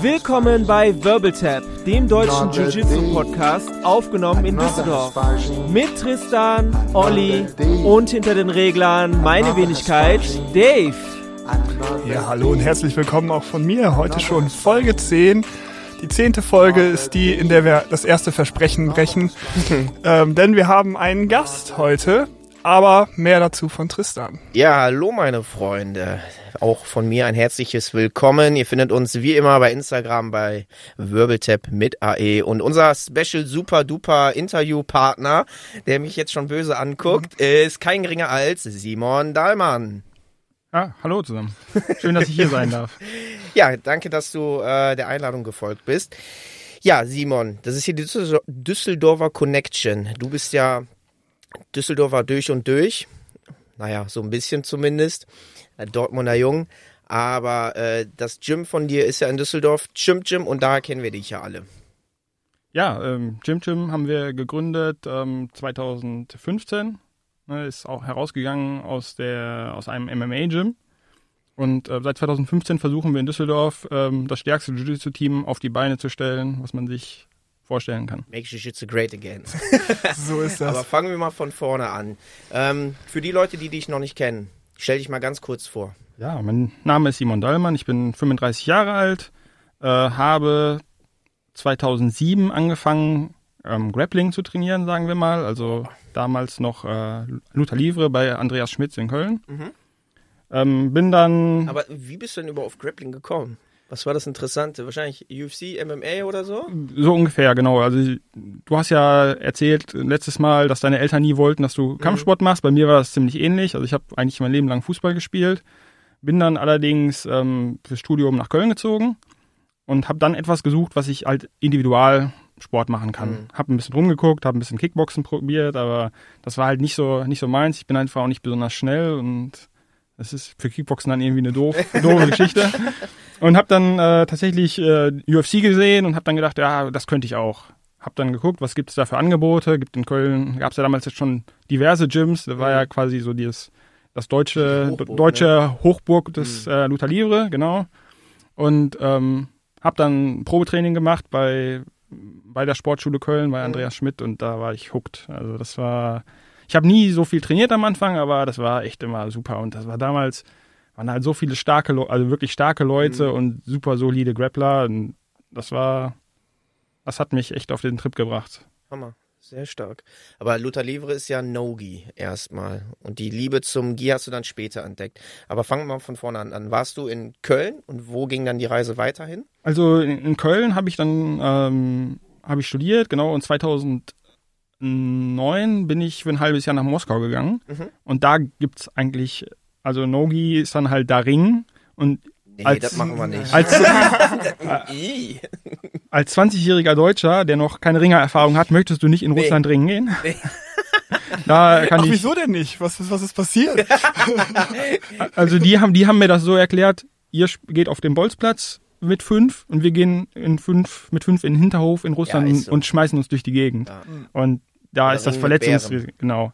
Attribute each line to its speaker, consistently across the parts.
Speaker 1: Willkommen bei Wirbeltap, dem deutschen Jiu-Jitsu-Podcast, aufgenommen in Düsseldorf. Mit Tristan, Olli und hinter den Reglern meine Wenigkeit, Dave.
Speaker 2: Ja, hallo und herzlich willkommen auch von mir. Heute schon Folge 10. Die zehnte Folge ist die, in der wir das erste Versprechen brechen. ähm, denn wir haben einen Gast heute, aber mehr dazu von Tristan.
Speaker 3: Ja, hallo meine Freunde. Auch von mir ein herzliches Willkommen. Ihr findet uns wie immer bei Instagram bei Wirbeltap mit AE und unser Special Super Duper Interviewpartner, der mich jetzt schon böse anguckt, ist kein geringer als Simon Dahlmann.
Speaker 4: Ah, hallo zusammen. Schön, dass ich hier sein darf.
Speaker 3: Ja, danke, dass du äh, der Einladung gefolgt bist. Ja, Simon, das ist hier die Düsseldorfer Connection. Du bist ja Düsseldorfer durch und durch. Naja, so ein bisschen zumindest. Dortmunder Jung. Aber äh, das Gym von dir ist ja in Düsseldorf, Gym Gym, und da kennen wir dich ja alle.
Speaker 4: Ja, ähm, Gym Gym haben wir gegründet ähm, 2015. Ne, ist auch herausgegangen aus, der, aus einem MMA-Gym. Und äh, seit 2015 versuchen wir in Düsseldorf ähm, das stärkste Jiu-Jitsu-Team auf die Beine zu stellen, was man sich vorstellen kann.
Speaker 3: Make Jiu-Jitsu great again.
Speaker 2: so ist das.
Speaker 3: Aber fangen wir mal von vorne an. Ähm, für die Leute, die dich noch nicht kennen, stell dich mal ganz kurz vor.
Speaker 4: Ja, mein Name ist Simon Dallmann, ich bin 35 Jahre alt, äh, habe 2007 angefangen, ähm, Grappling zu trainieren, sagen wir mal. Also damals noch äh, Luther Livre bei Andreas Schmitz in Köln. Mhm. Ähm, bin dann.
Speaker 3: Aber wie bist du denn überhaupt auf Grappling gekommen? Was war das Interessante? Wahrscheinlich UFC, MMA oder so?
Speaker 4: So ungefähr, genau. Also du hast ja erzählt letztes Mal, dass deine Eltern nie wollten, dass du mhm. Kampfsport machst. Bei mir war das ziemlich ähnlich. Also ich habe eigentlich mein Leben lang Fußball gespielt, bin dann allerdings ähm, fürs Studium nach Köln gezogen und habe dann etwas gesucht, was ich halt individual Sport machen kann. Mhm. Hab ein bisschen rumgeguckt, habe ein bisschen Kickboxen probiert, aber das war halt nicht so nicht so meins. Ich bin einfach auch nicht besonders schnell und das ist für Kickboxen dann irgendwie eine doof, doofe Geschichte. Und habe dann äh, tatsächlich äh, UFC gesehen und habe dann gedacht, ja, das könnte ich auch. Hab dann geguckt, was gibt es da für Angebote. Gibt in Köln, gab es ja damals jetzt schon diverse Gyms. Da war ja quasi so dieses, das deutsche, Hochburg, deutsche ne? Hochburg des mhm. äh, Luther Livre, genau. Und ähm, habe dann Probetraining gemacht bei bei der Sportschule Köln, bei Andreas Schmidt und da war ich hooked. Also das war, ich habe nie so viel trainiert am Anfang, aber das war echt immer super und das war damals, waren halt so viele starke, also wirklich starke Leute mhm. und super solide Grappler und das war, das hat mich echt auf den Trip gebracht.
Speaker 3: Hammer. Sehr stark. Aber Luther Livre ist ja No-Gi erstmal. Und die Liebe zum Gi hast du dann später entdeckt. Aber fangen wir mal von vorne an. Warst du in Köln und wo ging dann die Reise weiterhin?
Speaker 4: Also in, Köln habe ich dann ähm, habe ich studiert, genau. Und 2009 bin ich für ein halbes Jahr nach Moskau gegangen. Mhm. Und da gibt es eigentlich, also No-Gi ist dann halt da Ring. Und
Speaker 3: Nee, als, das machen wir nicht.
Speaker 4: Als, als 20-jähriger Deutscher, der noch keine Ringererfahrung hat, möchtest du nicht in nee. Russland ringen gehen? Nee.
Speaker 2: Da kann Ach, ich, wieso denn nicht? Was ist, was ist passiert?
Speaker 4: also die haben, die haben mir das so erklärt, ihr geht auf den Bolzplatz mit fünf und wir gehen in fünf, mit fünf in den Hinterhof in Russland ja, so. und schmeißen uns durch die Gegend. Ja. Und da Oder ist das Verletzungsrisiko, genau.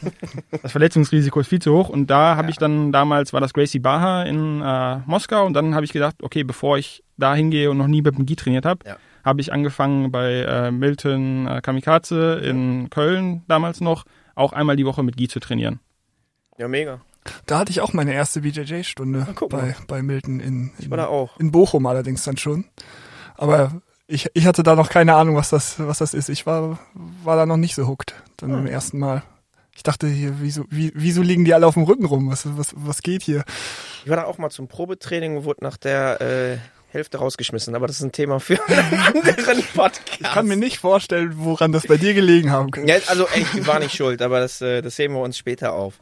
Speaker 4: das Verletzungsrisiko ist viel zu hoch und da habe ja. ich dann damals war das Gracie Baha in äh, Moskau und dann habe ich gedacht, okay, bevor ich da hingehe und noch nie mit dem Gi trainiert habe, ja. habe ich angefangen bei äh, Milton äh, Kamikaze in Köln damals noch auch einmal die Woche mit Gi zu trainieren.
Speaker 3: Ja, mega.
Speaker 2: Da hatte ich auch meine erste BJJ-Stunde bei, bei Milton in, in, in Bochum allerdings dann schon. Aber ich, ich hatte da noch keine Ahnung, was das, was das ist. Ich war, war da noch nicht so hooked, dann ah. beim ersten Mal. Ich dachte hier, wieso, wie, wieso liegen die alle auf dem Rücken rum? Was, was, was geht hier?
Speaker 3: Ich war da auch mal zum Probetraining und wurde nach der äh, Hälfte rausgeschmissen, aber das ist ein Thema für einen anderen Podcast.
Speaker 2: Ich kann mir nicht vorstellen, woran das bei dir gelegen haben könnte.
Speaker 3: Ja, also ich war nicht schuld, aber das, äh, das heben wir uns später auf.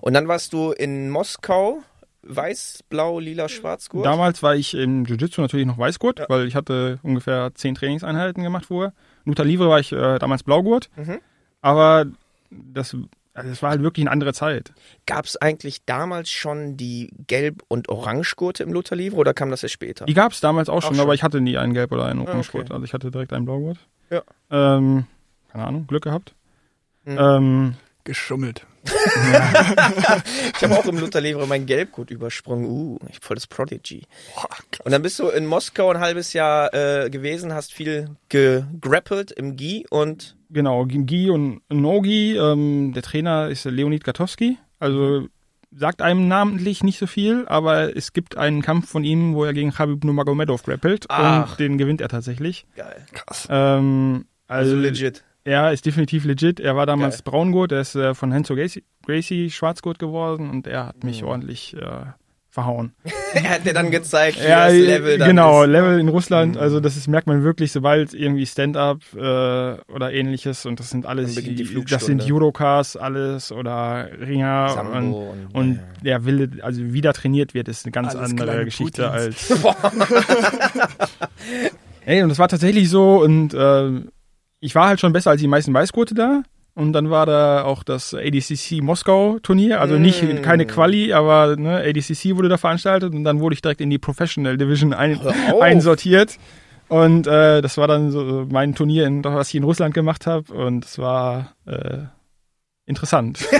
Speaker 3: Und dann warst du in Moskau weiß, blau, lila, schwarz Gurt?
Speaker 4: Damals war ich im Jiu-Jitsu natürlich noch Weißgurt, ja. weil ich hatte ungefähr zehn Trainingseinheiten gemacht vorher. Nuta Livre war ich äh, damals Blaugurt. Mhm. Aber das, also das war halt wirklich eine andere Zeit.
Speaker 3: Gab es eigentlich damals schon die Gelb- und Orangegurte im Luther Livre oder kam das erst später?
Speaker 4: Die gab es damals auch, auch schon, schon, aber ich hatte nie einen Gelb- oder einen Orangegurt. Ah, okay. Also ich hatte direkt einen Blaugurt. Ja. Ähm, keine Ahnung, Glück gehabt.
Speaker 2: Mhm. Ähm, Geschummelt.
Speaker 3: ich habe auch im Lutherlehre mein Gelbgut übersprungen. Uh, ich voll das Prodigy.
Speaker 2: Boah,
Speaker 3: Und dann bist du in Moskau ein halbes Jahr äh, gewesen, hast viel gegrappelt im Gi und
Speaker 4: Genau, Gi und No-Gi. Ähm, der Trainer ist Leonid Gatowski. Also sagt einem namentlich nicht so viel, aber es gibt einen Kampf von ihm, wo er gegen Khabib Nurmagomedov grappelt
Speaker 3: Ach.
Speaker 4: und den gewinnt er tatsächlich.
Speaker 3: geil.
Speaker 2: krass.
Speaker 4: Ähm,
Speaker 3: Also
Speaker 4: also
Speaker 3: legit.
Speaker 4: Er ist definitiv legit. Er war damals
Speaker 3: Geil.
Speaker 4: Braungurt, er ist äh, von Henzo Gracie, Gracie Schwarzgurt geworden und er hat mich
Speaker 3: Mhm.
Speaker 4: ordentlich äh, verhauen.
Speaker 3: er hat dir dann gezeigt, wie
Speaker 4: Ja,
Speaker 3: das Level dann
Speaker 4: genau,
Speaker 3: ist.
Speaker 4: Level in Russland,
Speaker 3: Mhm.
Speaker 4: also das ist, merkt man wirklich, sobald irgendwie Stand-up äh, oder ähnliches und das sind alles,
Speaker 3: die
Speaker 4: das sind Judocars alles oder Ringer und,
Speaker 3: Sambo und,
Speaker 4: und
Speaker 3: ja.
Speaker 4: der Wille, also wie da trainiert wird, ist eine ganz
Speaker 2: Alles
Speaker 4: andere Geschichte
Speaker 2: Putins.
Speaker 4: als. Ey, und das war tatsächlich so und äh, ich war halt schon besser als die meisten Weißgurte da. Und dann war da auch das ADCC Moskau Turnier, also nicht
Speaker 3: Mm.
Speaker 4: keine Quali, aber ne, ADCC wurde da veranstaltet und dann wurde ich direkt in die Professional Division ein, einsortiert. Und äh, das war dann so mein Turnier, in, was ich in Russland gemacht habe und es war äh, interessant.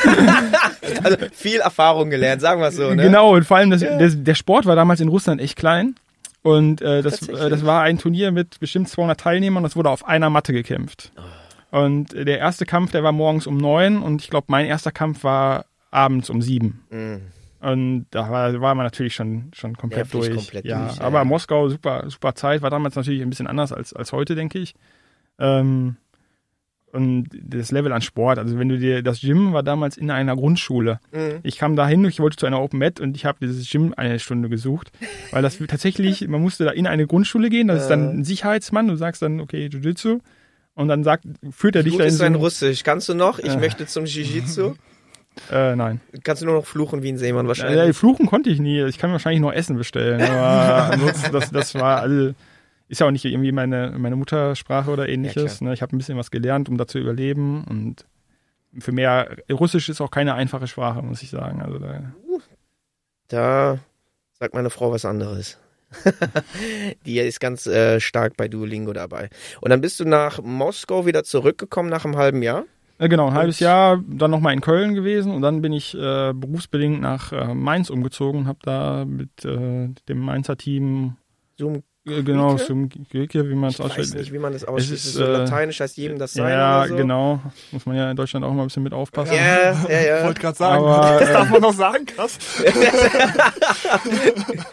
Speaker 3: Also viel Erfahrung gelernt, sagen wir es so, ne?
Speaker 4: Genau, und vor allem das, der, der Sport war damals in Russland echt klein. Und äh, das, äh, das war ein Turnier mit bestimmt 200 Teilnehmern und es wurde auf einer Matte gekämpft. Und äh, der erste Kampf, der war morgens um neun und ich glaube, mein erster Kampf war abends um sieben.
Speaker 3: Mhm.
Speaker 4: Und da war, war man natürlich schon, schon komplett durch.
Speaker 3: komplett
Speaker 4: ja,
Speaker 3: durch,
Speaker 4: aber
Speaker 3: ja.
Speaker 4: Moskau, super, super Zeit, war damals natürlich ein bisschen anders als, als heute, denke ich. Ähm, und das Level an Sport, also wenn du dir, das Gym war damals in einer Grundschule.
Speaker 3: Mhm.
Speaker 4: Ich kam da hin, ich wollte zu einer Open Mat und ich habe dieses Gym eine Stunde gesucht, weil das tatsächlich, man musste da in eine Grundschule gehen, das ist dann ein Sicherheitsmann, du sagst dann, okay, Jiu-Jitsu und dann sagt, führt er dich da in
Speaker 3: ist
Speaker 4: so ein,
Speaker 3: Russisch. Kannst du noch? Ich
Speaker 4: Äh.
Speaker 3: möchte zum Jiu-Jitsu.
Speaker 4: äh, nein.
Speaker 3: Kannst du nur noch fluchen wie ein Seemann
Speaker 4: Ja,
Speaker 3: wahrscheinlich.
Speaker 4: fluchen konnte ich nie, ich kann wahrscheinlich nur Essen bestellen, aber ansonsten, das, das war, also, ist ja auch nicht irgendwie meine, meine Muttersprache oder ähnliches,
Speaker 3: klar.
Speaker 4: ne? ich habe ein bisschen was gelernt, um da zu überleben und für mehr, Russisch ist auch keine einfache Sprache, muss ich sagen, also da,
Speaker 3: Da sagt meine Frau was anderes. Die ist ganz äh, stark bei Duolingo dabei. Und dann bist du nach Moskau wieder zurückgekommen nach einem halben Jahr.
Speaker 4: Ja, genau, ein halbes Jahr, dann nochmal in Köln gewesen und dann bin ich äh, berufsbedingt nach äh, Mainz umgezogen und habe da mit äh, dem Mainzer Team, äh, genau,
Speaker 3: Grieche?
Speaker 4: zum Grieche, wie man es
Speaker 3: ich weiß
Speaker 4: ausspricht.
Speaker 3: nicht, wie man das ausspricht.
Speaker 4: ist,
Speaker 3: ist, so
Speaker 4: äh,
Speaker 3: lateinisch heißt jedem das sein
Speaker 4: Ja,
Speaker 3: oder so.
Speaker 4: genau. Muss man ja in Deutschland auch mal ein bisschen mit aufpassen.
Speaker 3: Ja, ja, ja.
Speaker 2: Wollte gerade sagen,
Speaker 4: Aber,
Speaker 2: das darf
Speaker 4: äh,
Speaker 2: man noch sagen, krass.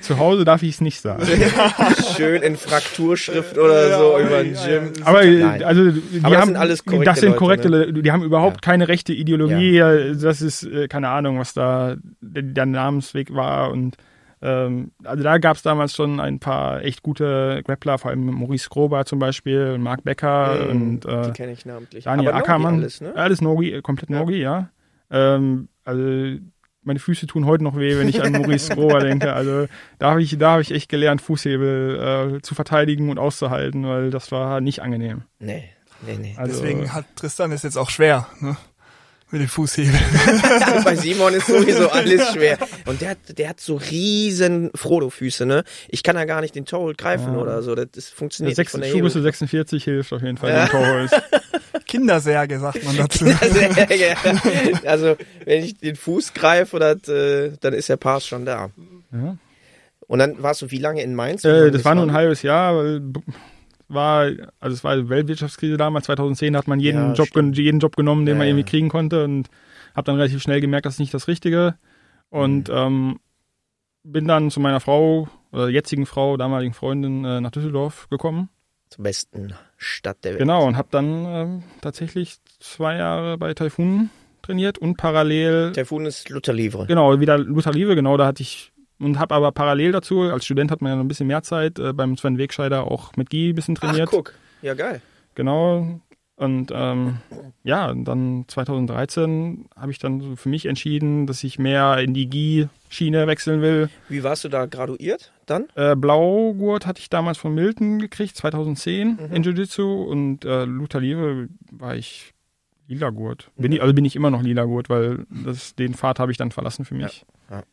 Speaker 4: Zu Hause darf ich es nicht sagen.
Speaker 3: Schön in Frakturschrift oder so
Speaker 2: Ja,
Speaker 3: über ein
Speaker 2: ja,
Speaker 3: Gym.
Speaker 2: ja.
Speaker 4: Aber äh, also die
Speaker 3: Aber das
Speaker 4: haben
Speaker 3: sind alles korrekte
Speaker 4: das sind
Speaker 3: Leute,
Speaker 4: korrekte
Speaker 3: ne?
Speaker 4: Leute. Die haben überhaupt
Speaker 3: Ja.
Speaker 4: keine rechte Ideologie. Das ist äh, keine Ahnung, was da der, der Namensweg war und ähm, also da gab es damals schon ein paar echt gute Grappler, vor allem Maurice Grober zum Beispiel, Mark Becker
Speaker 3: Mhm,
Speaker 4: und äh,
Speaker 3: die kenne ich namentlich.
Speaker 4: Daniel
Speaker 3: Aber Nogi
Speaker 4: Ackermann.
Speaker 3: Alles, ne?
Speaker 4: Alles Nogi, komplett
Speaker 3: Ja.
Speaker 4: Nogi, ja. Ähm, also meine Füße tun heute noch weh, wenn ich an Maurice Grober denke. Also da habe ich, da habe ich echt gelernt, Fußhebel äh, zu verteidigen und auszuhalten, weil das war nicht angenehm.
Speaker 3: Nee, nee, nee.
Speaker 4: Also,
Speaker 2: Deswegen hat Tristan es jetzt auch schwer, ne? Mit den Fußhebeln.
Speaker 3: Bei Simon ist sowieso alles schwer. Und der hat, der hat so riesen Frodo-Füße, ne? Ich kann da gar nicht den Toehold greifen
Speaker 4: Ja.
Speaker 3: oder so. Das, das
Speaker 4: der
Speaker 3: funktioniert nicht
Speaker 4: sechs,
Speaker 3: von der
Speaker 4: Schuhgröße
Speaker 3: Hebel.
Speaker 4: 46 hilft auf jeden Fall
Speaker 3: Ja.
Speaker 4: dem Torholz.
Speaker 2: Kindersärge, sagt man dazu.
Speaker 3: also, wenn ich den Fuß greife, das, äh, dann ist der Pass schon da.
Speaker 4: Ja.
Speaker 3: Und dann warst du wie lange in Mainz?
Speaker 4: Äh, das war nur ein halbes Jahr, weil war, also es war die Weltwirtschaftskrise damals, 2010 hat man jeden,
Speaker 3: Ja,
Speaker 4: Job,
Speaker 3: stimmt.
Speaker 4: jeden Job genommen, den
Speaker 3: Ja,
Speaker 4: man irgendwie kriegen konnte und habe dann relativ schnell gemerkt, das ist nicht das Richtige. Und
Speaker 3: Mhm.
Speaker 4: ähm, bin dann zu meiner Frau, oder jetzigen Frau, damaligen Freundin, äh, nach Düsseldorf gekommen.
Speaker 3: Zur besten Stadt der Welt.
Speaker 4: Genau, und habe dann ähm, tatsächlich zwei Jahre bei Taifun trainiert und parallel
Speaker 3: Taifun ist Luther Livre.
Speaker 4: Genau, wieder Luther Liebe, genau, da hatte ich und habe aber parallel dazu, als Student hat man ja noch ein bisschen mehr Zeit, äh, beim Sven Wegscheider auch mit Gi ein bisschen
Speaker 3: Ach,
Speaker 4: trainiert.
Speaker 3: guck. Ja, geil.
Speaker 4: Genau. Und ähm, ja, dann 2013 habe ich dann so für mich entschieden, dass ich mehr in die Gi-Schiene wechseln will.
Speaker 3: Wie warst du da graduiert dann?
Speaker 4: Äh, Blaugurt hatte ich damals von Milton gekriegt, 2010
Speaker 3: Mhm.
Speaker 4: in Jiu-Jitsu und äh, Luther Liebe war ich lila Gurt. Bin ich, also bin ich immer noch lila Gurt, weil das, den Pfad habe ich dann verlassen für mich.
Speaker 3: Ja, ja.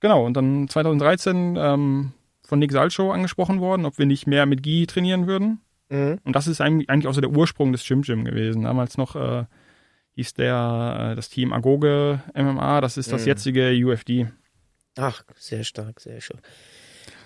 Speaker 4: Genau, und dann 2013 ähm, von Nick Salcho angesprochen worden, ob wir nicht mehr mit Gi trainieren würden.
Speaker 3: Mhm.
Speaker 4: Und das ist eigentlich auch so der Ursprung des Jim Jim gewesen. Damals noch äh, hieß der, äh, das Team Agoge MMA, das ist das
Speaker 3: Mhm.
Speaker 4: jetzige UFD.
Speaker 3: Ach, sehr stark, sehr schön.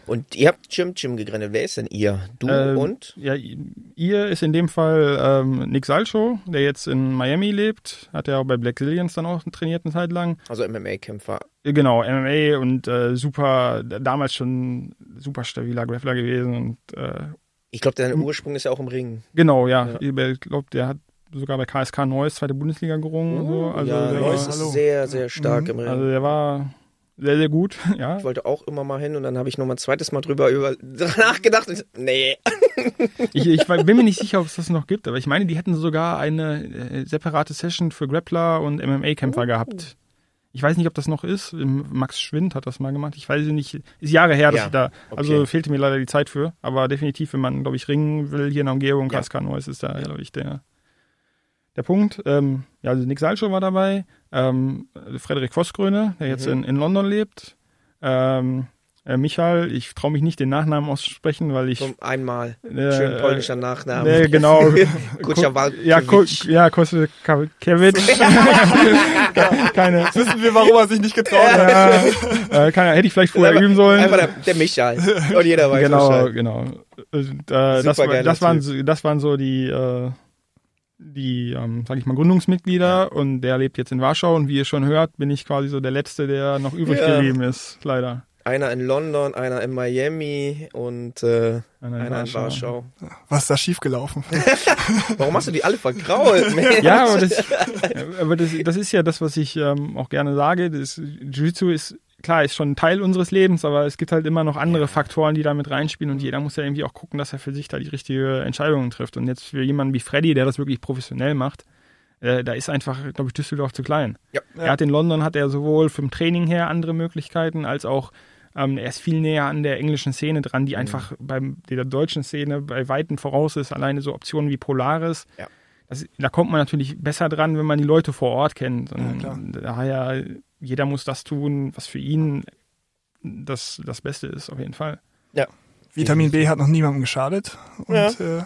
Speaker 3: Und ihr habt Jim Jim gegründet. Wer ist denn ihr? Du
Speaker 4: Ähm,
Speaker 3: und?
Speaker 4: Ja, ihr ist in dem Fall ähm, Nick Salcho, der jetzt in Miami lebt. Hat ja auch bei Black Zillions dann auch trainiert eine Zeit lang.
Speaker 3: Also MMA-Kämpfer.
Speaker 4: Genau, MMA und äh, super, damals schon super stabiler Grappler gewesen. Und äh,
Speaker 3: Ich glaube, dein Ursprung ist ja auch im Ring.
Speaker 4: genau, ja,
Speaker 3: Ja.
Speaker 4: ich glaube, der hat sogar bei KSK Neuss zweite Bundesliga gerungen und so. Also,
Speaker 3: ja, Neuss
Speaker 4: war,
Speaker 3: ist
Speaker 2: hallo.
Speaker 3: sehr, sehr stark
Speaker 2: Mhm.
Speaker 3: im Ring.
Speaker 4: also der war sehr, sehr gut, ja.
Speaker 3: ich wollte auch immer mal hin und dann habe ich noch mal ein zweites Mal drüber über, nachgedacht und nee.
Speaker 4: Ich, ich bin mir nicht sicher, ob es das noch gibt, aber ich meine, die hätten sogar eine äh, separate Session für Grappler und MMA-Kämpfer
Speaker 3: Oh.
Speaker 4: gehabt. Ich weiß nicht, ob das noch ist. Max Schwind hat das mal gemacht. Ich weiß nicht. Ist Jahre her, dass
Speaker 3: Ja,
Speaker 4: ich da. Also
Speaker 3: okay.
Speaker 4: fehlte mir leider die Zeit für. Aber definitiv, wenn man, glaube ich, ringen will hier in der Umgebung,
Speaker 3: Ja.
Speaker 4: Neuss ist da, glaube ich, der, der Punkt. Ähm, ja, also Nick Salcho war dabei. Ähm, Frederik Vosgröne, der jetzt
Speaker 3: Mhm.
Speaker 4: in, in London lebt. Ähm, äh, Michael, ich traue mich nicht, den Nachnamen auszusprechen, weil ich.
Speaker 3: So einmal.
Speaker 4: äh,
Speaker 3: Schön polnischer Nachname.
Speaker 4: Nee, genau. Ja, Ku ja Kosakewicz. keine,
Speaker 2: Jetzt wissen wir, warum er sich nicht getraut hat.
Speaker 4: äh, keine, hätte ich vielleicht vorher
Speaker 3: Einfach-
Speaker 4: üben sollen.
Speaker 3: Einfach der, der Michael. Und jeder weiß
Speaker 4: genau,
Speaker 3: Bescheid.
Speaker 4: genau. Äh, das, das, waren, das waren so die, äh, die, ähm, sag ich mal, Gründungsmitglieder und der lebt jetzt in Warschau und wie ihr schon hört, bin ich quasi so der Letzte, der noch übrig
Speaker 3: Ja.
Speaker 4: geblieben ist, leider.
Speaker 3: Einer in London, einer in Miami und äh, einer in Warschau.
Speaker 2: Was ist da schiefgelaufen?
Speaker 3: Warum hast du die alle vergrault? Mensch?
Speaker 4: Ja, aber das, aber das, das ist ja das, was ich ähm, auch gerne sage. Das Jiu-Jitsu ist klar, ist schon ein Teil unseres Lebens, aber es gibt halt immer noch andere Faktoren, die da mit reinspielen und jeder muss ja irgendwie auch gucken, dass er für sich da die richtige Entscheidung trifft. Und jetzt für jemanden wie Freddy, der das wirklich professionell macht, äh, da ist einfach, glaube ich, Düsseldorf zu klein.
Speaker 3: Ja.
Speaker 4: Er hat in London hat er sowohl vom Training her andere Möglichkeiten, als auch ähm, er ist viel näher an der englischen Szene dran, die einfach beim der deutschen Szene bei Weitem voraus ist. Alleine so Optionen wie Polaris.
Speaker 3: Ja.
Speaker 4: Das, da kommt man natürlich besser dran, wenn man die Leute vor Ort kennt.
Speaker 2: Ja,
Speaker 4: Und
Speaker 2: klar.
Speaker 4: daher, jeder muss das tun, was für ihn das, das Beste ist, auf jeden Fall.
Speaker 2: Vitamin B hat noch niemandem geschadet. Und
Speaker 3: Ja.
Speaker 2: äh,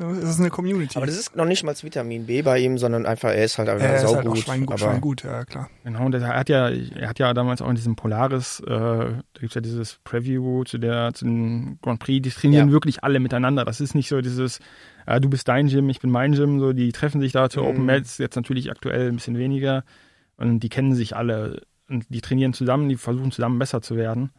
Speaker 2: es ist eine Community.
Speaker 3: Aber das ist noch nicht mal das Vitamin B bei ihm, sondern einfach, er ist halt einfach
Speaker 2: er ist halt
Speaker 3: saugut.
Speaker 2: auch Schweingut,
Speaker 3: aber
Speaker 2: Schweingut, ja klar.
Speaker 4: Genau, und er hat ja, er hat ja damals auch in diesem Polaris, äh, da gibt's ja dieses Preview zu der, zu dem Grand Prix, die trainieren
Speaker 3: Ja.
Speaker 4: wirklich alle miteinander. Das ist nicht so dieses, äh, du bist dein Gym, ich bin mein Gym, so, die treffen sich da zu
Speaker 3: Mhm.
Speaker 4: Open Mats, jetzt natürlich aktuell ein bisschen weniger. Und die kennen sich alle und die trainieren zusammen, die versuchen zusammen besser zu werden.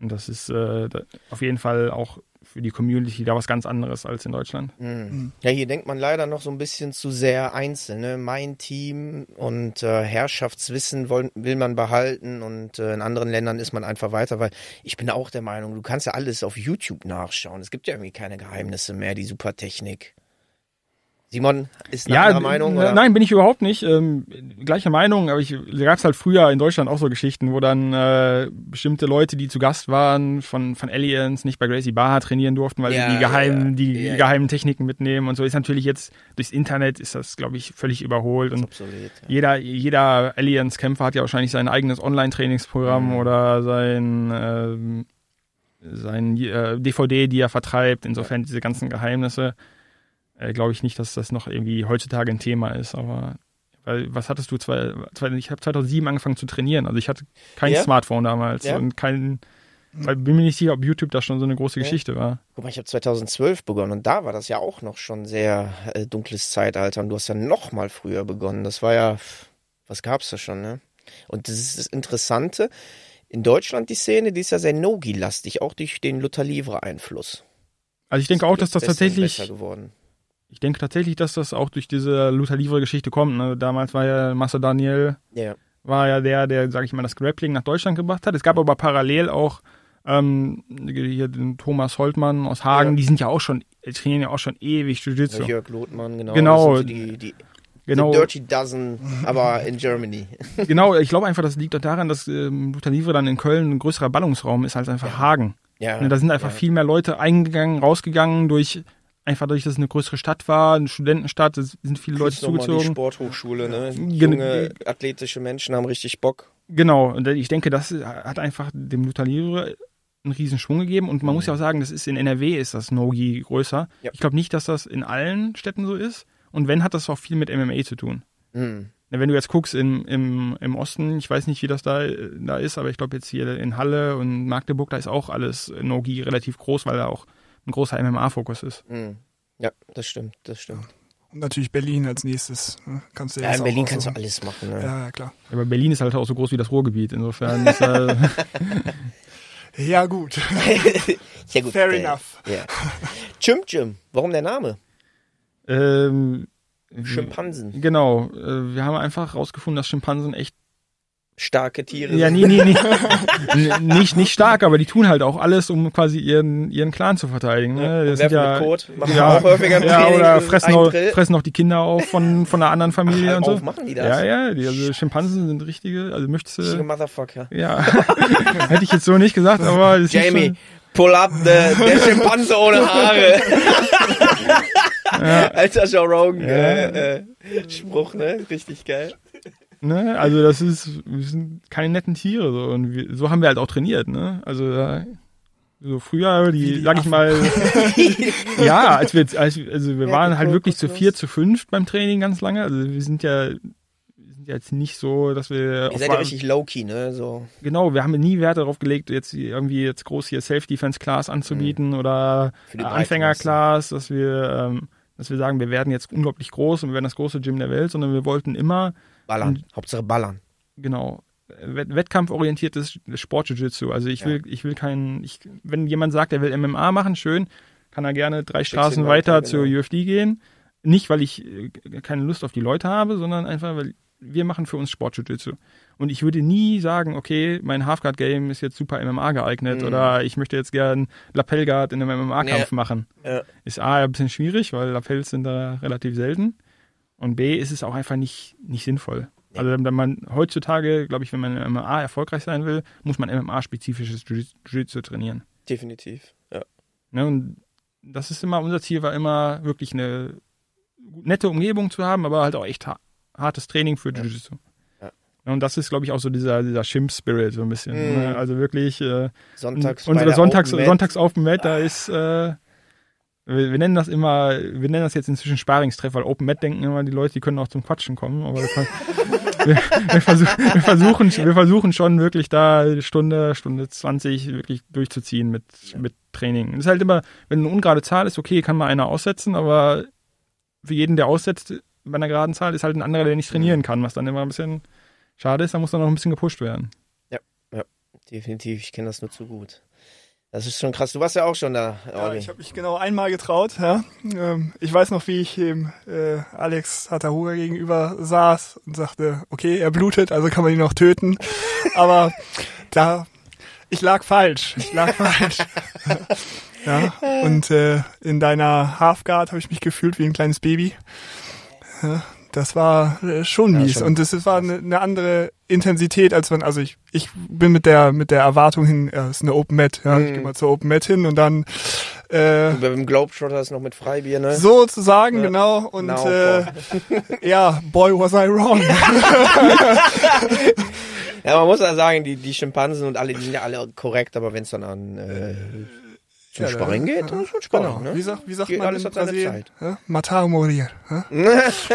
Speaker 4: Und das ist äh, auf jeden Fall auch für die Community da was ganz anderes als in Deutschland.
Speaker 3: Mhm. Ja, hier denkt man leider noch so ein bisschen zu sehr einzeln. Ne? Mein Team und äh, Herrschaftswissen wollen, will man behalten und äh, in anderen Ländern ist man einfach weiter, weil ich bin auch der Meinung, du kannst ja alles auf YouTube nachschauen. Es gibt ja irgendwie keine Geheimnisse mehr, die Supertechnik. Simon ist eine andere Meinung?
Speaker 4: n-
Speaker 3: Oder?
Speaker 4: Nein, bin ich überhaupt nicht. Ähm, gleiche Meinung, aber ich, gab es halt früher in Deutschland auch so Geschichten, wo dann äh, bestimmte Leute, die zu Gast waren von, von Aliens, nicht bei Gracie Barra trainieren durften, weil
Speaker 3: Ja,
Speaker 4: sie die geheimen,
Speaker 3: ja,
Speaker 4: die
Speaker 3: ja, ja.
Speaker 4: geheimen Techniken mitnehmen und so. Ist natürlich jetzt durchs Internet ist das, glaube ich, völlig überholt. Und
Speaker 3: Obsolet, ja.
Speaker 4: jeder, jeder Aliens-Kämpfer hat ja wahrscheinlich sein eigenes Online-Trainingsprogramm
Speaker 3: Mhm.
Speaker 4: oder sein, ähm, sein äh, DVD, die er vertreibt. Insofern diese ganzen Geheimnisse, äh, glaube ich nicht, dass das noch irgendwie heutzutage ein Thema ist. Aber weil, was hattest du? Zwei, zwei, ich habe 2007 angefangen zu trainieren. Also ich hatte kein
Speaker 3: Ja?
Speaker 4: Smartphone damals
Speaker 3: Ja?
Speaker 4: und kein, weil bin mir nicht sicher, ob YouTube da schon so eine große
Speaker 3: Ja.
Speaker 4: Geschichte war.
Speaker 3: Guck mal, ich habe 2012 begonnen und da war das ja auch noch schon sehr äh, dunkles Zeitalter und du hast ja noch mal früher begonnen. Das war ja, was gab's da schon, ne? Und das ist das Interessante, in Deutschland die Szene, die ist ja sehr Nogi-lastig, auch durch den Luther-Livre-Einfluss.
Speaker 4: Also ich denke auch, dass das tatsächlich
Speaker 3: besser geworden.
Speaker 4: Ich denke tatsächlich, dass das auch durch diese Luther Livre-Geschichte kommt. Ne? Damals war ja Master Daniel,
Speaker 3: Ja.
Speaker 4: war ja der, der, sag ich mal, das Grappling nach Deutschland gebracht hat. Es gab aber parallel auch ähm, hier den Thomas Holtmann aus Hagen,
Speaker 3: Ja.
Speaker 4: die sind ja auch schon, trainieren ja auch schon ewig Jiu-Jitsu.
Speaker 3: Jörg Lothmann, genau.
Speaker 4: Genau.
Speaker 3: So die, die
Speaker 4: Genau,
Speaker 3: the Dirty Dozen, aber in Germany.
Speaker 4: genau, ich glaube einfach, das liegt auch daran, dass ähm, Luther Livre dann in Köln ein größerer Ballungsraum ist als einfach
Speaker 3: Ja.
Speaker 4: Hagen.
Speaker 3: Ja.
Speaker 4: Ne, da sind einfach
Speaker 3: ja.
Speaker 4: viel mehr Leute eingegangen, rausgegangen durch einfach dadurch, dass es eine größere Stadt war, eine Studentenstadt, es sind viele Leute
Speaker 3: mal Die
Speaker 4: zugezogen.
Speaker 3: Sporthochschule, ne?
Speaker 4: Gen-
Speaker 3: Junge, athletische Menschen haben richtig Bock.
Speaker 4: Genau, und ich denke, das hat einfach dem Luther Livre einen riesen Schwung gegeben und man muss ja auch sagen, das ist in NRW ist das Nogi größer.
Speaker 3: Ja.
Speaker 4: Ich glaube nicht, dass das in allen Städten so ist und wenn, hat das auch viel mit MMA zu tun.
Speaker 3: Hm.
Speaker 4: Wenn du jetzt guckst im, im, im Osten, ich weiß nicht, wie das da, da ist, aber ich glaube jetzt hier in Halle und Magdeburg, da ist auch alles Nogi relativ groß, weil da auch ein großer MMA-Fokus ist.
Speaker 3: Hm. Ja, das stimmt, das stimmt.
Speaker 2: Und natürlich Berlin als nächstes. Ne? Kannst du
Speaker 3: Ja,
Speaker 2: jetzt
Speaker 3: in
Speaker 2: auch
Speaker 3: Berlin kannst du
Speaker 2: aussuchen.
Speaker 3: alles machen. Ne?
Speaker 2: Ja, ja, klar.
Speaker 4: Aber Berlin ist halt auch so groß wie das Ruhrgebiet, insofern ist äh,
Speaker 2: Ja, gut.
Speaker 3: Ja, gut.
Speaker 2: Fair
Speaker 3: äh,
Speaker 2: enough.
Speaker 3: Ja. Chimp Jim, warum der Name?
Speaker 4: ähm,
Speaker 3: Schimpansen.
Speaker 4: Genau, äh, wir haben einfach rausgefunden, dass Schimpansen echt
Speaker 3: Starke Tiere.
Speaker 4: Ja, nee, nee, nee. nicht, nicht stark, aber die tun halt auch alles, um quasi ihren, ihren Clan zu verteidigen. Ne? Das sind ja,
Speaker 3: Kot, machen
Speaker 4: ja,
Speaker 3: auch häufiger im
Speaker 4: ja, oder fressen auch, fressen auch die Kinder auf von, von einer anderen Familie
Speaker 3: Ach,
Speaker 4: und so.
Speaker 3: auf, machen die das?
Speaker 4: Ja, ja, die, also Schimpansen sind richtige, also möchtest
Speaker 3: Richtige
Speaker 4: du,
Speaker 3: Motherfucker.
Speaker 4: ja, hätte ich jetzt so nicht gesagt, aber
Speaker 3: Jamie,
Speaker 4: schon,
Speaker 3: pull up, the, der Schimpanse ohne Haare. Alter Joe Rogan, äh, äh, Spruch, ne? Richtig geil.
Speaker 4: Ne, also das ist, wir sind keine netten Tiere, so, und wir, so haben wir halt auch trainiert, ne, also, äh, so früher, die,
Speaker 2: die
Speaker 4: sag ich mal, ja, als wir, als, also wir
Speaker 3: Ja,
Speaker 4: waren halt wirklich zu vier, zu fünf beim Training ganz lange. Also wir sind ja, wir sind ja jetzt nicht so, dass wir,
Speaker 3: Ihr seid ja richtig low-key, ne? So.
Speaker 4: genau, wir haben nie Wert darauf gelegt, jetzt irgendwie jetzt groß hier Self-Defense-Class anzubieten oder äh,
Speaker 3: breiten
Speaker 4: Anfänger-Class, dass wir, ähm, dass wir sagen, wir werden jetzt unglaublich groß und wir werden das große Gym der Welt, sondern wir wollten immer,
Speaker 3: Ballern. Hauptsache ballern.
Speaker 4: genau, Wett wettkampforientiertes Sport-Jiu-Jitsu. Also ich will, ich will keinen, ich, wenn jemand sagt, er will MMA machen, schön, kann er gerne drei Straßen weiter,
Speaker 3: weiter,
Speaker 4: zur
Speaker 3: genau.
Speaker 4: UFD gehen. Nicht, weil ich äh, keine Lust auf die Leute habe, sondern einfach, weil wir machen für uns Sport-Jiu-Jitsu. Und ich würde nie sagen, okay, mein Halfguard-Game ist jetzt super MMA geeignet
Speaker 3: Mhm.
Speaker 4: oder ich möchte jetzt gern Lapellguard in einem MMA-Kampf
Speaker 3: Ja.
Speaker 4: machen.
Speaker 3: Ja.
Speaker 4: Ist A, ein bisschen schwierig, weil Lapels sind da relativ selten. Und B, ist es auch einfach nicht, nicht sinnvoll. Also wenn man heutzutage, glaube ich, wenn man im MMA erfolgreich sein will, muss man MMA-spezifisches Jiu- Jiu-Jitsu trainieren.
Speaker 3: Definitiv. Ja.
Speaker 4: Ne? Und das ist immer, unser Ziel war immer, wirklich eine nette Umgebung zu haben, aber halt auch echt ha hartes Training für Jiu-Jitsu.
Speaker 3: Ja.
Speaker 4: Ne, Und das ist, glaube ich, auch so dieser, dieser Chimp-Spirit so ein bisschen. Ne? Also wirklich, äh,
Speaker 3: Sonntags.
Speaker 4: unsere
Speaker 3: der
Speaker 4: Sonntags,
Speaker 3: Open Mat.
Speaker 4: Sonntags auf dem Mat, da ist, äh, wir, wir nennen das immer, wir nennen das jetzt inzwischen Sparingstreff, weil Open Mat denken immer die Leute, die können auch zum Quatschen kommen, aber wir, wir, versuch, wir, versuchen, wir versuchen schon wirklich da eine Stunde, Stunde 20 wirklich durchzuziehen mit, mit Training. Das ist halt immer, wenn eine ungerade Zahl ist, okay, kann mal einer aussetzen, aber für jeden, der aussetzt bei einer geraden Zahl, ist halt ein anderer, der nicht trainieren kann, was dann immer ein bisschen schade ist, da muss dann noch ein bisschen gepusht werden.
Speaker 3: Definitiv, ich kenne das nur zu gut. Das ist schon krass. Du warst ja auch schon da.
Speaker 2: Ja, ich habe mich genau einmal getraut. Ja. Ähm, ich weiß noch, wie ich dem äh, Alex Hatahura gegenüber saß und sagte, okay, er blutet, also kann man ihn noch töten. Aber da, ich lag falsch. Ich lag falsch. ja. Und äh, in deiner Halfguard habe ich mich gefühlt wie ein kleines Baby. Ja, das war äh, schon
Speaker 3: Ja,
Speaker 2: mies
Speaker 3: schon
Speaker 2: und es war eine, eine andere Intensität, als man, also ich, ich bin mit der mit der Erwartung hin, ja, es ist eine Open Mat, ja, ich
Speaker 3: Mhm.
Speaker 2: gehe mal zur Open Mat hin und dann äh,
Speaker 3: Beim Globetrotters noch mit Freibier, ne?
Speaker 2: sozusagen
Speaker 3: Ja.
Speaker 2: genau und
Speaker 3: Now,
Speaker 2: äh, ja, boy was I wrong.
Speaker 3: Ja, man muss ja sagen, die, die Schimpansen und alle, die sind ja alle korrekt, aber wenn es dann an äh, zum
Speaker 2: Ja,
Speaker 3: Sparring
Speaker 2: da-
Speaker 3: geht, dann ist schon Sparring,
Speaker 2: genau.
Speaker 3: ne?
Speaker 2: Wie sagt wie sagt
Speaker 3: Geht
Speaker 2: man
Speaker 3: alles
Speaker 2: in Brasilien?
Speaker 3: Zeit.
Speaker 2: Ja? Matar morir. Ja?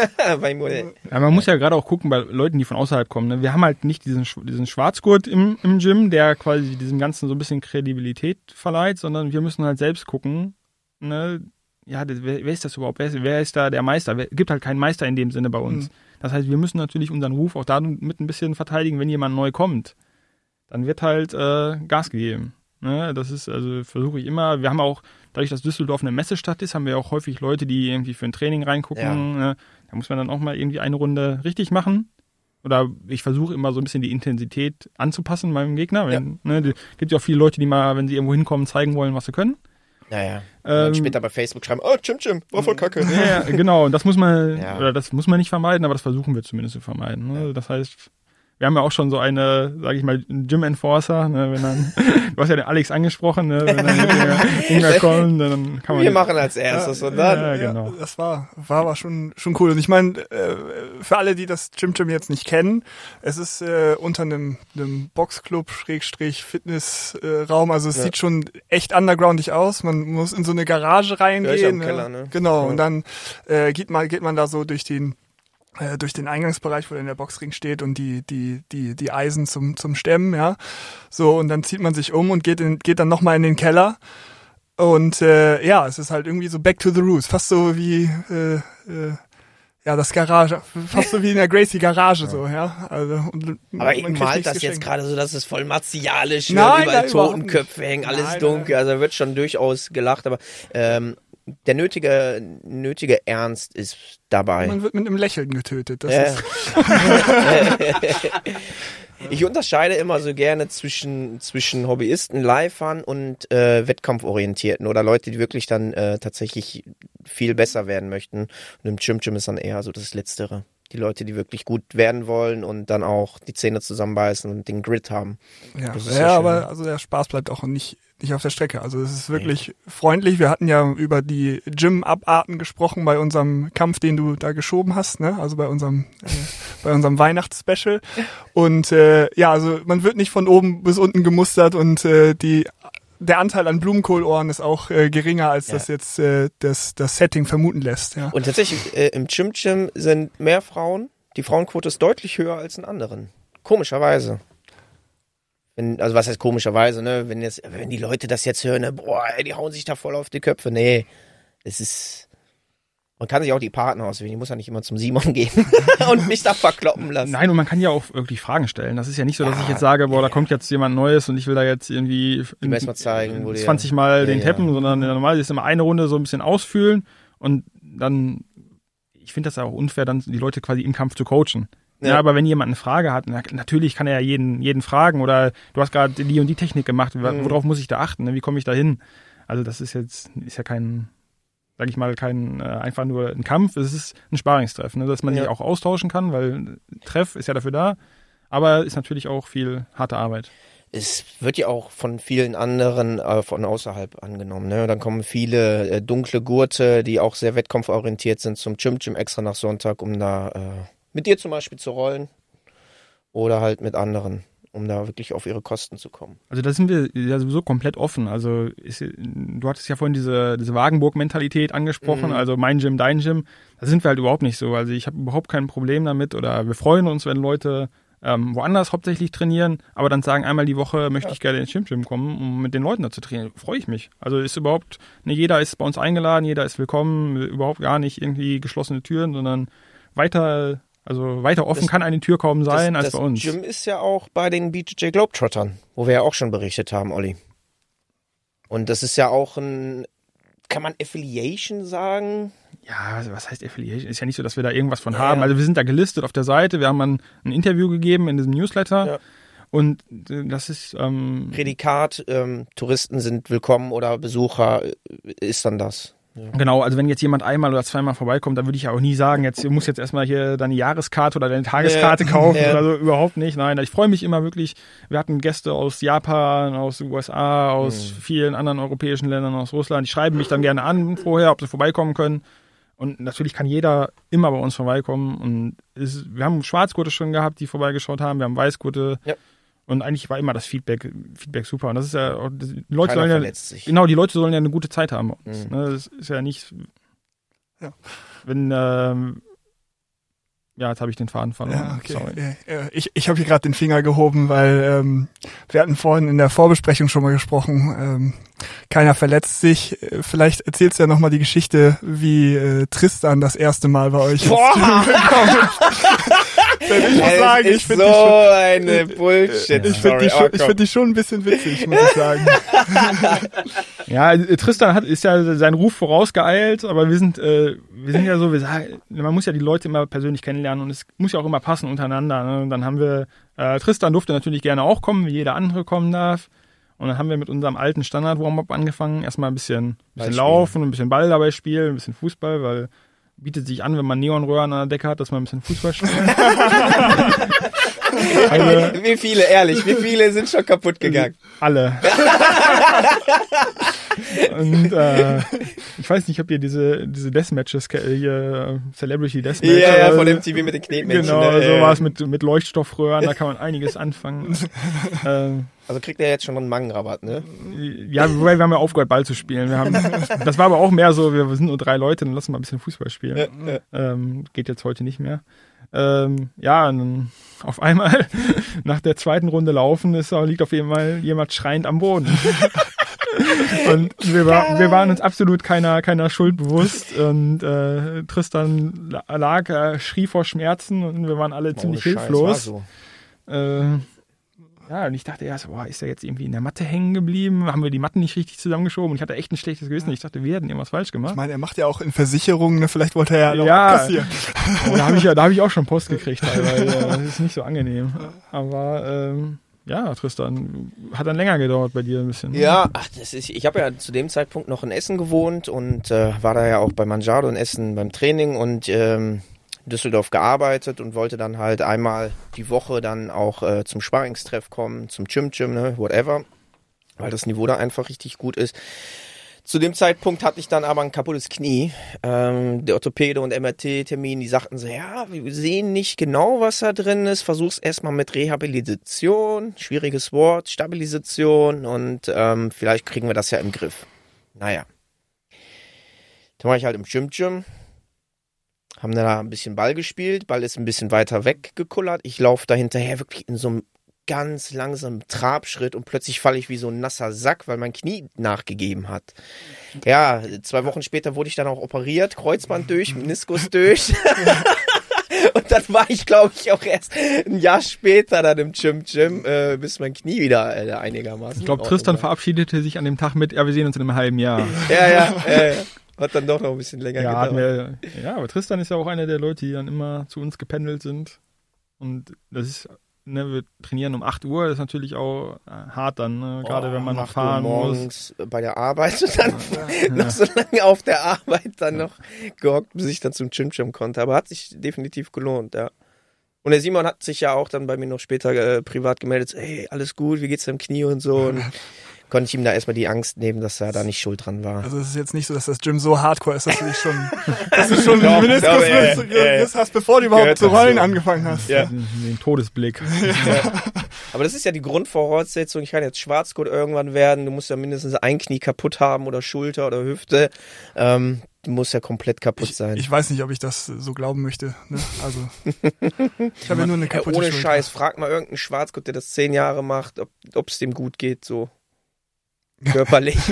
Speaker 4: Ja, man muss ja gerade auch gucken bei Leuten, die von außerhalb kommen. Ne? Wir haben halt nicht diesen, diesen Schwarzgurt im, im Gym, der quasi diesem Ganzen so ein bisschen Kredibilität verleiht, sondern wir müssen halt selbst gucken, ne? ja, das- wer, wer ist das überhaupt? Wer ist, wer ist da der Meister? Wer, gibt halt keinen Meister in dem Sinne bei uns.
Speaker 2: Mhm.
Speaker 4: Das heißt, wir müssen natürlich unseren Ruf auch damit ein bisschen verteidigen, wenn jemand neu kommt. Dann wird halt äh, Gas gegeben. Ne? Das ist, also versuche ich immer, wir haben auch, dadurch, dass Düsseldorf eine Messestadt ist, haben wir auch häufig Leute, die irgendwie für ein Training reingucken.
Speaker 3: Ja.
Speaker 4: Ne? Da muss man dann auch mal irgendwie eine Runde richtig machen. Oder ich versuche immer so ein bisschen die Intensität anzupassen meinem Gegner. Wenn, ne, die, gibt ja auch viele Leute, die mal, wenn sie irgendwo hinkommen, zeigen wollen, was sie können.
Speaker 3: Naja. Und
Speaker 4: Ähm,
Speaker 3: später bei Facebook schreiben, oh, Chim Chim, war voll kacke.
Speaker 4: Ja, genau. Und das muss man,
Speaker 3: Ja.
Speaker 4: oder das muss man nicht vermeiden, aber das versuchen wir zumindest zu vermeiden. Ne? Das heißt, wir haben ja auch schon so eine, sage ich mal, Gym Enforcer, ne? wenn dann, du hast ja den Alex angesprochen, ne? wenn dann der Hunger kommt, dann kann man.
Speaker 3: Wir machen als erstes und dann.
Speaker 4: Ja, genau.
Speaker 2: das war, war aber schon, schon cool. Und ich meine, äh, für alle, die das Gym Gym jetzt nicht kennen, es ist äh, unter einem, einem Boxclub, Schrägstrich, Fitnessraum. also es
Speaker 3: Ja.
Speaker 2: sieht schon echt undergroundig aus. Man muss in so eine Garage reingehen.
Speaker 3: Ja, ja im
Speaker 2: ne?
Speaker 3: Keller, ne?
Speaker 2: Genau.
Speaker 3: Ja.
Speaker 2: Und dann äh, geht man, geht man da so durch den äh, durch den Eingangsbereich, wo dann der Boxring steht und die die die die Eisen zum zum Stemmen, ja. So und dann zieht man sich um und geht in, geht dann noch mal in den Keller und äh, ja, es ist halt irgendwie so Back to the Roots, fast so wie äh, äh, ja, das Garage, fast so wie in der Gracie Garage so, ja. Also, und
Speaker 3: Aber ihr
Speaker 2: kriegt
Speaker 3: malt das jetzt
Speaker 2: geschenkt.
Speaker 3: gerade so, dass es voll martialisch wird, überall Totenköpfe hängen, alles
Speaker 2: Nein,
Speaker 3: dunkel,
Speaker 2: nein.
Speaker 3: also wird schon durchaus gelacht, aber ähm, der nötige, nötige Ernst ist dabei.
Speaker 2: Man wird mit einem Lächeln getötet. Das
Speaker 3: Ja.
Speaker 2: ist,
Speaker 3: Ich unterscheide immer so gerne zwischen, zwischen Hobbyisten, Livern und äh, Wettkampforientierten oder Leute, die wirklich dann äh, tatsächlich viel besser werden möchten. Und im Chim Chim ist dann eher so das Letztere. Die Leute, die wirklich gut werden wollen und dann auch die Zähne zusammenbeißen und den Grit haben.
Speaker 2: ja, ja aber also der Spaß bleibt auch nicht, nicht auf der Strecke. Also es ist wirklich freundlich. Wir hatten ja über die Gym-Abarten gesprochen bei unserem Kampf, den du da geschoben hast, ne? Also bei unserem, äh, bei unserem Weihnachtsspecial. Und äh, ja, also man wird nicht von oben bis unten gemustert und äh, die der Anteil an Blumenkohlohren ist auch äh, geringer, als
Speaker 3: Ja.
Speaker 2: das jetzt äh, das, das Setting vermuten lässt. Ja.
Speaker 3: Und tatsächlich, äh, im Chim Chim sind mehr Frauen. Die Frauenquote ist deutlich höher als in anderen. Komischerweise. Wenn, also was heißt komischerweise, ne? Wenn jetzt, wenn die Leute das jetzt hören, ne, boah, ey, die hauen sich da voll auf die Köpfe. Nee, es ist. Man kann sich auch die Partner auswählen. Ich muss ja nicht immer zum Simon gehen und mich da verkloppen lassen.
Speaker 4: Nein, und man kann ja auch wirklich Fragen stellen. Das ist ja nicht so, dass ich jetzt sage, boah, da kommt jetzt jemand Neues und ich will da jetzt irgendwie
Speaker 3: erst mal zeigen, wo die-
Speaker 4: 20 Mal
Speaker 3: Ja,
Speaker 4: den
Speaker 3: ja.
Speaker 4: tappen, sondern normal ist immer eine Runde so ein bisschen ausfühlen und dann, ich finde das ja auch unfair, dann die Leute quasi im Kampf zu coachen. Ja.
Speaker 3: Ja.
Speaker 4: aber wenn jemand eine Frage hat, na, natürlich kann er ja jeden, jeden fragen oder du hast gerade die und die Technik gemacht,
Speaker 3: Mhm.
Speaker 4: worauf muss ich da achten, ne? wie komme ich da hin? Also das ist jetzt, ist ja kein, sag ich mal, kein äh, einfach nur ein Kampf, es ist ein Sparingstreff, ne? dass man
Speaker 3: Ja.
Speaker 4: sich auch austauschen kann, weil Treff ist ja dafür da, aber ist natürlich auch viel harte Arbeit.
Speaker 3: Es wird ja auch von vielen anderen äh, von außerhalb angenommen. Ne? Dann kommen viele äh, dunkle Gurte, die auch sehr wettkampforientiert sind, zum Chim Chim extra nach Sonntag, um da äh, mit dir zum Beispiel zu rollen. Oder halt mit anderen, um da wirklich auf ihre Kosten zu kommen.
Speaker 4: Also da sind wir ja sowieso komplett offen. Also ist, du hattest ja vorhin diese, diese Wagenburg-Mentalität angesprochen,
Speaker 3: Mhm.
Speaker 4: also mein Gym, dein Gym. Da sind wir halt überhaupt nicht so. Also ich habe überhaupt kein Problem damit oder wir freuen uns, wenn Leute ähm, woanders hauptsächlich trainieren, aber dann sagen, einmal die Woche möchte ich gerne ins Gym Gym kommen, um mit den Leuten da zu trainieren. Freue ich mich. Also ist überhaupt, ne, jeder ist bei uns eingeladen, jeder ist willkommen, überhaupt gar nicht irgendwie geschlossene Türen, sondern weiter, also weiter offen
Speaker 3: Das-
Speaker 4: kann eine Tür kaum sein
Speaker 3: das,
Speaker 4: als
Speaker 3: das
Speaker 4: bei uns.
Speaker 3: Gym ist ja auch bei den BJJ Globetrottern, wo wir ja auch schon berichtet haben, Olli. Und das ist ja auch ein, kann man Affiliation sagen?
Speaker 4: Ja, was- was heißt Affiliation? Ist ja nicht so, dass wir da irgendwas von
Speaker 3: Ja,
Speaker 4: haben. Also wir sind da gelistet auf der Seite, wir haben ein, ein Interview gegeben in diesem Newsletter
Speaker 3: Ja.
Speaker 4: und äh, das ist ähm,
Speaker 3: Prädikat, ähm, Touristen sind willkommen oder Besucher, äh, ist dann das.
Speaker 4: Genau, also wenn jetzt jemand einmal oder zweimal vorbeikommt, dann würde ich ja auch nie sagen, jetzt du musst jetzt erstmal hier deine Jahreskarte oder deine Tageskarte
Speaker 3: Ja.
Speaker 4: kaufen
Speaker 3: Ja.
Speaker 4: oder so, überhaupt nicht. Nein, ich freue mich immer wirklich. Wir hatten Gäste aus Japan, aus den USA, aus
Speaker 3: Mhm.
Speaker 4: vielen anderen europäischen Ländern, aus Russland. Die schreiben mich dann gerne an vorher, ob sie vorbeikommen können. Und natürlich kann jeder immer bei uns vorbeikommen. Und es, wir haben Schwarzgurte schon gehabt, die vorbeigeschaut haben. Wir haben Weißgurte.
Speaker 3: Ja.
Speaker 4: Und eigentlich war immer das Feedback, Feedback super. Und das ist ja, auch- die Leute
Speaker 3: Keiner
Speaker 4: sollen ja,
Speaker 3: sich.
Speaker 4: genau, die Leute sollen ja eine gute Zeit haben.
Speaker 3: Mhm.
Speaker 4: Ne? Das ist ja nicht,
Speaker 2: Ja.
Speaker 4: wenn, ähm, ja, jetzt habe ich den Faden verloren.
Speaker 2: Ja, okay.
Speaker 4: Sorry.
Speaker 2: Ich, ich habe hier gerade den Finger gehoben, weil ähm, wir hatten vorhin in der Vorbesprechung schon mal gesprochen. Ähm, keiner verletzt sich. Äh, Vielleicht erzählst du ja nochmal die Geschichte, wie äh, Tristan das erste Mal bei euch ins
Speaker 3: Boah!
Speaker 2: Gekommen ist. Denn ich
Speaker 3: Es
Speaker 2: sagen, ich finde
Speaker 3: so
Speaker 2: die schon,
Speaker 3: eine Bullshit.
Speaker 2: ich find die, schon, ich find die schon ein bisschen witzig, muss ich sagen.
Speaker 4: Ja, äh, Tristan hat, ist ja sein Ruf vorausgeeilt, aber wir sind, äh, wir sind ja so, wir sagen, man muss ja die Leute immer persönlich kennenlernen und es muss ja auch immer passen untereinander. Ne? Und dann haben wir, äh, Tristan durfte natürlich gerne auch kommen, wie jeder andere kommen darf. Und dann haben wir mit unserem alten Standard-Warm-Up angefangen. Erstmal ein bisschen, bisschen
Speaker 3: Ball spielen.
Speaker 4: laufen, ein bisschen Ball dabei spielen, ein bisschen Fußball, weil bietet sich an, wenn man Neonröhren an der Decke hat, dass man ein bisschen Fußball spielt. also,
Speaker 3: Wie viele, ehrlich, wie viele sind schon kaputt gegangen?
Speaker 4: alle. Und äh, ich weiß nicht, ob ihr diese, diese Deathmatches, hier Celebrity Deathmatch.
Speaker 3: Ja, ja, von MTV mit den Knetmännchen.
Speaker 4: Genau,
Speaker 3: ne?
Speaker 4: so war es mit, mit Leuchtstoffröhren, da kann man einiges anfangen. ähm,
Speaker 3: Also kriegt er jetzt schon einen Mangenrabatt, ne?
Speaker 4: ja, wobei wir haben ja aufgehört, Ball zu spielen. Wir haben, das war aber auch mehr so, wir sind nur drei Leute, dann lassen wir ein bisschen Fußball spielen. Ähm, geht jetzt heute nicht mehr. Ähm, ja, und dann auf einmal nach der zweiten Runde laufen ist, liegt auf jeden Fall jemand schreiend am Boden. und wir, war, wir waren uns absolut keiner, keiner Schuld bewusst und äh, Tristan la- lag, äh, schrie vor Schmerzen und wir waren alle ziemlich
Speaker 3: Ohne Scheiß,
Speaker 4: hilflos.
Speaker 3: so.
Speaker 4: Äh, ja, und ich dachte erst, boah, ist er jetzt irgendwie in der Matte hängen geblieben? Haben wir die Matten nicht richtig zusammengeschoben? Und ich hatte echt ein schlechtes Gewissen. Ich dachte, wir hätten irgendwas falsch gemacht.
Speaker 2: Ich meine, er macht ja auch in Versicherungen, ne? vielleicht wollte er ja noch
Speaker 4: Ja.
Speaker 2: kassieren.
Speaker 4: Da habe ich, ja- da hab ich auch schon Post gekriegt teilweise. Das ist nicht so angenehm. Aber ähm, ja, Tristan, hat dann länger gedauert bei dir ein bisschen. ne?
Speaker 3: Ja, ach, das ist, ich habe ja zu dem Zeitpunkt noch in Essen gewohnt und äh, war da ja auch bei Manjado in Essen beim Training und ähm, Düsseldorf gearbeitet und wollte dann halt einmal die Woche dann auch äh, zum Sparringstreff kommen, zum Gym Gym, ne, whatever, weil das Niveau da einfach richtig gut ist. Zu dem Zeitpunkt hatte ich dann aber ein kaputtes Knie. Ähm, der Orthopäde und MRT-Termin, die sagten so, ja, wir sehen nicht genau, was da drin ist. Versuch's erstmal mit Rehabilitation, schwieriges Wort, Stabilisation und ähm, vielleicht kriegen wir das ja im Griff. Naja. Dann war ich halt im Gym-Gym. Haben da ein bisschen Ball gespielt. Ball ist ein bisschen weiter weggekullert. Ich laufe da hinterher wirklich in so einem ganz langsamen Trabschritt und plötzlich falle ich wie so ein nasser Sack, weil mein Knie nachgegeben hat. Ja, zwei Wochen später wurde ich dann auch operiert, Kreuzband durch, Meniskus durch. Und dann war ich, glaube ich, auch erst ein Jahr später dann im Gym Gym, äh, bis mein Knie wieder äh, einigermaßen.
Speaker 4: Ich glaube, Tristan
Speaker 3: war.
Speaker 4: verabschiedete sich an dem Tag mit, ja, wir sehen uns in einem halben Jahr.
Speaker 3: Ja, ja, äh, hat dann doch noch ein bisschen länger
Speaker 4: Ja,
Speaker 3: gedauert.
Speaker 4: ja, aber Tristan ist ja auch einer der Leute, die dann immer zu uns gependelt sind. Und das ist, ne, wir trainieren um 8 Uhr, das ist natürlich auch äh, hart dann, ne? gerade
Speaker 3: Oh,
Speaker 4: wenn man noch
Speaker 3: 8 Uhr
Speaker 4: fahren muss.
Speaker 3: morgens bei der Arbeit und dann noch so lange auf der Arbeit dann noch gehockt, bis ich dann zum Gym Gym konnte. Aber hat sich definitiv gelohnt, ja. Und der Simon hat sich ja auch dann bei mir noch später äh, privat gemeldet, hey, alles gut, wie geht's deinem Knie und so. Und konnte ich ihm da erstmal die Angst nehmen, dass er da nicht schuld dran war.
Speaker 2: Also es ist jetzt nicht so, dass das Gym so hardcore ist, dass du dich schon, dass du schon
Speaker 3: Doch,
Speaker 2: Meniskus
Speaker 3: doch,
Speaker 2: riss-
Speaker 3: äh,
Speaker 2: riss hast, bevor du überhaupt zu rollen
Speaker 3: dazu.
Speaker 2: angefangen hast.
Speaker 3: Ja.
Speaker 4: Den Todesblick.
Speaker 3: Aber das ist ja die Grundvoraussetzung. Ich kann jetzt Schwarzgurt irgendwann werden. Du musst ja mindestens ein Knie kaputt haben oder Schulter oder Hüfte. Ähm, du musst ja komplett kaputt sein.
Speaker 2: Ich weiß nicht, ob ich das so glauben möchte. Ne? Also ich habe ja nur eine kaputte
Speaker 3: ohne
Speaker 2: Schulter.
Speaker 3: Scheiß, frag mal irgendeinen Schwarzgurt, der das zehn Jahre macht, ob es dem gut geht, so körperlich.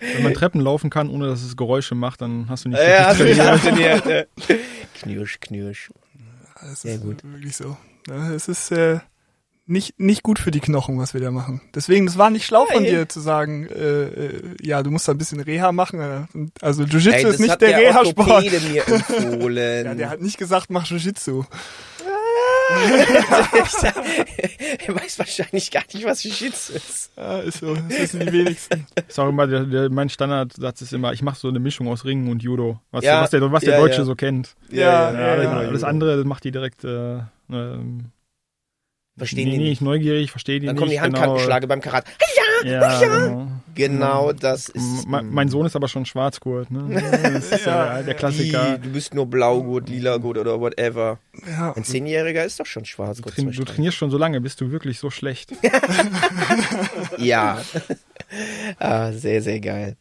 Speaker 4: Wenn man Treppen laufen kann, ohne dass es Geräusche macht, dann hast du nicht
Speaker 3: ja, hast du nicht
Speaker 4: trainiert.
Speaker 3: ja. Knirsch, knirsch.
Speaker 2: Das
Speaker 3: Sehr
Speaker 2: ist
Speaker 3: gut.
Speaker 2: wirklich so. Es ist äh, nicht, nicht gut für die Knochen, was wir da machen. Deswegen, das war nicht schlau von dir zu sagen, äh, äh, ja, du musst da ein bisschen Reha machen. äh, Also Jiu-Jitsu ist nicht
Speaker 3: hat
Speaker 2: der,
Speaker 3: der
Speaker 2: Reha-Sport. Ja, der hat nicht gesagt, mach Jiu-Jitsu.
Speaker 3: er weiß wahrscheinlich gar nicht, was Jiu-Jitsu ist.
Speaker 2: Ja, ist so. Das wissen die wenigsten.
Speaker 4: Ist auch immer der, der, mein Standardsatz ist immer, ich mache so eine Mischung aus Ringen und Judo. Was,
Speaker 3: Ja,
Speaker 4: was der, was der
Speaker 3: ja,
Speaker 4: Deutsche
Speaker 3: ja.
Speaker 4: so kennt.
Speaker 2: Ja,
Speaker 4: Ja,
Speaker 2: ja,
Speaker 4: alles,
Speaker 2: ja.
Speaker 4: alles andere das macht die direkt äh, ähm,
Speaker 3: Verstehen
Speaker 4: nee,
Speaker 3: die
Speaker 4: nee,
Speaker 3: nicht.
Speaker 4: ich neugierig, verstehe die
Speaker 3: Dann
Speaker 4: nicht.
Speaker 3: kommen die Handkantenschläge beim Karat.
Speaker 4: Genau, ja, genau.
Speaker 3: Genau das ist.
Speaker 4: M- mein, Sohn ist aber schon Schwarzgurt, ne? Das ist ja,
Speaker 2: Ja,
Speaker 4: der Klassiker.
Speaker 3: Wie, du bist nur Blaugurt, Lilagurt oder whatever.
Speaker 2: Ja,
Speaker 3: Ein Zehnjähriger ist doch schon schwarz.
Speaker 4: Du, train, du trainierst schon so lange, bist du wirklich so schlecht.
Speaker 3: Ja. ah, sehr, sehr geil.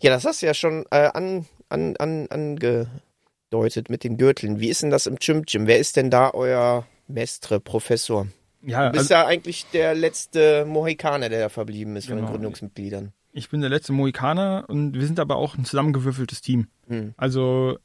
Speaker 3: Ja, das hast du ja schon äh, an, an, an, angedeutet mit den Gürteln. Wie ist denn das im Gym Gym? Wer ist denn da euer Mestre, Professor?
Speaker 4: Ja,
Speaker 3: Du bist
Speaker 4: also,
Speaker 3: ja eigentlich der letzte Mohikaner, der da verblieben ist von den
Speaker 4: Genau.
Speaker 3: Gründungsmitgliedern.
Speaker 4: ich bin der letzte Mohikaner und wir sind aber auch ein zusammengewürfeltes Team.
Speaker 3: Hm.
Speaker 4: Also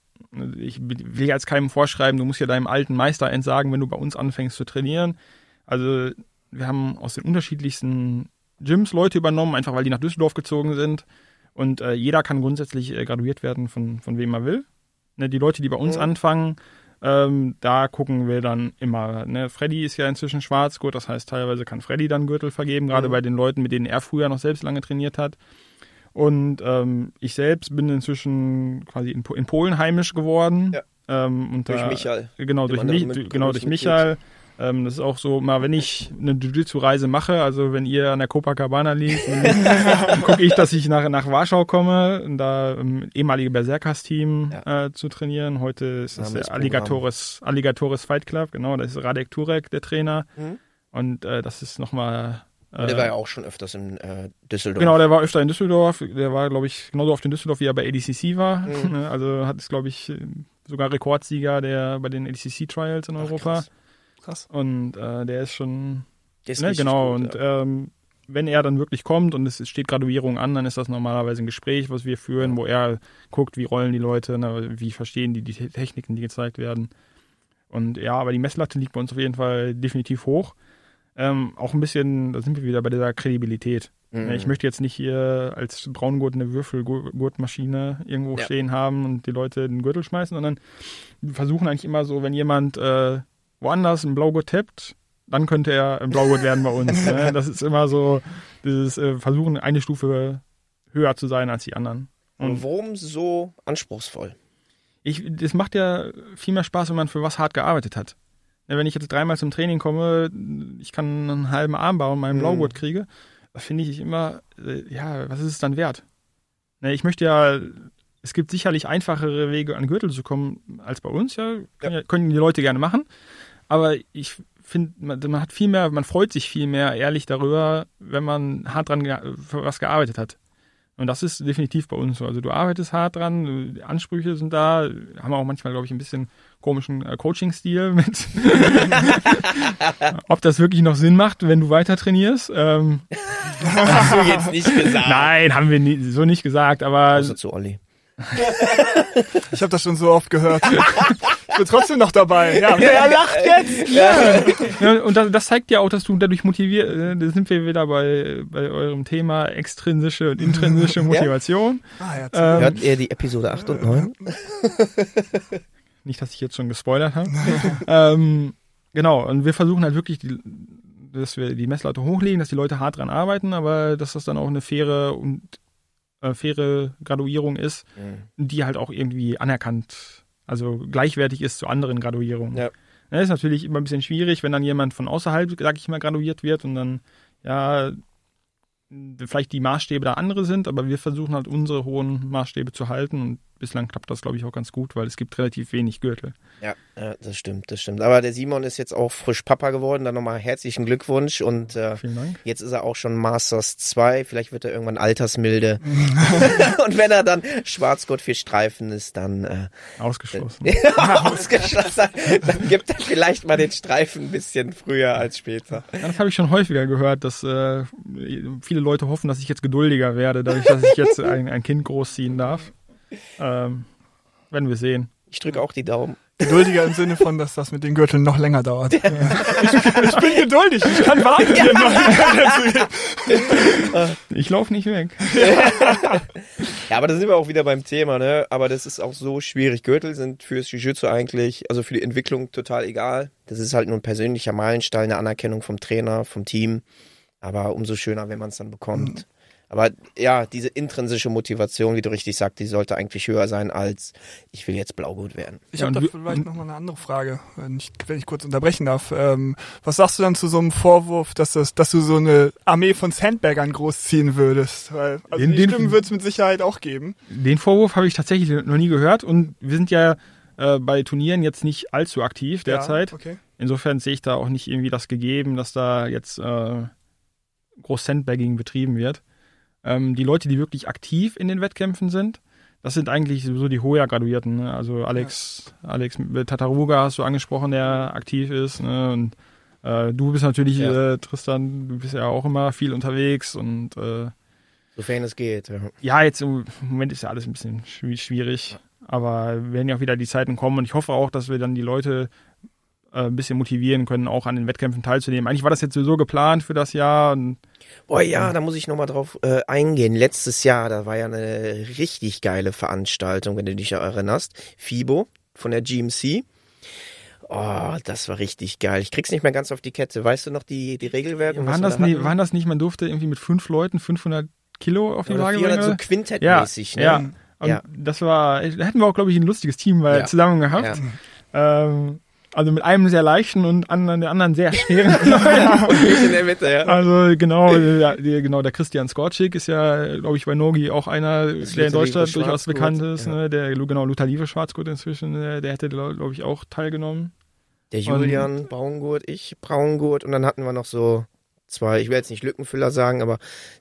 Speaker 4: ich will jetzt keinem vorschreiben, du musst ja deinem alten Meister entsagen, wenn du bei uns anfängst zu trainieren. Also wir haben aus den unterschiedlichsten Gyms Leute übernommen, einfach weil die nach Düsseldorf gezogen sind. Und äh, jeder kann grundsätzlich äh, graduiert werden von, von wem er will. Ne, die Leute, die bei uns
Speaker 3: Mhm.
Speaker 4: anfangen, ähm, da gucken wir dann immer. Ne? Freddy ist ja inzwischen Schwarzgurt, das heißt, teilweise kann Freddy dann Gürtel vergeben, gerade
Speaker 3: Mhm.
Speaker 4: bei den Leuten, mit denen er früher noch selbst lange trainiert hat. Und ähm, ich selbst bin inzwischen quasi in, in Polen heimisch geworden.
Speaker 3: Ja.
Speaker 4: Ähm, und
Speaker 3: Durch
Speaker 4: da,
Speaker 3: Michael.
Speaker 4: Genau, durch,
Speaker 3: mit
Speaker 4: genau, durch. Michael. Ähm, das ist auch so, mal wenn ich eine Jiu-Jitsu-Reise mache, also wenn ihr an der Copacabana liegt, dann gucke ich, dass ich nach, nach Warschau komme, da im ehemalige Berserkers-Team
Speaker 3: Ja.
Speaker 4: äh, zu trainieren. Heute ist
Speaker 3: ist
Speaker 4: der Alligatores, Alligatores Fight Club, genau, da ist Radek Turek der Trainer.
Speaker 3: Mhm.
Speaker 4: Und äh, das ist nochmal
Speaker 3: Der
Speaker 4: äh,
Speaker 3: war ja auch schon öfters in äh, Düsseldorf.
Speaker 4: Genau, der war öfter in Düsseldorf. Der war, glaube ich, genauso oft in Düsseldorf, wie er bei ADCC war.
Speaker 3: Mhm.
Speaker 4: Also hat es, glaube ich, sogar Rekordsieger der bei den ADCC Trials in
Speaker 3: Ach,
Speaker 4: Europa.
Speaker 3: krass.
Speaker 2: Krass.
Speaker 4: Und äh, der ist schon,
Speaker 3: Der ist
Speaker 4: ne, genau.
Speaker 3: gut,
Speaker 4: und
Speaker 3: ja.
Speaker 4: ähm, wenn er dann wirklich kommt und es steht Graduierung an, dann ist das normalerweise ein Gespräch, was wir führen, wo er guckt, wie rollen die Leute, ne, wie verstehen die die Te- Techniken, die gezeigt werden. Und ja, aber die Messlatte liegt bei uns auf jeden Fall definitiv hoch. Ähm, auch ein bisschen, da sind wir wieder bei dieser Kredibilität.
Speaker 3: Mhm.
Speaker 4: Ich möchte jetzt nicht hier als Braungurt eine Würfelgurtmaschine irgendwo
Speaker 3: Ja.
Speaker 4: stehen haben und die Leute den Gürtel schmeißen, sondern wir versuchen eigentlich immer so, wenn jemand äh, woanders einen Blaugurt tappt, dann könnte er ein Blaugurt werden bei uns. Ne? Das ist immer so, dieses äh, Versuchen, eine Stufe höher zu sein als die anderen.
Speaker 3: Und warum so anspruchsvoll?
Speaker 4: Ich, das macht ja viel mehr Spaß, wenn man für was hart gearbeitet hat. Wenn ich jetzt dreimal zum Training komme, ich kann einen halben Armbau und meinen
Speaker 3: Mhm.
Speaker 4: Blaugurt kriege, da finde ich immer, äh, ja, was ist es dann wert? Ne, Ich möchte ja, es gibt sicherlich einfachere Wege, an Gürtel zu kommen als bei uns, ja, können, ja. können die Leute gerne machen. Aber ich finde, man, man hat viel mehr, man freut sich viel mehr ehrlich darüber, wenn man hart dran für was gearbeitet hat. Und das ist definitiv bei uns so. Also du arbeitest hart dran, die Ansprüche sind da, haben auch manchmal, glaube ich, ein bisschen komischen äh, Coaching-Stil mit. Ob das wirklich noch Sinn macht, wenn du weiter trainierst. Ähm,
Speaker 3: Hast du jetzt nicht gesagt.
Speaker 4: nein, haben wir nie, so nicht gesagt, aber
Speaker 3: Außer zu Olli.
Speaker 2: Ich habe das schon so oft gehört. Bin trotzdem noch dabei. Ja, er lacht jetzt.
Speaker 4: Ja, und das, das zeigt ja auch, dass du dadurch motiviert, äh, da sind wir wieder bei, bei eurem Thema extrinsische und intrinsische Motivation.
Speaker 2: Ah, ja,
Speaker 4: Ähm,
Speaker 3: Hört ihr die Episode 8 und 9?
Speaker 4: Nicht, dass ich jetzt schon gespoilert habe. ähm, genau, und wir versuchen halt wirklich, die, dass wir die Messlatte hochlegen, dass die Leute hart dran arbeiten, aber dass das dann auch eine faire und äh, faire Graduierung ist, die halt auch irgendwie anerkannt, also gleichwertig ist zu anderen Graduierungen.
Speaker 3: Ja.
Speaker 4: Das ist natürlich immer ein bisschen schwierig, wenn dann jemand von außerhalb, sag ich mal, graduiert wird und dann, ja, vielleicht die Maßstäbe da andere sind, aber wir versuchen halt unsere hohen Maßstäbe zu halten und bislang klappt das, glaube ich, auch ganz gut, weil es gibt relativ wenig Gürtel.
Speaker 3: Ja, ja, das stimmt, das stimmt. Aber der Simon ist jetzt auch frisch Papa geworden. Dann nochmal herzlichen Glückwunsch. Und äh,
Speaker 4: Vielen Dank.
Speaker 3: jetzt ist er auch schon Masters 2. Vielleicht wird er irgendwann altersmilde. und wenn er dann Schwarzgurt für Streifen ist, dann äh,
Speaker 4: Ausgeschlossen.
Speaker 3: ausgeschlossen. Dann gibt er vielleicht mal den Streifen ein bisschen früher als später.
Speaker 4: Ja, das habe ich schon häufiger gehört, dass äh, viele Leute hoffen, dass ich jetzt geduldiger werde, dadurch, dass ich jetzt ein, ein Kind großziehen darf. Ähm, werden wir sehen.
Speaker 3: Ich drücke auch die Daumen.
Speaker 2: Geduldiger im Sinne von, dass das mit den Gürteln noch länger dauert. Ich, ich bin geduldig, ich kann warten. noch-
Speaker 4: Ich laufe nicht weg.
Speaker 3: Ja, aber da sind wir auch wieder beim Thema, ne? Aber das ist auch so schwierig. Gürtel sind fürs Jiu-Jitsu eigentlich, also für die Entwicklung total egal. Das ist halt nur ein persönlicher Meilenstein, eine Anerkennung vom Trainer, vom Team. Aber umso schöner, wenn man es dann bekommt. Aber ja, diese intrinsische Motivation, wie du richtig sagst, die sollte eigentlich höher sein als ich will jetzt Blaugut werden.
Speaker 2: Ich habe da vielleicht noch mal eine andere Frage, wenn ich, wenn ich kurz unterbrechen darf. Ähm, was sagst du dann zu so einem Vorwurf, dass, das, dass du so eine Armee von Sandbaggern großziehen würdest? Weil, also
Speaker 4: Den-
Speaker 2: die Stimmen wird es mit Sicherheit auch geben.
Speaker 4: Den Vorwurf habe ich tatsächlich noch nie gehört und wir sind ja äh, bei Turnieren jetzt nicht allzu aktiv derzeit.
Speaker 2: Ja, okay.
Speaker 4: Insofern sehe ich da auch nicht irgendwie das gegeben, dass da jetzt äh, groß Sandbagging betrieben wird. Ähm, die Leute, die wirklich aktiv in den Wettkämpfen sind, das sind eigentlich sowieso die Hoya-Graduierten. Ne? Also Alex, Alex Tataruga hast du angesprochen, der aktiv ist. Ne? Und äh, du bist natürlich,
Speaker 3: Ja.
Speaker 4: äh, Tristan, du bist ja auch immer viel unterwegs und äh,
Speaker 3: Sofern es geht. Ja.
Speaker 4: ja, jetzt im Moment ist ja alles ein bisschen schwi- schwierig, aber werden ja auch wieder die Zeiten kommen und ich hoffe auch, dass wir dann die Leute äh, ein bisschen motivieren können, auch an den Wettkämpfen teilzunehmen. Eigentlich war das jetzt sowieso geplant für das Jahr
Speaker 3: Boah, ja, da muss ich nochmal drauf äh, eingehen. Letztes Jahr, da war ja eine richtig geile Veranstaltung, wenn du dich erinnerst. FIBO von der GMC. Oh, das war richtig geil. Ich krieg's nicht mehr ganz auf die Kette. Weißt du noch die, die Regelwerke? was
Speaker 4: waren das,
Speaker 3: da
Speaker 4: nie, waren das nicht, man durfte irgendwie mit fünf Leuten 500 Kilo auf die Waage
Speaker 3: 400 so
Speaker 4: bringen?
Speaker 3: Quintett-mäßig, ne?
Speaker 4: ja. Und
Speaker 3: Ja.
Speaker 4: das war, da hätten wir auch, glaube ich, ein lustiges Team weil
Speaker 3: Ja.
Speaker 4: zusammen gehabt. Ähm, Also mit einem sehr leichten und anderen, der anderen sehr schweren.
Speaker 3: Und ich in der Mitte, ja.
Speaker 4: also genau, der, der, genau, der Christian Skorczyk ist ja, glaube ich, bei Nogi auch einer,
Speaker 3: Das
Speaker 4: der in Deutschland durchaus bekannt ist.
Speaker 3: ja.
Speaker 4: Ne? Der, genau, Luther Liebe Schwarzgurt inzwischen, der, der hätte, glaube ich, auch teilgenommen.
Speaker 3: Der Julian Braungurt, ich Braungurt und dann hatten wir noch so zwei, ich will jetzt nicht Lückenfüller sagen, aber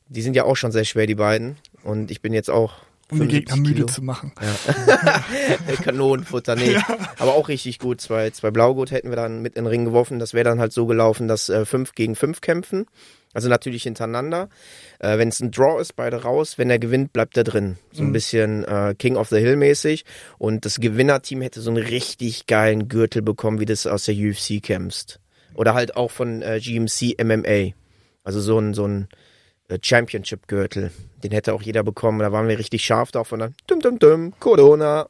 Speaker 3: die sind ja auch schon sehr schwer, die beiden. Und ich bin jetzt auch
Speaker 2: Um die
Speaker 3: 75
Speaker 2: Gegner müde
Speaker 3: Kilo.
Speaker 2: zu machen.
Speaker 3: Kanonenfutter, nee. Aber auch richtig gut. Zwei, zwei Blaugurt hätten wir dann mit in den Ring geworfen. Das wäre dann halt so gelaufen, dass äh, fünf gegen fünf kämpfen. Also natürlich hintereinander. Äh, wenn es ein Draw ist, beide raus. Wenn er gewinnt, bleibt er drin. So ein bisschen äh, King of the Hill mäßig. Und das Gewinnerteam hätte so einen richtig geilen Gürtel bekommen, wie das aus der UFC kämpfst. Oder halt auch von äh, GMC MMA. Also so ein, so ein äh, Championship-Gürtel. Den hätte auch jeder bekommen. Da waren wir richtig scharf drauf und dann dum dum dum, Corona.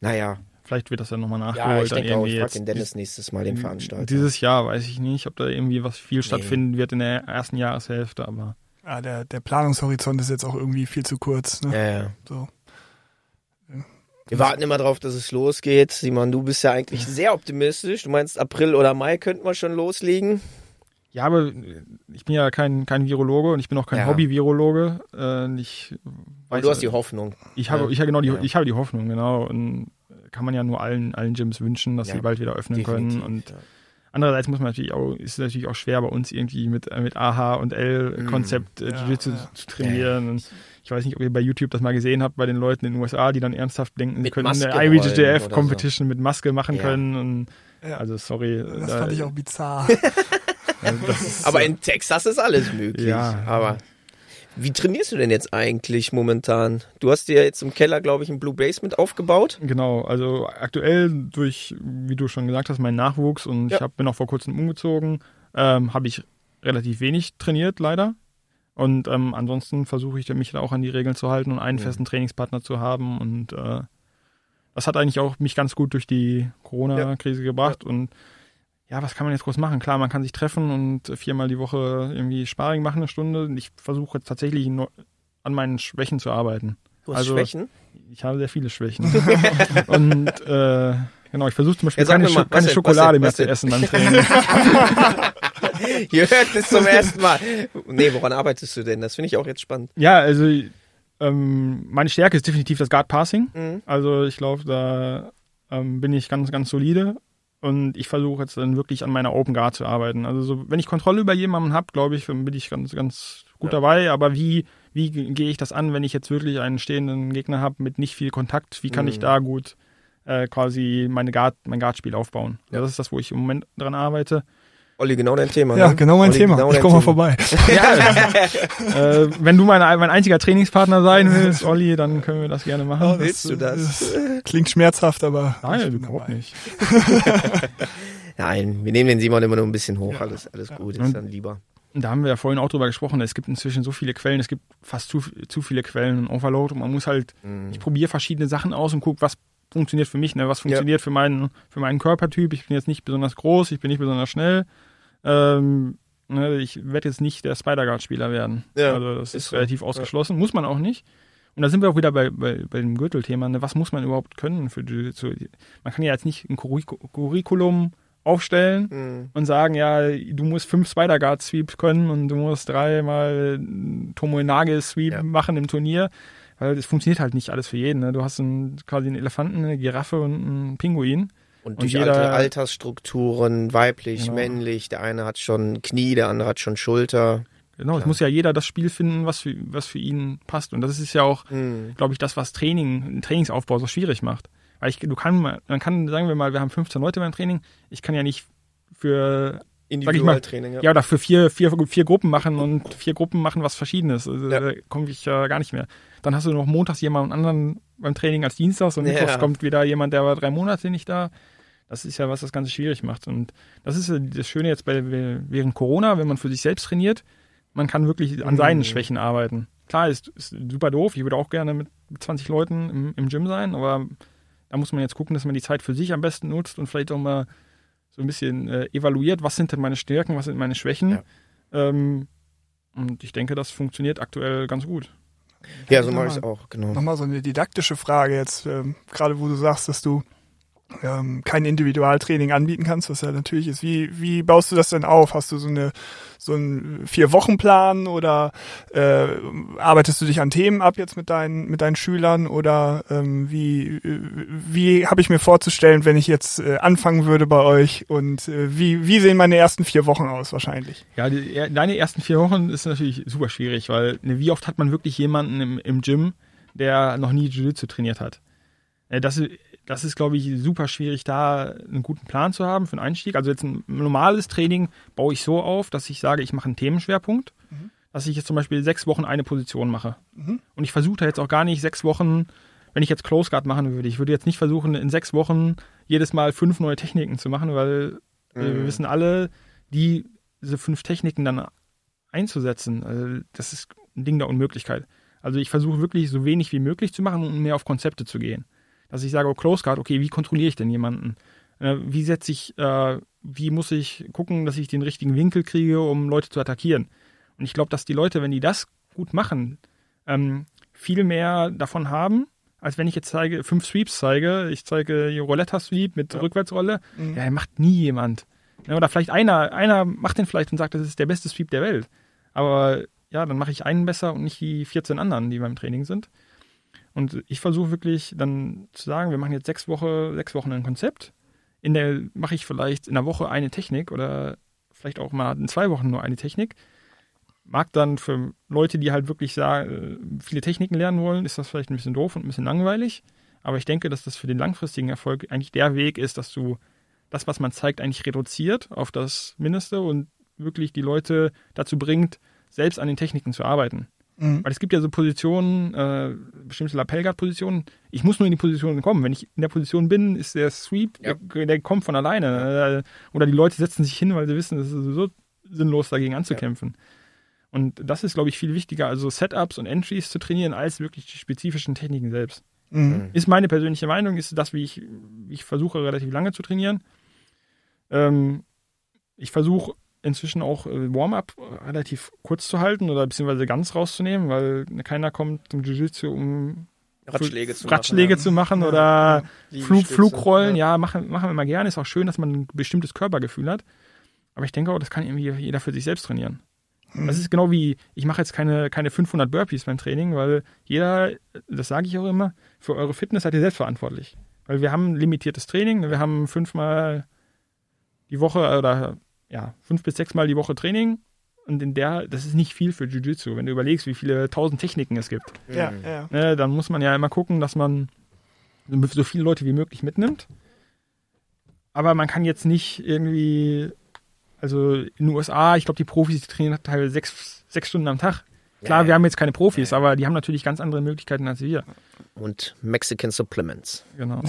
Speaker 3: Naja,
Speaker 4: Vielleicht wird das dann nochmal
Speaker 3: ja,
Speaker 4: nachgeholt.
Speaker 3: ich
Speaker 4: dann
Speaker 3: denke auch,
Speaker 4: irgendwie
Speaker 3: ich frage
Speaker 4: jetzt
Speaker 3: den Dennis nächstes Mal, den Veranstalter.
Speaker 4: Dieses Jahr weiß ich nicht, ob da irgendwie was viel stattfinden wird in der ersten Jahreshälfte, aber
Speaker 2: Ja, der, der Planungshorizont ist jetzt auch irgendwie viel zu kurz. Ne?
Speaker 3: ja, ja.
Speaker 2: So.
Speaker 3: Wir warten immer drauf, dass es losgeht. Simon, du bist ja eigentlich sehr optimistisch. Du meinst, April oder Mai könnten wir schon loslegen.
Speaker 4: Ja, aber äh, ich bin ja kein, kein Virologe und ich bin auch kein
Speaker 3: Ja.
Speaker 4: Hobby-Virologe. Äh, ich weiß,
Speaker 3: du hast die Hoffnung.
Speaker 4: ich habe,
Speaker 3: Ja.
Speaker 4: ich habe genau die,
Speaker 3: Ja.
Speaker 4: ich habe die Hoffnung, genau. Und kann man ja nur allen, allen Gyms wünschen, dass
Speaker 3: Ja,
Speaker 4: sie bald wieder öffnen
Speaker 3: Definitiv,
Speaker 4: können. Und
Speaker 3: ja.
Speaker 4: andererseits muss man natürlich auch, ist es natürlich auch schwer bei uns irgendwie mit, äh, mit AH und L-Konzept äh,
Speaker 2: Ja,
Speaker 4: Jiu-Jitsu
Speaker 2: ja.
Speaker 4: zu trainieren. Und ich weiß nicht, ob ihr bei YouTube das mal gesehen habt, bei den Leuten in den USA, die dann ernsthaft denken, sie können
Speaker 3: Maske
Speaker 4: eine IBJJF-Competition mit Maske machen
Speaker 3: Ja.
Speaker 4: können. Und,
Speaker 2: Ja.
Speaker 4: Also sorry.
Speaker 2: Das
Speaker 4: da-
Speaker 2: fand ich auch bizarr.
Speaker 3: Aber in Texas ist alles möglich.
Speaker 4: Ja.
Speaker 3: Aber wie trainierst du denn jetzt eigentlich momentan? Du hast dir jetzt im Keller, glaube ich, ein Blue Basement aufgebaut.
Speaker 4: Genau, also aktuell durch, wie du schon gesagt hast, meinen Nachwuchs und
Speaker 3: Ja.
Speaker 4: ich hab, bin auch vor kurzem umgezogen, ähm, habe ich relativ wenig trainiert, leider. Und ähm, ansonsten versuche ich mich da auch an die Regeln zu halten und einen
Speaker 3: Mhm.
Speaker 4: festen Trainingspartner zu haben. Und äh, das hat eigentlich auch mich ganz gut durch die Corona-Krise gebracht. Und ja, was kann man jetzt groß machen? Klar, man kann sich treffen und viermal die Woche irgendwie Sparring machen, eine Stunde. Und Ich versuche jetzt tatsächlich nur an meinen Schwächen zu arbeiten.
Speaker 3: Du hast
Speaker 4: Also-
Speaker 3: Schwächen.
Speaker 4: Ich habe sehr viele Schwächen. und äh, genau, ich versuche zum Beispiel
Speaker 3: Ja,
Speaker 4: keine,
Speaker 3: mal,
Speaker 4: keine
Speaker 3: was
Speaker 4: Schokolade
Speaker 3: was
Speaker 4: mehr
Speaker 3: was
Speaker 4: zu essen beim Training.
Speaker 3: Ihr hört es zum ersten Mal. Nee, woran arbeitest du denn? Das finde ich auch jetzt spannend.
Speaker 4: ja, also ähm, meine Stärke ist definitiv das Guard Passing.
Speaker 3: Mhm.
Speaker 4: Also ich glaube, da ähm, bin ich ganz, ganz solide. Und ich versuche jetzt dann wirklich an meiner Open Guard zu arbeiten. Also so, wenn ich Kontrolle über jemanden habe, glaube ich, bin ich ganz, ganz gut
Speaker 3: Ja.
Speaker 4: dabei. Aber wie, wie gehe ich das an, wenn ich jetzt wirklich einen stehenden Gegner habe mit nicht viel Kontakt? Wie kann ich
Speaker 3: Mhm.
Speaker 4: da gut äh, quasi meine Guard, mein Guardspiel aufbauen?
Speaker 3: Ja.
Speaker 4: Das ist das, wo ich im Moment dran arbeite.
Speaker 3: Olli, genau dein Thema.
Speaker 2: ja,
Speaker 3: ne?
Speaker 2: genau mein
Speaker 3: Olli,
Speaker 2: Thema.
Speaker 3: genau
Speaker 2: ich komme mal vorbei.
Speaker 4: äh, wenn du mein, mein einziger Trainingspartner sein willst, Olli, dann können wir das gerne machen.
Speaker 3: Willst du das?
Speaker 2: Klingt schmerzhaft, aber. ich
Speaker 4: Nein,
Speaker 2: bin
Speaker 4: überhaupt
Speaker 2: dabei.
Speaker 4: nicht.
Speaker 3: Nein, wir nehmen den Simon immer nur ein bisschen hoch.
Speaker 2: Ja.
Speaker 3: Alles, alles gut,
Speaker 4: Und-
Speaker 3: ist dann lieber.
Speaker 4: Da haben wir ja vorhin auch drüber gesprochen, es gibt inzwischen so viele Quellen, es gibt fast zu, zu viele Quellen und Overload und man muss halt,
Speaker 3: Mhm.
Speaker 4: ich probiere verschiedene Sachen aus und gucke, was funktioniert für mich, ne? was funktioniert für, meinen, für meinen Körpertyp. Ich bin jetzt nicht besonders groß, ich bin nicht besonders schnell. Ähm, ne? Ich werde jetzt nicht der Spider-Guard-Spieler werden.
Speaker 3: Ja,
Speaker 4: also das ist,
Speaker 3: ist so.
Speaker 4: relativ ausgeschlossen, muss man auch nicht. Und da sind wir auch wieder bei, bei, bei dem Gürtelthema. Ne? Was muss man überhaupt können für Jiu-Jitsu? Man kann ja jetzt nicht ein Curricu- Curriculum aufstellen
Speaker 3: Mhm.
Speaker 4: und sagen, ja, du musst fünf Spider-Guard-Sweeps können und du musst dreimal Tomoe-Nage-Sweep
Speaker 3: Ja.
Speaker 4: machen im Turnier. Weil das funktioniert halt nicht alles für jeden. Ne? Du hast einen, quasi einen Elefanten, eine Giraffe und einen Pinguin.
Speaker 3: Und
Speaker 4: Und
Speaker 3: durch
Speaker 4: jeder-
Speaker 3: alte Altersstrukturen, weiblich,
Speaker 4: Genau.
Speaker 3: männlich, der eine hat schon Knie, der andere hat schon Schulter.
Speaker 4: Genau, es
Speaker 3: Klar.
Speaker 4: muss ja jeder das Spiel finden, was für, was für ihn passt. Und das ist ja auch,
Speaker 3: Mhm.
Speaker 4: glaube ich, das, was Training, Trainingsaufbau so schwierig macht. Weil ich, du kann, man kann, sagen wir mal, wir haben 15 Leute beim Training. Ich kann ja nicht für
Speaker 3: Individualtraining, ja.
Speaker 4: Ja, oder für vier, vier, vier Gruppen machen und vier Gruppen machen was Verschiedenes. Also,
Speaker 3: Ja.
Speaker 4: Da komme ich ja gar nicht mehr. Dann hast du noch montags jemanden anderen beim Training als Dienstags und
Speaker 3: Ja.
Speaker 4: mittwochs kommt wieder jemand, der war drei Monate nicht da. Das ist ja, was das Ganze schwierig macht. Und das ist ja das Schöne jetzt bei, während Corona, wenn man für sich selbst trainiert, man kann wirklich an seinen
Speaker 3: Mhm.
Speaker 4: Schwächen arbeiten. Klar, ist, ist super doof. Ich würde auch gerne mit 20 Leuten im, im Gym sein, aber da muss man jetzt gucken, dass man die Zeit für sich am besten nutzt und vielleicht auch mal so ein bisschen äh, evaluiert, was sind denn meine Stärken, was sind meine Schwächen.
Speaker 3: Ja.
Speaker 4: Ähm, und ich denke, das funktioniert aktuell ganz gut.
Speaker 3: Ja, so mache ich es auch, genau.
Speaker 2: Nochmal so eine didaktische Frage jetzt, ähm, gerade wo du sagst, dass du ähm, kein Individualtraining anbieten kannst, was ja natürlich ist. Wie, wie baust du das denn auf? Hast du so eine so einen Vier-Wochen-Plan oder äh, arbeitest du dich an Themen ab jetzt mit deinen mit deinen Schülern oder ähm, wie wie habe ich mir vorzustellen, wenn ich jetzt äh, anfangen würde bei euch und äh, wie wie sehen meine ersten vier Wochen aus wahrscheinlich?
Speaker 4: Ja, die, deine ersten vier Wochen ist natürlich super schwierig, weil ne, wie oft hat man wirklich jemanden im, im Gym, der noch nie Jiu-Jitsu trainiert hat? Äh, das das ist, glaube ich, super schwierig, da einen guten Plan zu haben für einen Einstieg. Also jetzt ein normales Training baue ich so auf, dass ich sage, ich mache einen Themenschwerpunkt, mhm. dass ich jetzt zum Beispiel sechs Wochen eine Position mache. Mhm. Und ich versuche da jetzt auch gar nicht sechs Wochen, wenn ich jetzt Close Guard machen würde, ich würde jetzt nicht versuchen, in sechs Wochen jedes Mal fünf neue Techniken zu machen, weil mhm. wir wissen alle, die, diese fünf Techniken dann einzusetzen, also das ist ein Ding der Unmöglichkeit. Also ich versuche wirklich so wenig wie möglich zu machen und mehr auf Konzepte zu gehen dass ich sage, oh, Close Guard, okay, wie kontrolliere ich denn jemanden? Äh, wie setze ich, äh, wie muss ich gucken, dass ich den richtigen Winkel kriege, um Leute zu attackieren? Und ich glaube, dass die Leute, wenn die das gut machen, ähm, viel mehr davon haben, als wenn ich jetzt zeige, fünf Sweeps zeige. Ich zeige Roulette-Sweep mit ja. Rückwärtsrolle. Mhm. Ja, macht nie jemand. Oder vielleicht einer, einer macht den vielleicht und sagt, das ist der beste Sweep der Welt. Aber ja, dann mache ich einen besser und nicht die 14 anderen, die beim Training sind. Und ich versuche wirklich dann zu sagen, wir machen jetzt sechs Wochen, sechs Wochen ein Konzept. In der mache ich vielleicht in der Woche eine Technik oder vielleicht auch mal in zwei Wochen nur eine Technik. Mag dann für Leute, die halt wirklich äh, viele Techniken lernen wollen, ist das vielleicht ein bisschen doof und ein bisschen langweilig. Aber ich denke, dass das für den langfristigen Erfolg eigentlich der Weg ist, dass du das, was man zeigt, eigentlich reduziert auf das Mindeste und wirklich die Leute dazu bringt, selbst an den Techniken zu arbeiten. Mhm. Weil es gibt ja so Positionen, äh, bestimmte Lapelgard-Positionen. Ich muss nur in die Position kommen. Wenn ich in der Position bin, ist der Sweep, ja. der, der, kommt von alleine. Äh, oder die Leute setzen sich hin, weil sie wissen, es ist sowieso sinnlos, dagegen anzukämpfen. Ja. Und das ist, glaube ich, viel wichtiger, also Setups und Entries zu trainieren, als wirklich die spezifischen Techniken selbst. Mhm. Ist meine persönliche Meinung, ist das, wie ich, wie ich versuche, relativ lange zu trainieren. Ähm, ich versuche inzwischen auch äh, Warm-up relativ kurz zu halten oder beziehungsweise ganz rauszunehmen, weil keiner kommt zum Jiu-Jitsu, um
Speaker 3: Ratschläge zu
Speaker 4: Ratschläge
Speaker 3: machen,
Speaker 4: zu machen ja. oder ja. Flug, Flugrollen. Ja, ja machen, machen wir immer gerne. Ist auch schön, dass man ein bestimmtes Körpergefühl hat. Aber ich denke auch, das kann irgendwie jeder für sich selbst trainieren. Hm. Das ist genau wie, ich mache jetzt keine, keine 500 Burpees beim Training, weil jeder, das sage ich auch immer, für eure Fitness seid ihr selbst verantwortlich. Weil wir haben limitiertes Training, wir haben fünfmal die Woche oder ja, fünf bis sechs Mal die Woche Training. Und in der, das ist nicht viel für Jiu-Jitsu, wenn du überlegst, wie viele tausend Techniken es gibt.
Speaker 2: Ja, ja.
Speaker 4: Ne, dann muss man ja immer gucken, dass man so viele Leute wie möglich mitnimmt. Aber man kann jetzt nicht irgendwie, also in den USA, ich glaube, die Profis die trainieren teilweise sechs, sechs Stunden am Tag. Klar, ja, wir haben jetzt keine Profis, aber die haben natürlich ganz andere Möglichkeiten als wir.
Speaker 3: Und Mexican Supplements.
Speaker 4: Genau.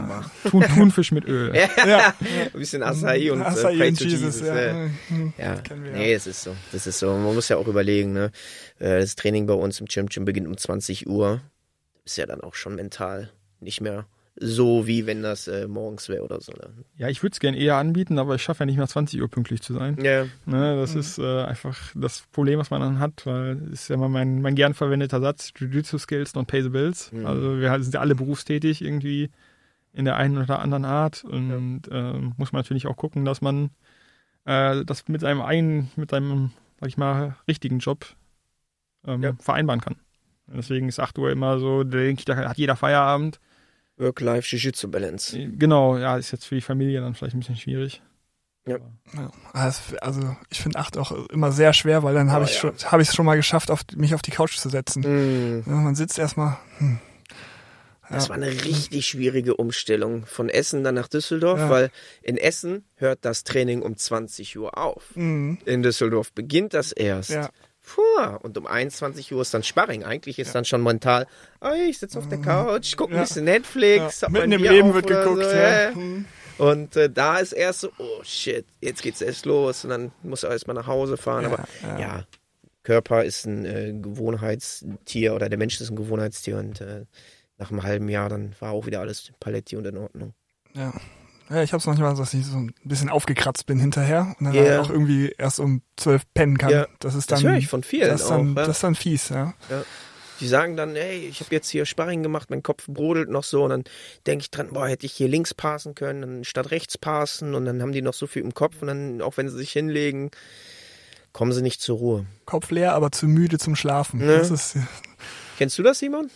Speaker 4: Thun, Thunfisch mit Öl.
Speaker 3: ja. Ein bisschen Acai und Acai äh, und Jesus. Ja. Äh. ja. Nee, es ist so. Das ist so. Man muss ja auch überlegen, ne? Äh, das Training bei uns im Gym, Gym beginnt um 20 Uhr. Ist ja dann auch schon mental nicht mehr so, wie wenn das äh, morgens wäre oder so. Ne?
Speaker 4: Ja, ich würde es gerne eher anbieten, aber ich schaffe ja nicht mehr 20 Uhr pünktlich zu sein.
Speaker 3: Ja.
Speaker 4: Ne, das mhm. ist äh, einfach das Problem, was man dann hat, weil es ist ja immer mein, mein gern verwendeter Satz, Jiu-Jitsu Skills don't pay the bills. Mhm. Also wir sind ja alle berufstätig irgendwie in der einen oder anderen Art und ja. äh, muss man natürlich auch gucken, dass man äh, das mit seinem einen, mit seinem, sag ich mal, richtigen Job ähm, ja. vereinbaren kann. Deswegen ist 8 Uhr immer so, denke ich, da hat jeder Feierabend
Speaker 3: Work-Life-Jiu-Jitsu-Balance.
Speaker 4: Genau, ja, ist jetzt für die Familie dann vielleicht ein bisschen schwierig.
Speaker 2: Ja. ja. Also ich finde acht auch immer sehr schwer, weil dann habe oh, ich ja. schon, es schon mal geschafft, auf, mich auf die Couch zu setzen. Mm. Ja, man sitzt erstmal. Hm.
Speaker 3: Das war eine richtig schwierige Umstellung von Essen dann nach Düsseldorf, weil in Essen hört das Training um 20 Uhr auf. Mm. In Düsseldorf beginnt das erst. Ja. Puh, und um 21 Uhr ist dann Sparring. Eigentlich ist ja. dann schon mental, oh, ich sitze auf der Couch, gucke ein bisschen Netflix.
Speaker 2: Ja. Mitten im Leben wird geguckt. So, ja.
Speaker 3: Und äh, da ist erst so, oh shit, jetzt geht's erst los. Und dann muss er erstmal nach Hause fahren. Aber ja, Körper ist ein äh, Gewohnheitstier oder der Mensch ist ein Gewohnheitstier. Und äh, nach einem halben Jahr dann war auch wieder alles paletti und in Ordnung.
Speaker 2: Ja. Ja, ich habe es manchmal, dass ich so ein bisschen aufgekratzt bin hinterher und dann yeah. auch irgendwie erst um zwölf pennen kann. Ja. Das ist dann.
Speaker 3: Das höre ich von vielen
Speaker 2: das ist dann, auch, ja. Das ist dann fies, ja. ja.
Speaker 3: Die sagen dann, hey, ich habe jetzt hier Sparring gemacht, mein Kopf brodelt noch so und dann denke ich dran, boah, hätte ich hier links passen können, statt rechts passen und dann haben die noch so viel im Kopf und dann, auch wenn sie sich hinlegen, kommen sie nicht zur Ruhe.
Speaker 2: Kopf leer, aber zu müde zum Schlafen.
Speaker 3: Ne?
Speaker 2: Ist,
Speaker 3: Kennst du das, Simon?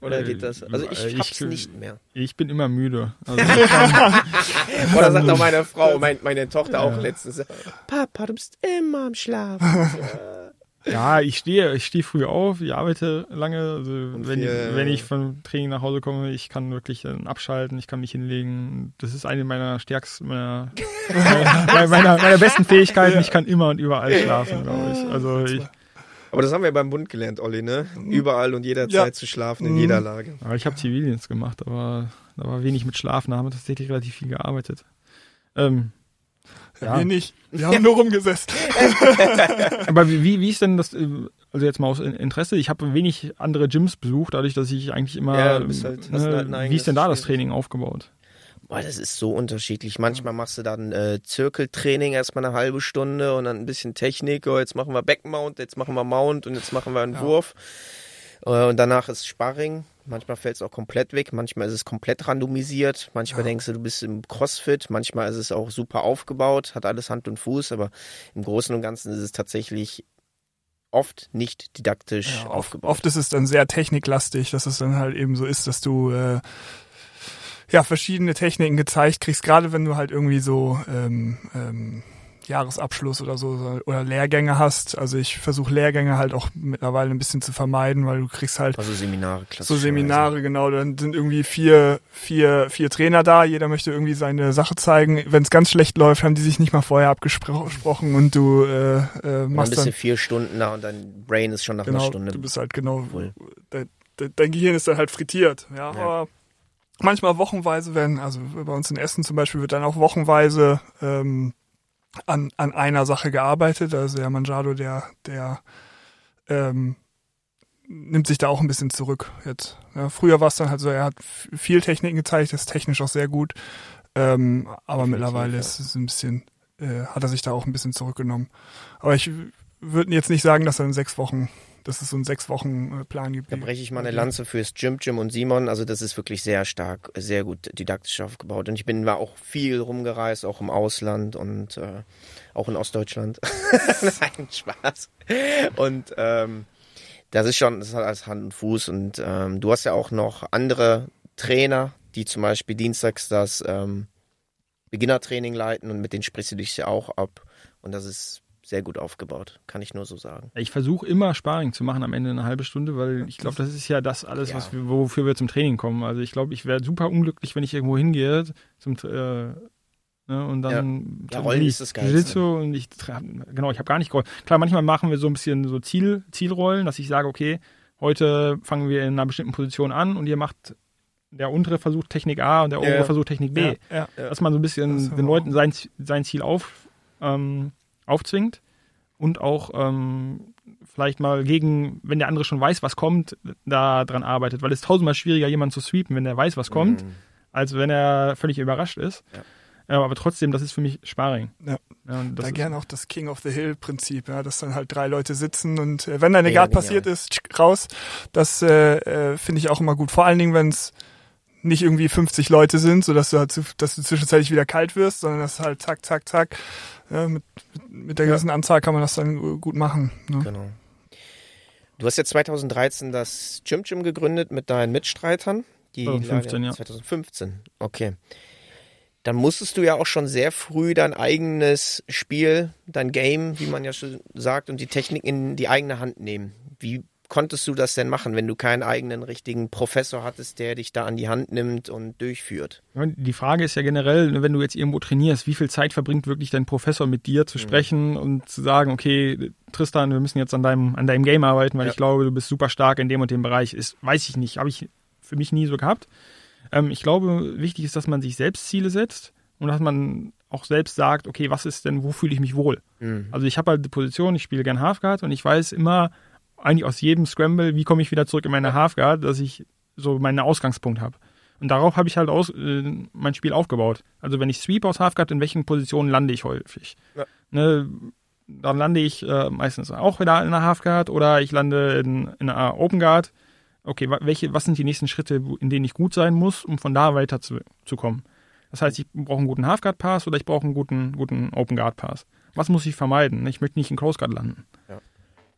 Speaker 3: Oder
Speaker 4: Äh,
Speaker 3: geht das? Also ich
Speaker 4: äh,
Speaker 3: hab's
Speaker 4: ich-
Speaker 3: nicht mehr.
Speaker 4: Ich bin immer müde. Also
Speaker 3: Oder sagt auch meine Frau, mein, meine Tochter auch letztens, Papa, du bist immer am Schlafen.
Speaker 4: Ja, ich stehe, ich stehe früh auf, ich arbeite lange. Also wenn, ich, wenn ich vom Training nach Hause komme, ich kann wirklich dann abschalten, ich kann mich hinlegen. Das ist eine meiner stärksten, meiner, meiner, meiner, meiner besten Fähigkeiten. Ich kann immer und überall schlafen, glaube ich. Also ich,
Speaker 3: Aber das haben wir beim Bund gelernt, Olli, ne? Überall und jederzeit
Speaker 2: Ja.
Speaker 3: zu schlafen, in
Speaker 2: Mhm.
Speaker 3: jeder Lage.
Speaker 4: aber ich habe Zivildienst gemacht, aber da war wenig mit Schlafen, da haben wir tatsächlich relativ viel gearbeitet. Ähm,
Speaker 2: ja. Wir nicht. Wir haben nur rumgesessen.
Speaker 4: aber wie, wie ist denn das, äh, also jetzt mal aus Interesse, ich habe wenig andere Gyms besucht, dadurch, dass ich eigentlich immer,
Speaker 3: Ja, du bist halt-
Speaker 4: ne,
Speaker 3: halt
Speaker 4: wie ist denn da das. Training aufgebaut?
Speaker 3: Boah, das ist so unterschiedlich. Manchmal machst du dann äh, Zirkeltraining erstmal eine halbe Stunde und dann ein bisschen Technik. Oh, jetzt machen wir Backmount, jetzt machen wir Mount und jetzt machen wir einen
Speaker 2: Ja.
Speaker 3: Wurf. Äh, und danach ist Sparring. Manchmal fällt es auch komplett weg, manchmal ist es komplett randomisiert. Manchmal denkst du, du bist im Crossfit, manchmal ist es auch super aufgebaut, hat alles Hand und Fuß, aber im Großen und Ganzen ist es tatsächlich oft nicht didaktisch
Speaker 2: Ja, oft,
Speaker 3: aufgebaut.
Speaker 2: oft ist es dann sehr techniklastig, dass es dann halt eben so ist, dass du äh, ja verschiedene Techniken gezeigt kriegst, gerade wenn du halt irgendwie so ähm, ähm, Jahresabschluss oder so oder Lehrgänge hast. Also ich versuche Lehrgänge halt auch mittlerweile ein bisschen zu vermeiden, weil du kriegst halt
Speaker 3: Also Seminare,
Speaker 2: so. Seminare, genau, dann sind irgendwie vier, vier, vier Trainer da, jeder möchte irgendwie seine Sache zeigen. Wenn es ganz schlecht läuft, haben die sich nicht mal vorher abgesprochen und du äh, äh,
Speaker 3: dann
Speaker 2: machst dann
Speaker 3: du vier Stunden da und dein Brain ist schon nach einer
Speaker 2: genau,
Speaker 3: Stunde
Speaker 2: du bist halt genau,
Speaker 3: voll.
Speaker 2: de, de, dein Gehirn ist dann halt frittiert, ja,
Speaker 3: Ja.
Speaker 2: aber manchmal wochenweise werden, also bei uns in Essen zum Beispiel wird dann auch wochenweise ähm, an, an einer Sache gearbeitet, also der Manjado, der, der ähm, nimmt sich da auch ein bisschen zurück jetzt. Ja, früher war es dann halt so, er hat viel Techniken gezeigt, ist technisch auch sehr gut, ähm, aber
Speaker 3: Definitiv,
Speaker 2: mittlerweile
Speaker 3: ja.
Speaker 2: ist es ein bisschen, äh, hat er sich da auch ein bisschen zurückgenommen. Aber ich würde jetzt nicht sagen, dass er in sechs Wochen, dass es so einen sechs Wochen Plan gibt.
Speaker 3: Da breche ich mal eine Lanze fürs Jim Jim und Simon. Also das ist wirklich sehr stark, sehr gut didaktisch aufgebaut. Und ich bin war auch viel rumgereist, auch im Ausland und äh, auch in Ostdeutschland. Nein, Spaß. Und ähm, das ist schon, das hat alles Hand und Fuß. Und ähm, du hast ja auch noch andere Trainer, die zum Beispiel dienstags das ähm, Beginnertraining leiten und mit denen sprichst du dich ja auch ab. Und das ist sehr gut aufgebaut, kann ich nur so sagen.
Speaker 4: Ich versuche immer Sparring zu machen am Ende eine halbe Stunde, weil ich glaube, das ist ja das alles,
Speaker 3: Ja.
Speaker 4: was wir, wofür wir zum Training kommen. Also ich glaube, ich wäre super unglücklich, wenn ich irgendwo hingehe zum äh, ne, und dann,
Speaker 3: Ja. Ja, Rollen ist
Speaker 4: ich
Speaker 3: das Geilste.
Speaker 4: sitze und ich genau, ich habe gar nicht gerollt. Klar, manchmal machen wir so ein bisschen so Ziel Zielrollen, dass ich sage, okay, heute fangen wir in einer bestimmten Position an und ihr macht der untere versucht Technik A und der obere
Speaker 3: Ja.
Speaker 4: versucht Technik B.
Speaker 2: Ja, ja.
Speaker 4: Dass man so ein bisschen den Leuten sein, sein Ziel auf, ähm, aufzwingt und auch ähm, vielleicht mal gegen, wenn der andere schon weiß, was kommt, da dran arbeitet. Weil es ist tausendmal schwieriger, jemanden zu sweepen, wenn der weiß, was kommt,
Speaker 3: Mhm.
Speaker 4: als wenn er völlig überrascht ist.
Speaker 3: Ja.
Speaker 4: Ja, aber trotzdem, das ist für mich Sparring.
Speaker 2: Ja.
Speaker 4: und das
Speaker 2: da
Speaker 4: ist-
Speaker 2: gern auch das King of the Hill Prinzip, ja, dass dann halt drei Leute sitzen und äh, wenn da eine
Speaker 3: Mega
Speaker 2: Guard passiert ist, tschick, raus. Das äh, äh, finde ich auch immer gut. Vor allen Dingen, wenn es nicht irgendwie 50 Leute sind, so dass du halt, zu, dass du zwischenzeitlich wieder kalt wirst, sondern das halt zack, zack, zack. Ja, mit, mit, der gewissen Anzahl kann man das dann äh, gut machen. Ne?
Speaker 3: Genau. Du hast ja 2013 das Jim Jim gegründet mit deinen Mitstreitern. Die
Speaker 4: 2015, ja.
Speaker 3: 2015, okay. Dann musstest du ja auch schon sehr früh dein eigenes Spiel, dein Game, wie man ja schon sagt, und die Technik in die eigene Hand nehmen. Wie konntest du das denn machen, wenn du keinen eigenen richtigen Professor hattest, der dich da an die Hand nimmt und durchführt?
Speaker 4: Die Frage ist ja generell, wenn du jetzt irgendwo trainierst, wie viel Zeit verbringt wirklich dein Professor mit dir
Speaker 3: Mhm.
Speaker 4: zu sprechen und zu sagen, okay, Tristan, wir müssen jetzt an deinem, an deinem Game arbeiten, weil
Speaker 3: Ja.
Speaker 4: ich glaube, du bist super stark in dem und dem Bereich. Ist, weiß ich nicht, habe ich für mich nie so gehabt. Ähm, ich glaube, wichtig ist, dass man sich selbst Ziele setzt und dass man auch selbst sagt, okay, was ist denn, wo fühle ich mich wohl?
Speaker 3: Mhm.
Speaker 4: Also ich habe halt die Position, ich spiele gern Halfguard und ich weiß immer eigentlich aus jedem Scramble, wie komme ich wieder zurück in meine Halfguard, dass ich so meinen Ausgangspunkt habe. Und darauf habe ich halt aus, äh, mein Spiel aufgebaut. Also wenn ich sweep aus Halfguard, in welchen Positionen lande ich häufig?
Speaker 3: Ja.
Speaker 4: Ne, dann lande ich äh, meistens auch wieder in einer Halfguard oder ich lande in, in einer Open Guard. Okay, welche, was sind die nächsten Schritte, in denen ich gut sein muss, um von da weiter zu, zu kommen? Das heißt, ich brauche einen guten Halfguard-Pass oder ich brauche einen guten, guten Open Guard-Pass. Was muss ich vermeiden? Ich möchte nicht in Close Guard landen.
Speaker 3: Ja.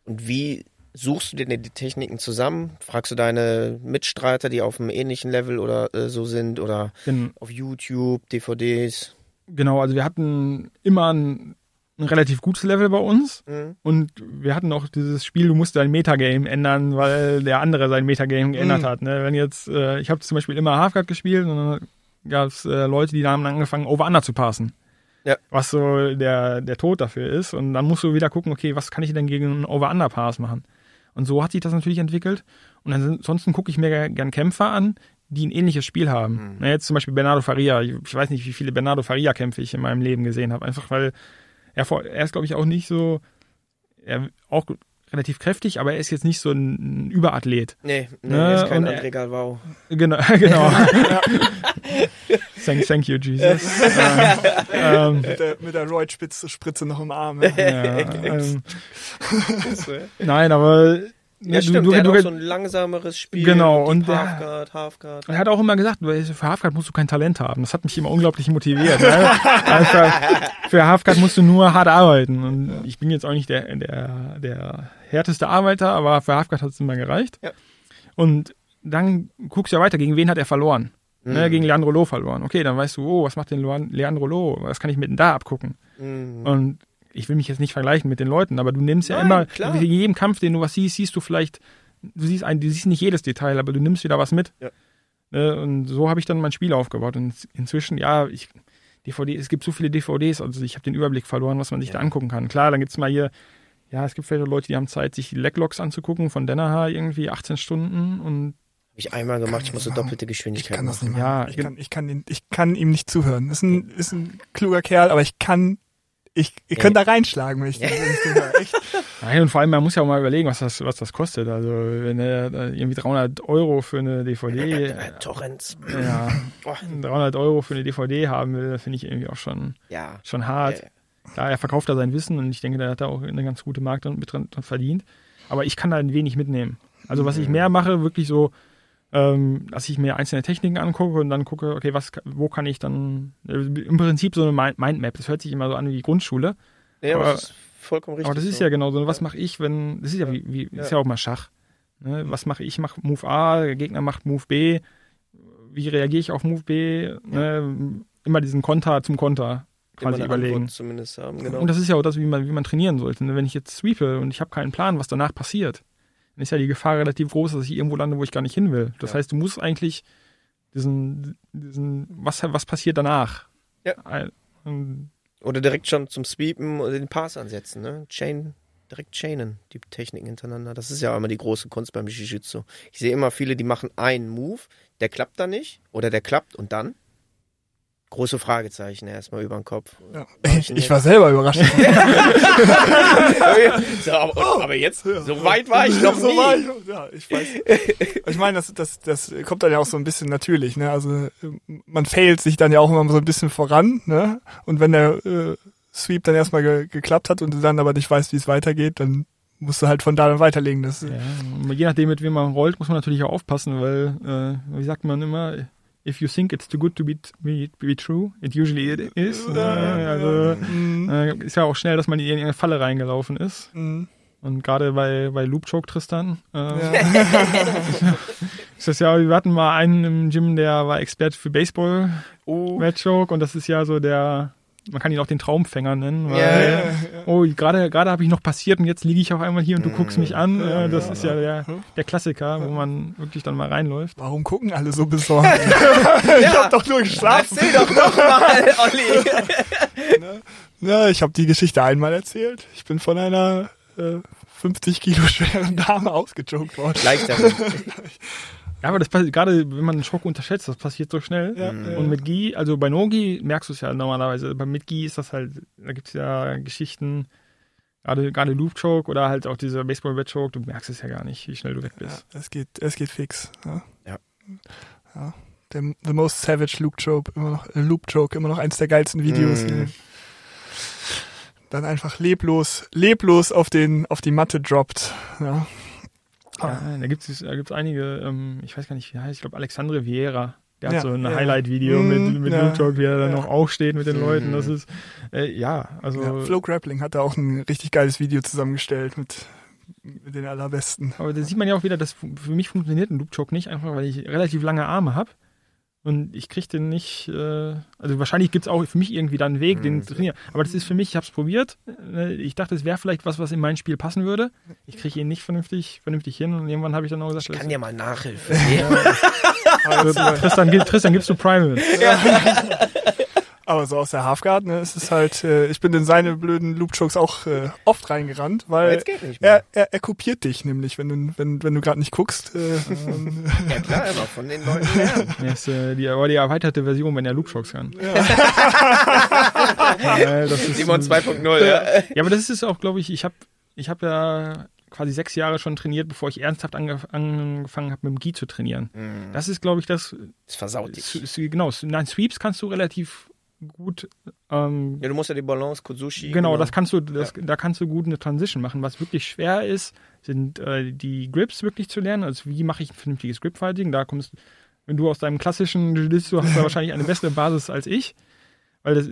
Speaker 3: Und wie suchst du dir die Techniken zusammen? Fragst du deine Mitstreiter, die auf einem ähnlichen Level oder äh, so sind oder
Speaker 4: Gen
Speaker 3: auf YouTube, DVDs?
Speaker 4: Genau, also wir hatten immer ein, ein relativ gutes Level bei uns
Speaker 3: Mhm.
Speaker 4: und wir hatten auch dieses Spiel, du musst dein Metagame ändern, weil der andere sein Metagame geändert
Speaker 2: Mhm.
Speaker 4: hat. Ne? Wenn jetzt, äh, ich habe zum Beispiel immer Halfguard gespielt und dann gab es äh, Leute, die haben angefangen, Over-Under zu passen.
Speaker 3: Ja.
Speaker 4: Was so der, der Tod dafür ist. Und dann musst du wieder gucken, okay, was kann ich denn gegen einen Over-Under-Pass machen? Und so hat sich das natürlich entwickelt. Und ansonsten gucke ich mir gern Kämpfer an, die ein ähnliches Spiel haben.
Speaker 3: Mhm.
Speaker 4: Jetzt zum Beispiel Bernardo Faria. Ich weiß nicht, wie viele Bernardo Faria-Kämpfe ich in meinem Leben gesehen habe. Einfach weil er, er ist, glaube ich, auch nicht so, er auch relativ kräftig, aber er ist jetzt nicht so ein, Überathlet.
Speaker 3: Nee, nee,
Speaker 4: Ne,
Speaker 3: ist kein
Speaker 4: und er-
Speaker 3: André Galvao.
Speaker 4: Genau, genau. thank, thank you, Jesus. ähm, ähm,
Speaker 2: Mit der, mit der Roid-Spritze Spritze noch im Arm. Ja.
Speaker 4: ja, ähm, nein, aber
Speaker 3: Ja, stimmt,
Speaker 4: du,
Speaker 3: der
Speaker 4: du,
Speaker 3: hat auch so ein langsameres Spiel.
Speaker 4: Genau, und der-
Speaker 3: Halfguard, Halfguard.
Speaker 4: er hat auch immer gesagt, für Halfguard musst du kein Talent haben. Das hat mich immer unglaublich motiviert. Ne? Für, für Halfguard musst du nur hart arbeiten. Und ich bin jetzt auch nicht der, der, der härteste Arbeiter, aber für Halfguard hat es immer gereicht.
Speaker 3: Ja.
Speaker 4: Und dann guckst du ja weiter, gegen wen hat er verloren? Ne,
Speaker 3: Mhm.
Speaker 4: gegen Leandro Loh verloren. Okay, dann weißt du, oh, was macht denn Leandro Loh? Was kann ich mit denn da abgucken?
Speaker 3: Mhm.
Speaker 4: Und ich will mich jetzt nicht vergleichen mit den Leuten, aber du nimmst ja
Speaker 3: Nein,
Speaker 4: immer,
Speaker 3: klar.
Speaker 4: in jedem Kampf, den du was siehst, siehst du vielleicht, du siehst ein, du siehst nicht jedes Detail, aber du nimmst wieder was mit.
Speaker 3: Ja.
Speaker 4: Ne, Und so habe ich dann mein Spiel aufgebaut. Und inzwischen, ja, ich, DVD, es gibt so viele DVDs, also ich habe den Überblick verloren, was man sich
Speaker 3: Ja.
Speaker 4: da angucken kann. Klar, dann gibt's mal hier, ja, es gibt vielleicht auch Leute, die haben Zeit, sich die Leglogs anzugucken von Danaher irgendwie 18 Stunden und
Speaker 3: Hab ich einmal gemacht, ich musste doppelte
Speaker 2: Ich
Speaker 3: Geschwindigkeit
Speaker 2: kann das
Speaker 3: machen.
Speaker 2: nicht machen.
Speaker 4: Ja,
Speaker 2: ich, kann, ich, kann ihn, ich kann ihm nicht zuhören. Ist ein, ist ein kluger Kerl, aber ich kann. Ich, ich könnte da reinschlagen, wenn ich, wenn ich zuhöre. Echt.
Speaker 4: Nein, und vor allem, man muss ja auch mal überlegen, was das, was das kostet. Also, wenn er irgendwie 300 Euro für eine DVD,
Speaker 3: Torrents.
Speaker 4: ja,
Speaker 3: Oh,
Speaker 4: 300 Euro für eine DVD haben will, finde ich irgendwie auch schon,
Speaker 3: ja.
Speaker 4: schon hart.
Speaker 3: Äh,
Speaker 4: Klar, er verkauft da sein Wissen und ich denke, der hat da auch eine ganz gute Markt dran, mit dran, dran verdient. Aber ich kann da ein wenig mitnehmen. Also was ich mehr mache, wirklich so, ähm, dass ich mir einzelne Techniken angucke und dann gucke, okay, was, wo kann ich dann, äh, im Prinzip so eine Mind- Mindmap. Das hört sich immer so an wie die Grundschule.
Speaker 3: Nee, aber
Speaker 4: Aber-
Speaker 3: das ist vollkommen richtig.
Speaker 4: Aber das ist
Speaker 3: so.
Speaker 4: ja genau so. Was mache ich, wenn, das ist ja wie, wie ist ja auch mal Schach. Ne? Was mache ich? Ich mache Move A, der Gegner macht Move B. Wie reagiere ich auf Move B? Ne? Immer diesen Konter zum Konter quasi überlegen.
Speaker 3: Zumindest haben, genau.
Speaker 4: Und das ist ja auch das, wie man, wie man trainieren sollte. Ne? Wenn ich jetzt sweepe und ich habe keinen Plan, was danach passiert, dann ist ja die Gefahr relativ groß, dass ich irgendwo lande, wo ich gar nicht hin will. Das
Speaker 3: Ja.
Speaker 4: heißt, du musst eigentlich diesen, diesen was, was passiert danach?
Speaker 3: Ja.
Speaker 4: Und
Speaker 3: Oder direkt schon zum Sweepen oder den Pass ansetzen, ne? Chain, direkt chainen, die Techniken hintereinander. Das ist ja immer die große Kunst beim Jiu-Jitsu. Ich sehe immer viele, die machen einen Move, der klappt dann nicht oder der klappt und dann? Große Fragezeichen erstmal über den Kopf.
Speaker 2: Ja. Ich, ich war selber überrascht.
Speaker 3: so, aber, aber jetzt, so weit war ich noch
Speaker 2: so
Speaker 3: nie.
Speaker 2: war ich, ja, ich weiß. Ich meine, das, das, das kommt dann ja auch so ein bisschen natürlich, ne? Also man failt sich dann ja auch immer so ein bisschen voran, ne? Und wenn der äh, Sweep dann erstmal ge geklappt hat und du dann aber nicht weißt, wie es weitergeht, dann musst du halt von da dann weiterlegen. Das,
Speaker 4: Ja, und je nachdem, mit wem man rollt, muss man natürlich auch aufpassen, weil, äh, wie sagt man immer, if you think it's too good to be, be, be true, it usually it is. Ne? Also
Speaker 2: Mhm.
Speaker 4: äh, ist ja auch schnell, dass man in irgendeine Falle reingelaufen ist.
Speaker 2: Mhm.
Speaker 4: Und gerade bei, bei Loop Choke Tristan äh,
Speaker 2: Ja.
Speaker 4: ist das ja, wir hatten mal einen im Gym, der war Experte für Baseball
Speaker 3: Oh,
Speaker 4: Red Choke und das ist ja so der, man kann ihn auch den Traumfänger nennen, weil
Speaker 3: Ja, ja.
Speaker 4: oh, gerade gerade habe ich noch passiert und jetzt liege ich auf einmal hier und du guckst mich an.
Speaker 2: Ja,
Speaker 4: das
Speaker 2: ja.
Speaker 4: ist ja der, der Klassiker, wo man wirklich dann mal reinläuft.
Speaker 2: Warum gucken alle so besorgt? ich hab doch nur geschlafen.
Speaker 3: erzähl doch noch mal, Olli.
Speaker 2: Ja, ich habe die Geschichte einmal erzählt. Ich bin von einer äh, 50 Kilo schweren Dame ausgejoked worden.
Speaker 3: Leichter.
Speaker 4: Ja, aber das passiert, gerade wenn man einen Schock unterschätzt, das passiert so schnell.
Speaker 2: Ja,
Speaker 3: Mhm.
Speaker 2: ja.
Speaker 4: Und mit Gi, also bei No-Gi merkst du es ja normalerweise, aber mit Gi ist das halt, da gibt's ja Geschichten, gerade gerade Loop Choke oder halt auch dieser Baseball Red Choke, du merkst es ja gar nicht, wie schnell du weg
Speaker 2: Ja,
Speaker 4: bist.
Speaker 2: es geht, es geht fix. Ja.
Speaker 3: Ja.
Speaker 2: ja. Der The Most Savage Loop Choke immer noch, äh, Loop Choke immer noch eins der geilsten Videos.
Speaker 3: Mm.
Speaker 2: dann einfach leblos, leblos auf den, auf die Matte droppt. Ja.
Speaker 4: Ja, da gibt es da gibt's einige, ähm, ich weiß gar nicht, wie heißt, ich glaube Alexandre Vieira. Der
Speaker 2: Ja,
Speaker 4: hat so ein
Speaker 2: ja.
Speaker 4: Highlight-Video
Speaker 2: Mm,
Speaker 4: mit, mit
Speaker 2: ja,
Speaker 4: Talk, wie er dann
Speaker 2: ja.
Speaker 4: noch aufsteht mit den
Speaker 3: Mm.
Speaker 4: Leuten. Das ist, äh, ja, also.
Speaker 2: Ja, Flow Grappling hat da auch ein richtig geiles Video zusammengestellt mit, mit den allerbesten.
Speaker 4: Aber da sieht man ja auch wieder, dass für mich funktioniert ein Loop Choke nicht, einfach weil ich relativ lange Arme habe. Und ich kriege den nicht, äh, also wahrscheinlich gibt es auch für mich irgendwie da einen Weg, den
Speaker 3: Mhm.
Speaker 4: zu trainieren. Aber das ist für mich, ich habe es probiert. Äh, Ich dachte, es wäre vielleicht was, was in mein Spiel passen würde. Ich kriege ihn nicht vernünftig, vernünftig hin. Und irgendwann habe ich dann auch gesagt,
Speaker 3: Ich kann dir mal nachhelfen.
Speaker 4: also, Tristan, Tristan, gibst du Primal.
Speaker 2: Aber so aus der Halfguard, ne, ist es halt, äh, ich bin in seine blöden Loop-Chokes auch äh, oft reingerannt, weil
Speaker 3: Jetzt geht nicht mehr.
Speaker 2: er, er, er kopiert dich nämlich, wenn du, wenn, wenn du gerade nicht guckst. Äh,
Speaker 3: Ja klar, immer von den Leuten lernen.
Speaker 4: Das ist äh, die, aber die erweiterte Version, wenn er Loop Shocks kann. Ja. das ist,
Speaker 3: Simon 2.0, ja.
Speaker 4: Ja, aber das ist auch, glaube ich, ich habe ich hab ja quasi sechs Jahre schon trainiert, bevor ich ernsthaft angef angefangen habe, mit dem Gi zu trainieren.
Speaker 3: Mhm.
Speaker 4: Das ist, glaube ich, das.
Speaker 3: Das versaut dich.
Speaker 4: Genau, nein, Sweeps kannst du relativ gut. Ähm,
Speaker 3: Ja, du musst ja die Balance, Kozushi.
Speaker 4: genau, das kannst du, das, da kannst du gut eine Transition machen. Was wirklich schwer ist, sind äh, die Grips wirklich zu lernen. Also wie mache ich ein vernünftiges Grip-Fighting? Da kommst, wenn du aus deinem klassischen Jiu-Jitsu hast, du wahrscheinlich eine bessere Basis als ich, weil das,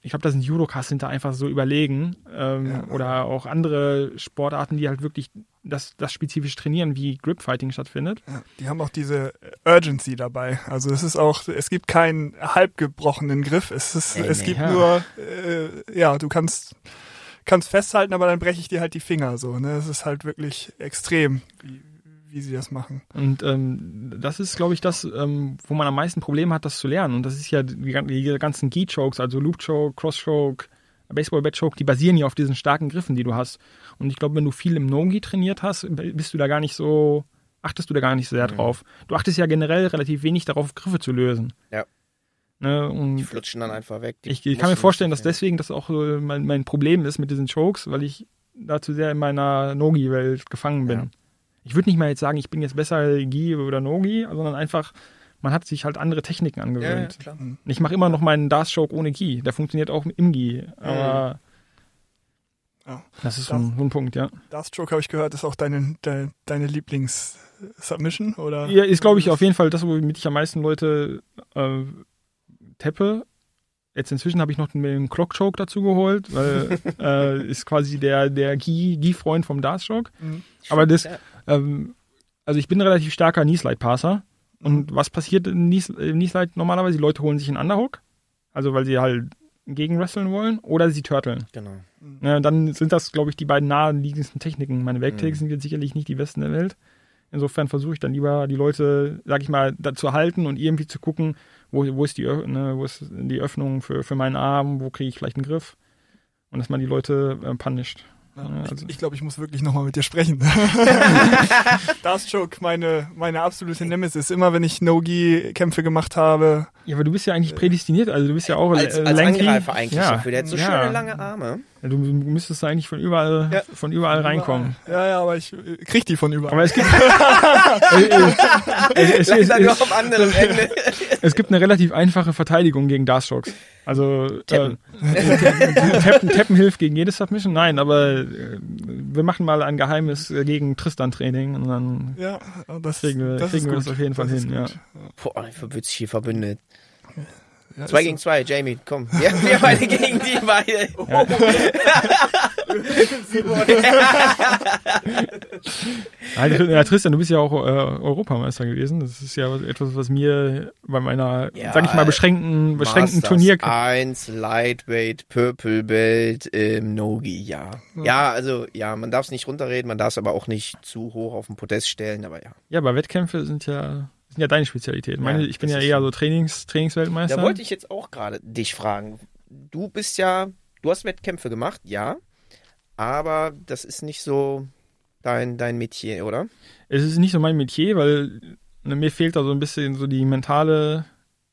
Speaker 4: ich glaube, das sind Judokas da einfach so überlegen ähm,
Speaker 2: Ja.
Speaker 4: oder auch andere Sportarten, die halt wirklich das, das spezifisch trainieren, wie Grip-Fighting stattfindet.
Speaker 2: ja, die haben auch diese Urgency dabei. Also es ist auch, es gibt keinen halbgebrochenen Griff. Es ist,
Speaker 3: Nee,
Speaker 2: es
Speaker 3: nee.
Speaker 2: gibt
Speaker 4: Ja.
Speaker 2: nur, äh, ja, du kannst, kannst festhalten, aber dann breche ich dir halt die Finger so. Ne, es ist halt wirklich extrem, wie, wie sie das machen.
Speaker 4: Und ähm, das ist, glaube ich, das, ähm, wo man am meisten Probleme hat, das zu lernen. Und das ist ja die, die ganzen Gi-Chokes, also Loop-Choke, Cross-Choke, Baseball-Bat-Choke, die basieren ja auf diesen starken Griffen, die du hast. Und ich glaube, wenn du viel im No-Gi trainiert hast, bist du da gar nicht so, achtest du da gar nicht sehr
Speaker 3: Mhm.
Speaker 4: drauf. Du achtest ja generell relativ wenig darauf, Griffe zu lösen.
Speaker 3: Ja.
Speaker 4: Ne?
Speaker 3: Die flutschen dann einfach weg. Die
Speaker 4: ich, ich kann mir vorstellen, dass deswegen das auch so mein, mein Problem ist mit diesen Chokes, weil ich da zu sehr in meiner Nogi-Welt gefangen bin.
Speaker 3: Ja.
Speaker 4: Ich würde nicht mal jetzt sagen, ich bin jetzt besser Gi oder Nogi, sondern einfach, man hat sich halt andere Techniken
Speaker 3: Ja, ja,
Speaker 4: angewöhnt.
Speaker 3: klar.
Speaker 4: ich mache immer noch meinen Darth Choke ohne Gi. Der funktioniert auch im Gi. Aber
Speaker 2: Ja.
Speaker 4: das ist so ein, Punkt, ja.
Speaker 2: Das Stroke habe ich gehört, ist auch deine, de, deine Lieblings-Submission, oder?
Speaker 4: Ja, ist, glaube ich, auf jeden Fall das, womit ich am meisten Leute äh, tappe. Jetzt inzwischen habe ich noch den Clock Choke dazu geholt, weil äh, ist quasi der, der Gi-Freund vom Darth Choke.
Speaker 2: Mhm.
Speaker 4: Aber das,
Speaker 3: Ja.
Speaker 4: ähm, also ich bin ein relativ starker Knee-Slide-Passer.
Speaker 2: Mhm.
Speaker 4: Und was passiert im Knee-Slide normalerweise? Die Leute holen sich einen Underhook, also weil sie halt gegen wresteln wollen, oder sie turteln.
Speaker 3: Genau.
Speaker 4: Ja, dann sind das, glaube ich, die beiden naheliegendsten Techniken. Meine Backtakes
Speaker 3: Mhm.
Speaker 4: sind jetzt sicherlich nicht die besten der Welt. Insofern versuche ich dann lieber die Leute, sag ich mal, da zu halten und irgendwie zu gucken, wo, wo ist die, ne, wo ist die Öffnung für, für meinen Arm, wo kriege ich vielleicht einen Griff. Und dass man die Leute äh, punisht.
Speaker 2: Ja,
Speaker 4: also-
Speaker 2: ich ich glaube, ich muss wirklich nochmal mit dir sprechen. das Joke, meine, meine absolute Nemesis. Immer wenn ich No-Gi-Kämpfe gemacht habe,
Speaker 4: Ja, aber du bist ja eigentlich prädestiniert, also du bist ja auch
Speaker 3: Als, als. Angreifer eigentlich
Speaker 4: ja,
Speaker 3: dafür. Der hat so
Speaker 4: ja.
Speaker 3: schöne lange Arme.
Speaker 4: Du müsstest eigentlich von überall,
Speaker 3: Ja.
Speaker 4: von überall reinkommen.
Speaker 2: Ja, ja, aber ich äh, krieg die von überall.
Speaker 4: Aber es gibt, äh, äh, es, es, es, es,
Speaker 3: am anderen Ende.
Speaker 4: es gibt eine relativ einfache Verteidigung gegen Darkshocks. Also
Speaker 3: Tappen.
Speaker 4: Äh, Tappen, Tappen hilft gegen jede Submission? Nein, aber äh, wir machen mal ein geheimes äh, gegen Tristan-Training und dann
Speaker 2: ja, das,
Speaker 4: kriegen wir,
Speaker 2: das
Speaker 4: kriegen wir das auf jeden Fall
Speaker 2: Das
Speaker 4: hin. Ja.
Speaker 3: Boah, sich hier verbündet.
Speaker 2: Ja,
Speaker 3: Zwei gegen zwei, Jamie, komm. Wir, wir beide gegen die beide.
Speaker 4: Ja, ja, Tristan, du bist ja auch äh, Europameister gewesen. Das ist ja etwas, was mir bei meiner,
Speaker 3: Ja,
Speaker 4: sag ich mal, beschränkten, beschränkten
Speaker 3: Masters
Speaker 4: Turnier
Speaker 3: 1, Lightweight, Purple Belt im Nogi, ja. Ja, also, ja, man darf es nicht runterreden, man darf es aber auch nicht zu hoch auf den Podest stellen, aber ja.
Speaker 4: Ja, aber Wettkämpfe sind ja, sind ja deine Spezialität. Meine,
Speaker 3: Ja,
Speaker 4: ich bin ja eher
Speaker 3: so.
Speaker 4: so Trainings, Trainingsweltmeister.
Speaker 3: Da wollte ich jetzt auch gerade dich fragen. Du bist ja, du hast Wettkämpfe gemacht, ja, aber das ist nicht so dein, dein Metier, oder?
Speaker 4: Es ist nicht so mein Metier, weil ne, mir fehlt da so ein bisschen so die mentale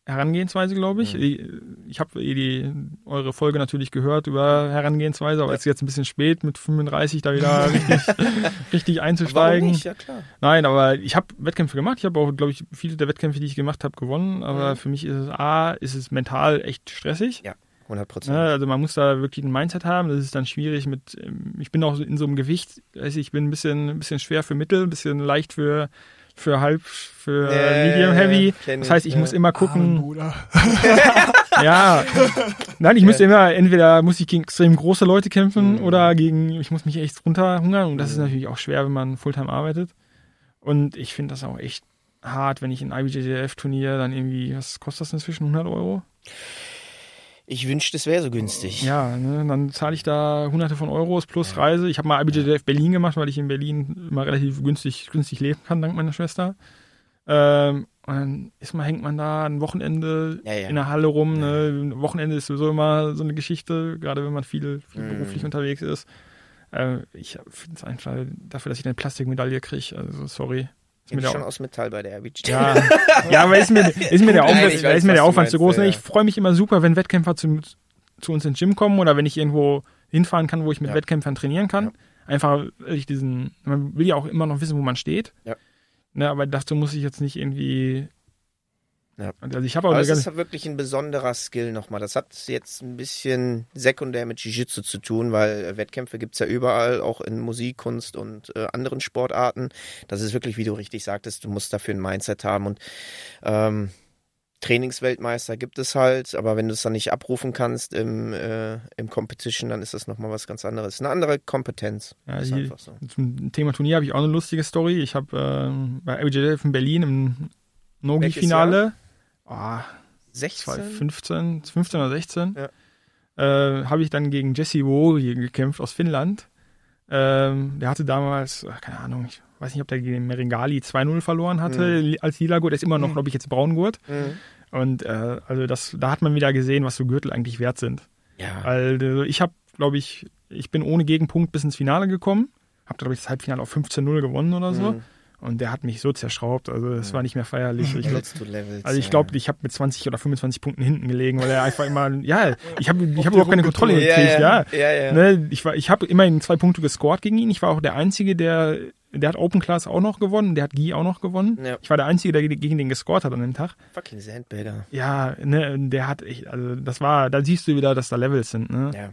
Speaker 4: Herangehensweise, glaube ich.
Speaker 3: Mhm.
Speaker 4: Ich, habe eh eure Folge natürlich gehört über Herangehensweise, aber es ist jetzt ein bisschen spät mit 35 da wieder richtig, richtig
Speaker 3: Warum
Speaker 4: einzusteigen.
Speaker 3: nicht? Ja, klar.
Speaker 4: Nein, aber ich habe Wettkämpfe gemacht. Ich habe auch, glaube ich, viele der Wettkämpfe, die ich gemacht habe, gewonnen. Aber
Speaker 3: Mhm.
Speaker 4: für mich ist es A, ist es mental echt stressig.
Speaker 3: Ja. 100 Prozent.
Speaker 4: Ne? Also man muss da wirklich ein Mindset haben. Das ist dann schwierig mit, ähm, ich bin auch in so einem Gewicht, also ich bin ein bisschen, ein bisschen schwer für Mittel, ein bisschen leicht für, für halb, für
Speaker 3: Ja,
Speaker 4: Medium Heavy. Das heißt, ich
Speaker 3: ja.
Speaker 4: muss immer gucken, ja. Nein, ich müsste immer, entweder muss ich gegen extrem große Leute kämpfen oder gegen, ich muss mich echt runterhungern und das ist natürlich auch schwer, wenn man Fulltime arbeitet. Und ich finde das auch echt hart, wenn ich ein IBJJF-Turnier dann irgendwie, was kostet das inzwischen, 100 Euro?
Speaker 3: Ich wünschte, es wäre so günstig.
Speaker 4: Ja, ne, dann zahle ich da hunderte von Euros plus Reise. Ich habe mal IBJJF Berlin gemacht, weil ich in Berlin immer relativ günstig, günstig leben kann, dank meiner Schwester. Ähm, und dann ist man, hängt man da ein Wochenende
Speaker 3: Ja, ja.
Speaker 4: in der Halle rum. Ne? Ein Wochenende ist sowieso immer so eine Geschichte, gerade wenn man viel, viel
Speaker 3: Mhm.
Speaker 4: beruflich unterwegs ist. Äh, ich finde es einfach dafür, dass ich eine Plastikmedaille kriege. Also sorry. Ist
Speaker 3: Bin
Speaker 4: mir
Speaker 3: schon aus Metall bei der RBG.
Speaker 4: ja, ja, aber ist mir, ist mir der
Speaker 3: Nein,
Speaker 4: Aufwand, da
Speaker 3: weiß,
Speaker 4: ist mir der Aufwand zu groß. Ne?
Speaker 3: ja.
Speaker 4: Ich freue mich immer super, wenn Wettkämpfer zu, zu uns ins Gym kommen oder wenn ich irgendwo hinfahren kann, wo ich mit
Speaker 3: Ja.
Speaker 4: Wettkämpfern trainieren kann.
Speaker 3: Ja.
Speaker 4: Einfach, weil ich diesen, man will ja auch immer noch wissen, wo man steht.
Speaker 3: Ja.
Speaker 4: Ne, aber dazu muss ich jetzt nicht irgendwie.
Speaker 3: Ja.
Speaker 4: Also ich habe
Speaker 3: Aber
Speaker 4: eine
Speaker 3: es ist wirklich ein besonderer Skill nochmal. Das hat jetzt ein bisschen sekundär mit Jiu-Jitsu zu tun, weil äh, Wettkämpfe gibt's ja überall, auch in Musik, Kunst und äh, anderen Sportarten. Das ist wirklich, wie du richtig sagtest, du musst dafür ein Mindset haben und ähm, Trainingsweltmeister gibt es halt, aber wenn du es dann nicht abrufen kannst im, äh, im Competition, dann ist das nochmal was ganz anderes. Eine andere Kompetenz.
Speaker 4: Ja,
Speaker 3: ist
Speaker 4: die-
Speaker 3: einfach so.
Speaker 4: zum Thema Turnier habe ich auch eine lustige Story. Ich habe ähm, bei IBJJF in Berlin im Nogi-Finale, oh,
Speaker 3: 16?
Speaker 4: 2015, 15 oder 16,
Speaker 3: Ja.
Speaker 4: äh, habe ich dann gegen Jesse Warrior gekämpft aus Finnland. Ähm, der hatte damals, keine Ahnung, ich weiß nicht, ob der gegen Meringali 2-0 verloren hatte li- als Lila-Gurt. Der ist immer noch, glaube ich, jetzt Braungurt.
Speaker 3: Mhm.
Speaker 4: Und äh, also das, da hat man wieder gesehen, was so Gürtel eigentlich wert sind.
Speaker 3: Ja.
Speaker 4: Äh, ich habe, glaube ich, ich bin ohne Gegenpunkt bis ins Finale gekommen. Habe, glaube ich, das Halbfinale auf 15-0 gewonnen oder so.
Speaker 3: Mhm.
Speaker 4: Und der hat mich so zerschraubt. Also das war nicht mehr feierlich. Ich glaub, also ich glaube, ich habe mit 20 oder 25 Punkten hinten gelegen, weil er einfach immer, ja, ich habe ich hab überhaupt keine Kontrolle
Speaker 3: ja,
Speaker 4: gekriegt, ja.
Speaker 3: ja, ja, ja.
Speaker 4: Ne, ich war, ich habe immerhin zwei Punkte gescored gegen ihn. Ich war auch der Einzige, der, der hat Open Class auch noch gewonnen, der hat Gi auch noch gewonnen.
Speaker 3: Ja.
Speaker 4: Ich war der Einzige, der gegen den gescored hat an dem Tag.
Speaker 3: Fucking Sandbagger.
Speaker 4: Ja, ne, der hat echt, also das war, da siehst du wieder, dass da Levels sind, ne.
Speaker 3: Ja.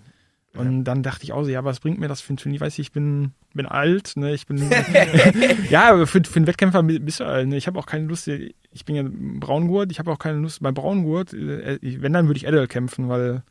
Speaker 4: Und dann dachte ich auch so, ja, was bringt mir das für ein Turnier? Weiß ich, ich bin, bin alt, ne, ich bin, ja, aber für, für einen Wettkämpfer bist du alt, ne? Ich habe auch keine Lust, ich bin ja Braungurt, ich habe auch keine Lust, beim Braungurt, äh, wenn, dann würde ich Adel kämpfen, weil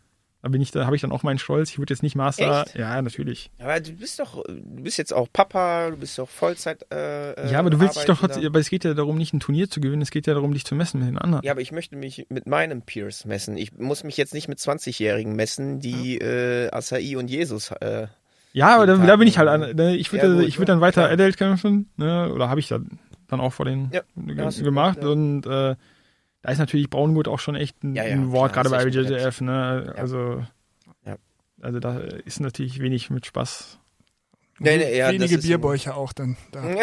Speaker 4: da bin ich, da habe ich dann auch meinen Stolz, ich würde jetzt nicht Master,
Speaker 3: Echt?
Speaker 4: ja, natürlich.
Speaker 3: Aber du bist doch, du bist jetzt auch Papa, du bist doch Vollzeit. Äh,
Speaker 4: Ja, aber du willst dich doch, aber es geht ja darum, nicht ein Turnier zu gewinnen, es geht ja darum, dich zu messen mit den anderen.
Speaker 3: Ja, aber ich möchte mich mit meinem Peers messen. Ich muss mich jetzt nicht mit 20-Jährigen messen, die äh, Acai und Jesus. Äh,
Speaker 4: Ja, aber da, da bin ich halt, an, ne, ich würde,
Speaker 3: Ja, gut,
Speaker 4: ich würde dann
Speaker 3: ja,
Speaker 4: weiter
Speaker 3: klar.
Speaker 4: Adult kämpfen, ne, oder habe ich dann, dann auch vor den
Speaker 3: Ja,
Speaker 4: gemacht
Speaker 3: ja.
Speaker 4: und äh, da ist natürlich Braungurt auch schon echt ein,
Speaker 3: Ja, ja,
Speaker 4: ein Wort,
Speaker 3: klar,
Speaker 4: gerade bei IBJJF, ne,
Speaker 3: Ja.
Speaker 4: also,
Speaker 3: Ja.
Speaker 4: also da ist natürlich wenig mit Spaß.
Speaker 3: Nee, nee, ja,
Speaker 2: Wenige Bierbäuche auch dann. Da.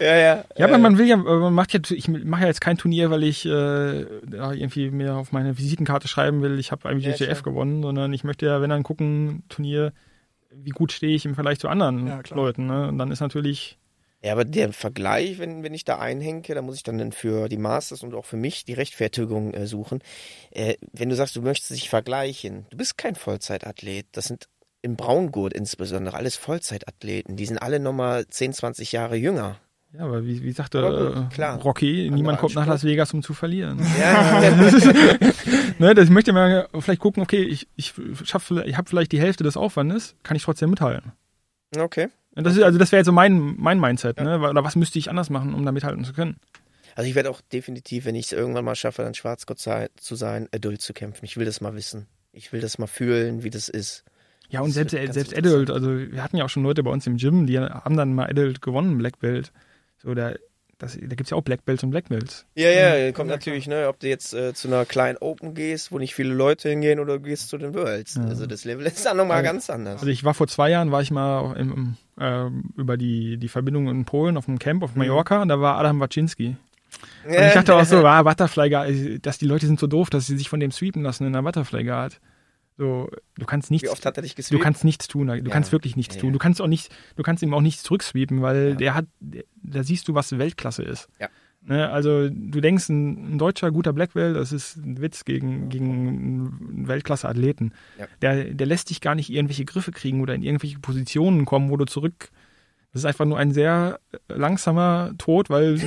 Speaker 3: ja, ja.
Speaker 4: Ja, aber
Speaker 3: äh,
Speaker 4: man will ja, äh, man macht ja, ich mache ja jetzt kein Turnier, weil ich äh, irgendwie mir auf meine Visitenkarte schreiben will, ich habe
Speaker 3: Ja,
Speaker 4: IBJJF
Speaker 3: klar.
Speaker 4: gewonnen, sondern ich möchte ja, wenn dann gucken, Turnier, wie gut stehe ich im Vergleich zu anderen
Speaker 2: Ja.
Speaker 4: Leuten, ne, und dann ist natürlich,
Speaker 3: Ja, aber der Vergleich, wenn, wenn ich da einhenke, da muss ich dann, dann für die Masters und auch für mich die Rechtfertigung äh, suchen. Äh, wenn du sagst, du möchtest dich vergleichen, du bist kein Vollzeitathlet. Das sind im Braungurt insbesondere alles Vollzeitathleten. Die sind alle nochmal 10, 20 Jahre jünger.
Speaker 4: Ja, aber wie, wie sagte
Speaker 3: gut,
Speaker 4: äh,
Speaker 3: klar.
Speaker 4: Rocky, niemand kommt nach
Speaker 3: Anspruch.
Speaker 4: Las Vegas, um zu verlieren.
Speaker 3: Ja,
Speaker 4: ne, das ich möchte mal vielleicht gucken, okay, ich, ich ich habe vielleicht die Hälfte des Aufwandes, kann ich trotzdem mithalten.
Speaker 3: okay.
Speaker 4: Das ist, also das wäre jetzt so mein, mein Mindset, ne? Oder was müsste ich anders machen, um da mithalten zu können?
Speaker 3: Also ich werde auch definitiv, wenn ich es irgendwann mal schaffe, dann Schwarzgott zu sein, Adult zu kämpfen. Ich will das mal wissen. Ich will das mal fühlen, wie das ist.
Speaker 4: Ja, und
Speaker 3: Das
Speaker 4: selbst, selbst. Adult, also wir hatten ja auch schon Leute bei uns im Gym, die haben dann mal Adult gewonnen, Black Belt. So, da, das, da gibt's ja auch Black Belts und Black Belts.
Speaker 3: Ja, ja, kommt natürlich, ne, ob du jetzt äh, zu einer kleinen Open gehst, wo nicht viele Leute hingehen, oder du gehst zu den Worlds. Also das Level ist dann nochmal ganz anders.
Speaker 4: Also ich war vor zwei Jahren, war ich mal im, äh, über die, die Verbindung in Polen auf einem Camp auf Mallorca und da war Adam Waczynski. Und ich dachte auch so, ah, Butterfly Guard, dass die Leute sind so doof, dass sie sich von dem sweepen lassen in einer Butterfly Guard. So, du kannst nichts,
Speaker 3: Wie oft hat er dich
Speaker 4: du
Speaker 3: gesweept?
Speaker 4: kannst nichts tun, du
Speaker 3: Ja.
Speaker 4: kannst wirklich nichts
Speaker 3: Ja,
Speaker 4: tun. Du kannst auch nicht, du kannst ihm auch nichts zurücksweepen, weil
Speaker 3: Ja.
Speaker 4: der hat, da siehst du, was Weltklasse ist.
Speaker 3: Ja.
Speaker 4: Ne? Also du denkst, ein, ein, deutscher guter Black Belt, das ist ein Witz gegen, gegen einen Weltklasse-Athleten. Der, der lässt dich gar nicht irgendwelche Griffe kriegen oder in irgendwelche Positionen kommen, wo du zurück das ist einfach nur ein sehr langsamer Tod, weil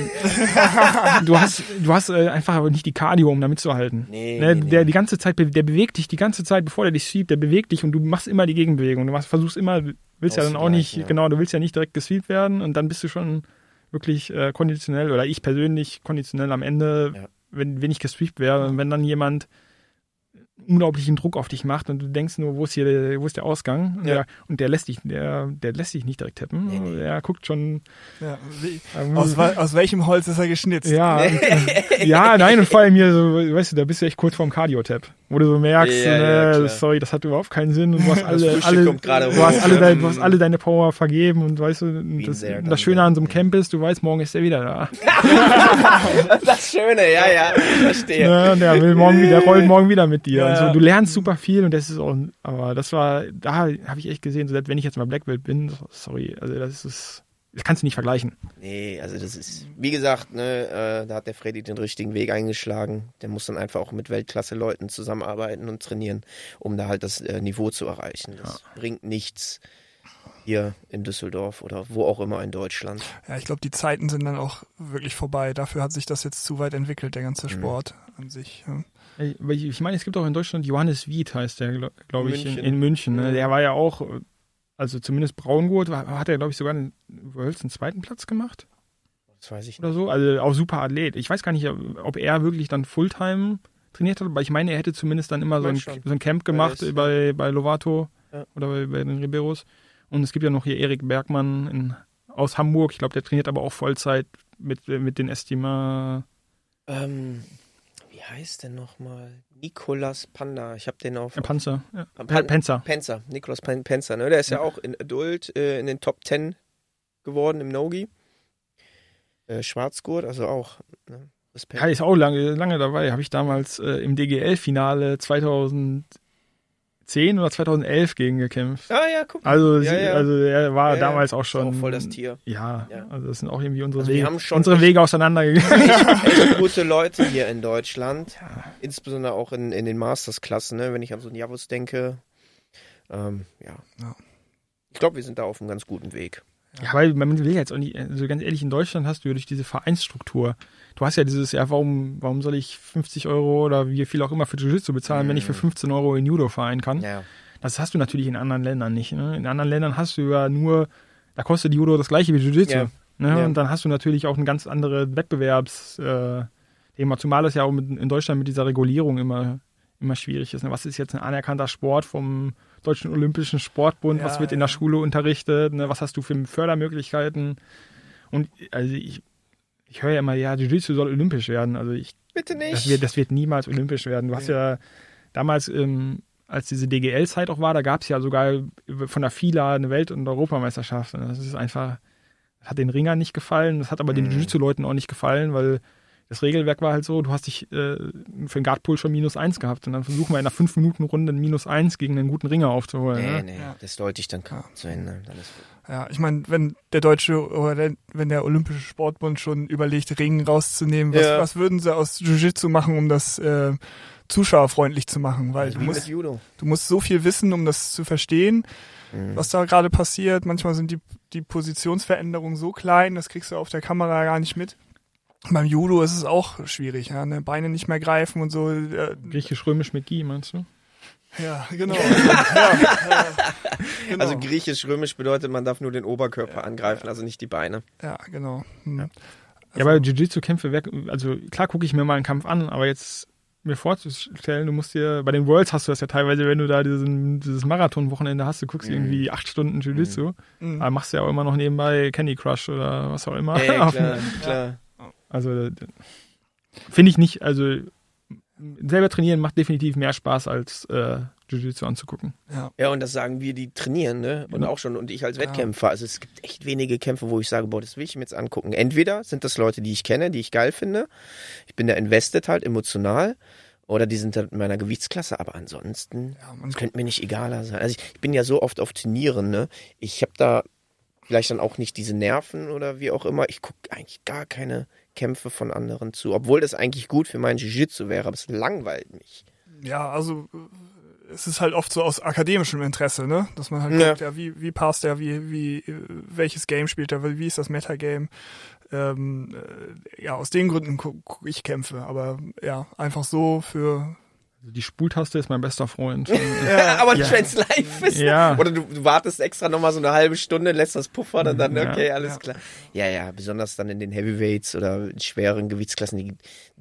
Speaker 4: du hast, du hast äh, einfach nicht die Cardio, um da mitzuhalten. Nee, der, nee, der die ganze Zeit, der bewegt dich die ganze Zeit, bevor der dich schiebt, der bewegt dich und du machst immer die Gegenbewegung. Du machst, versuchst immer, willst ja dann auch nicht, ja. genau, du willst ja nicht direkt gesweept werden und dann bist du schon wirklich äh, konditionell oder ich persönlich konditionell am Ende, ja. wenn, wenn ich gesweept wäre. Und wenn dann jemand unglaublichen Druck auf dich macht und du denkst nur, wo ist hier der, wo ist der Ausgang? Ja. Der, und der lässt dich, der, der lässt dich nicht direkt tippen. Nee, nee. Der guckt schon.
Speaker 2: Ja. Ähm, aus, aus, welchem Holz ist er geschnitzt?
Speaker 4: Ja, ja, nein, und vor allem hier so, weißt du, da bist du echt kurz vorm Cardio-Tab, wo du so merkst, ja, ne, sorry, das hat überhaupt keinen Sinn und du hast alle, alle, du hast alle, dein, du hast alle deine Power vergeben und weißt du, das, das Schöne an so einem Camp ist, du weißt, morgen ist er wieder da.
Speaker 3: das Schöne, ja, ja, verstehe.
Speaker 4: Ja, der will morgen wieder, rollt morgen wieder mit dir. Ja. So, du lernst super viel und das ist auch, aber das war, da habe ich echt gesehen, so, wenn ich jetzt mal Black Belt bin, sorry, also das ist, das kannst du nicht vergleichen.
Speaker 3: Nee, also das ist, wie gesagt, ne, äh, da hat der Freddy den richtigen Weg eingeschlagen. Der muss dann einfach auch mit Weltklasse-Leuten zusammenarbeiten und trainieren, um da halt das äh, Niveau zu erreichen. Das ja. bringt nichts hier in Düsseldorf oder wo auch immer in Deutschland.
Speaker 2: Ja, ich glaube, die Zeiten sind dann auch wirklich vorbei. Dafür hat sich das jetzt zu weit entwickelt, der ganze mhm. Sport mhm. an sich. Ja.
Speaker 4: Ich meine, es gibt auch in Deutschland Johannes Wied, heißt der, glaube ich, München. In, in, München. Ne? Der war ja auch, also zumindest Braungurt, hat er, glaube ich, sogar einen, einen zweiten Platz gemacht.
Speaker 3: Das weiß ich
Speaker 4: nicht. Oder so. Also auch super Athlet. Ich weiß gar nicht, ob er wirklich dann Fulltime trainiert hat, aber ich meine, er hätte zumindest dann immer so ein, so ein, Camp gemacht ist, bei, bei Lovato ja. oder bei, bei, den Riberos. Und es gibt ja noch hier Erik Bergmann in, aus Hamburg. Ich glaube, der trainiert aber auch Vollzeit mit, mit den Estima.
Speaker 3: Ähm, heißt der nochmal? Nikolas Panda. Ich habe den auf.
Speaker 4: Panzer.
Speaker 3: Ja. Pan Penzer. Penzer. Nikolas Penzer. Ne? Der ist ja, ja auch in Adult äh, in den Top 10 geworden im Nogi. Äh, Schwarzgurt, also auch. Ne?
Speaker 4: Respekt. Ja, ist auch lange, lange dabei. Habe ich damals äh, im DGL-Finale 2000 2010 oder 2011 gegen gekämpft.
Speaker 3: Ah ja, guck.
Speaker 4: Also, ja, ja. also er war ja, damals auch schon. Auch
Speaker 3: voll das Tier.
Speaker 4: Ja, also das sind auch irgendwie unsere, also Wege, unsere Wege auseinandergegangen.
Speaker 3: Echt, echt gute Leute hier in Deutschland. Insbesondere auch in, in den Masters-Klassen, ne? wenn ich an so einen Javus denke. Ähm, ja. Ich glaube, wir sind da auf einem ganz guten Weg.
Speaker 4: Ja, weil man will jetzt auch nicht, also ganz ehrlich, in Deutschland hast du ja durch diese Vereinsstruktur, du hast ja dieses, ja, warum, warum soll ich 50 Euro oder wie viel auch immer für Jiu-Jitsu bezahlen, mhm. wenn ich für 15 Euro in Judo verein kann? Ja. Das hast du natürlich in anderen Ländern nicht. Ne? In anderen Ländern hast du ja nur, da kostet Judo das gleiche wie Jiu-Jitsu. Ja. Ne? Ja. Und dann hast du natürlich auch ein ganz andere Wettbewerbsthema, äh, zumal es ja auch mit, in Deutschland mit dieser Regulierung immer, immer schwierig ist. Ne? Was ist jetzt ein anerkannter Sport vom Deutschen Olympischen Sportbund, ja, was wird in der Schule unterrichtet, ne? was hast du für Fördermöglichkeiten. Und also ich, ich höre ja immer, ja, Jiu-Jitsu soll olympisch werden. Also ich,
Speaker 3: Bitte nicht.
Speaker 4: Das wird, das wird niemals olympisch werden. Du hast ja damals, ähm, als diese DGL-Zeit auch war, da gab es ja sogar von der FILA eine Welt- und Europameisterschaft. Das ist einfach, das hat den Ringern nicht gefallen, das hat aber mhm. den Jiu-Jitsu-Leuten auch nicht gefallen, weil das Regelwerk war halt so, du hast dich äh, für den Guardpool schon minus eins gehabt und dann versuchen wir in einer 5 Minuten Runde ein minus eins gegen einen guten Ringer aufzuholen.
Speaker 3: Nee,
Speaker 4: ne?
Speaker 3: nee, ja. das sollte ich dann ja. zu ändern.
Speaker 2: Ja, ich meine, wenn der deutsche oder der, wenn der Olympische Sportbund schon überlegt, Ringen rauszunehmen, was, ja. was würden sie aus Jiu-Jitsu machen, um das äh, zuschauerfreundlich zu machen? Weil du musst, du musst so viel wissen, um das zu verstehen, mhm. was da gerade passiert. Manchmal sind die, die Positionsveränderungen so klein, das kriegst du auf der Kamera gar nicht mit. Beim Judo ist es auch schwierig, ja, ne? Beine nicht mehr greifen und so.
Speaker 4: Äh, Griechisch-römisch mit Gi, meinst du?
Speaker 2: Ja, genau. ja,
Speaker 3: ja, genau. Also griechisch-römisch bedeutet, man darf nur den Oberkörper ja, angreifen, also nicht die Beine.
Speaker 2: Ja, genau. Hm.
Speaker 4: Ja. Also, ja, aber Jiu-Jitsu-Kämpfe, also klar gucke ich mir mal einen Kampf an, aber jetzt mir vorzustellen, du musst dir, bei den Worlds hast du das ja teilweise, wenn du da diesen, dieses Marathon-Wochenende hast, du guckst mhm. irgendwie acht Stunden Jiu-Jitsu, mhm. aber machst ja auch immer noch nebenbei Candy Crush oder was auch immer.
Speaker 3: Ja, klar, klar.
Speaker 4: Also finde ich nicht, also selber trainieren macht definitiv mehr Spaß als äh, Jiu-Jitsu anzugucken.
Speaker 3: Ja. ja, und das sagen wir, die trainieren, ne? Und ja. auch schon, und ich als Wettkämpfer. Also es gibt echt wenige Kämpfe, wo ich sage, boah, das will ich mir jetzt angucken. Entweder sind das Leute, die ich kenne, die ich geil finde. Ich bin da invested halt emotional. Oder die sind halt in meiner Gewichtsklasse, aber ansonsten ja, könnte mir nicht egaler sein. Also ich, ich bin ja so oft auf Turnieren, ne? Ich habe da vielleicht dann auch nicht diese Nerven oder wie auch immer. Ich gucke eigentlich gar keine Kämpfe von anderen zu, obwohl das eigentlich gut für mein Jiu-Jitsu wäre, aber es langweilt mich.
Speaker 2: Ja, also äh, es ist halt oft so aus akademischem Interesse, ne? Dass man halt
Speaker 3: Ja.
Speaker 2: guckt, ja, wie, wie passt der, wie, wie, äh, welches Game spielt er, wie ist das Metagame. Ähm, äh, ja, aus den Gründen gucke guck ich Kämpfe, aber ja, einfach so für
Speaker 4: die Spultaste ist mein bester Freund.
Speaker 3: aber
Speaker 4: Ja.
Speaker 3: wenn es live ist.
Speaker 4: Ja.
Speaker 3: Oder du, du wartest extra nochmal so eine halbe Stunde, lässt das puffern und dann,
Speaker 4: Ja.
Speaker 3: okay, alles
Speaker 2: Ja.
Speaker 3: klar. Ja, ja, besonders dann in den Heavyweights oder in schweren Gewichtsklassen, die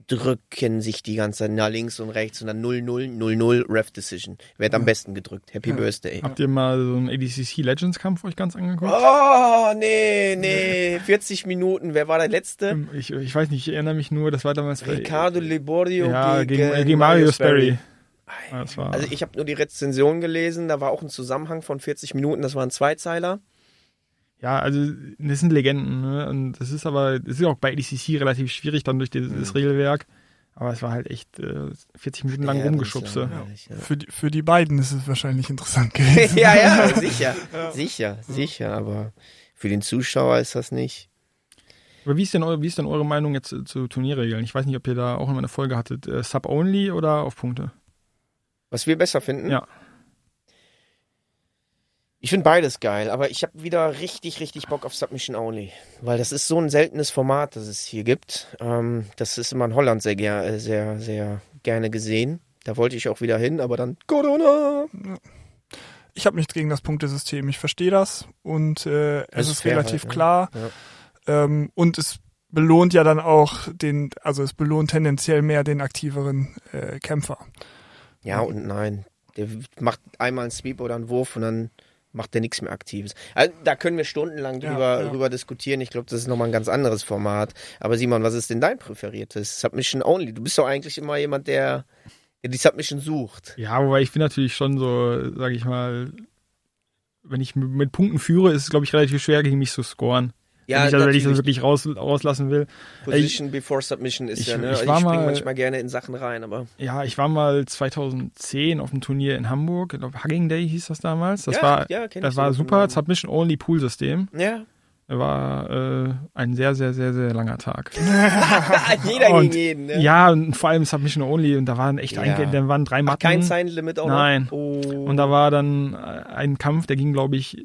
Speaker 3: drücken sich die ganze Zeit nach links und rechts und dann 0-0, 0-0, Ref Decision. Wird am besten gedrückt. Happy Birthday.
Speaker 4: Habt ihr mal so einen ADCC Legends Kampf euch ganz angeguckt?
Speaker 3: Oh, nee, nee, 40 Minuten. Wer war der Letzte?
Speaker 4: Ich, ich weiß nicht, ich erinnere mich nur, das war damals
Speaker 3: Ricardo Liborio
Speaker 4: ja,
Speaker 3: gegen,
Speaker 4: gegen, gegen Mario Sperry. Das war,
Speaker 3: Also ich habe nur die Rezension gelesen, da war auch ein Zusammenhang von 40 Minuten, das waren Zweizeiler.
Speaker 4: ja, also das sind Legenden, ne? Und das ist aber, das ist auch bei ADCC relativ schwierig dann durch dieses Regelwerk. Aber es war halt echt äh, 40 Minuten lang
Speaker 3: Ja,
Speaker 4: Rumgeschubse.
Speaker 3: ja.
Speaker 2: für die, für die beiden ist es wahrscheinlich interessant gewesen.
Speaker 3: ja, ja, sicher, sicher, sicher, aber für den Zuschauer ist das nicht.
Speaker 4: Aber wie ist denn, wie ist denn eure Meinung jetzt zu Turnierregeln? Ich weiß nicht, ob ihr da auch immer eine Folge hattet. Äh, Sub-Only oder auf Punkte?
Speaker 3: Was wir besser finden?
Speaker 4: Ja.
Speaker 3: Ich finde beides geil, aber ich habe wieder richtig, richtig Bock auf Submission Only, weil das ist so ein seltenes Format, das es hier gibt. Ähm, das ist immer in Holland sehr, ger äh, sehr, sehr gerne gesehen. Da wollte ich auch wieder hin, aber dann Corona.
Speaker 2: Ich habe nichts gegen das Punktesystem. Ich verstehe das und äh,
Speaker 3: Es
Speaker 2: es
Speaker 3: ist
Speaker 2: ist relativ
Speaker 3: halt, ne?
Speaker 2: klar. Ähm, und es belohnt ja dann auch den, also es belohnt tendenziell mehr den aktiveren äh, Kämpfer.
Speaker 3: Ja und nein. Der macht einmal einen Sweep oder einen Wurf und dann macht der nichts mehr Aktives. Also, da können wir stundenlang
Speaker 2: Ja,
Speaker 3: drüber,
Speaker 2: ja.
Speaker 3: drüber diskutieren. Ich glaube, das ist nochmal ein ganz anderes Format. Aber Simon, was ist denn dein präferiertes? Submission Only. Du bist doch eigentlich immer jemand, der, der die Submission sucht.
Speaker 4: Ja, wobei ich bin natürlich schon so, sage ich mal, wenn ich mit Punkten führe, ist es, glaube ich, relativ schwer, gegen mich zu scoren. Wenn, ich, also, wenn ich das wirklich raus, rauslassen will.
Speaker 3: Position before Submission ist
Speaker 4: ich-
Speaker 3: ja, ne?
Speaker 4: ich
Speaker 3: Ich, springe
Speaker 4: mal-
Speaker 3: manchmal gerne in Sachen rein, aber.
Speaker 4: Ja, ich war mal 2010 auf einem Turnier in Hamburg, ich glaube Hugging Day hieß das damals. Das
Speaker 3: Ja,
Speaker 4: war,
Speaker 3: ja, ich
Speaker 4: das war super,
Speaker 3: Namen.
Speaker 4: Submission-Only-Pool-System.
Speaker 3: Ja.
Speaker 4: War äh, ein sehr, sehr, sehr, sehr langer Tag.
Speaker 3: Jeder
Speaker 4: Und-
Speaker 3: gegen jeden, ne?
Speaker 4: Ja, und vor allem Submission Only und da waren echt
Speaker 3: Ja.
Speaker 4: einge da waren drei
Speaker 3: Ach,
Speaker 4: Matten.
Speaker 3: kein Sign Limit auch
Speaker 4: Nein.
Speaker 3: Oh.
Speaker 4: Und da war dann ein Kampf, der ging, glaube ich,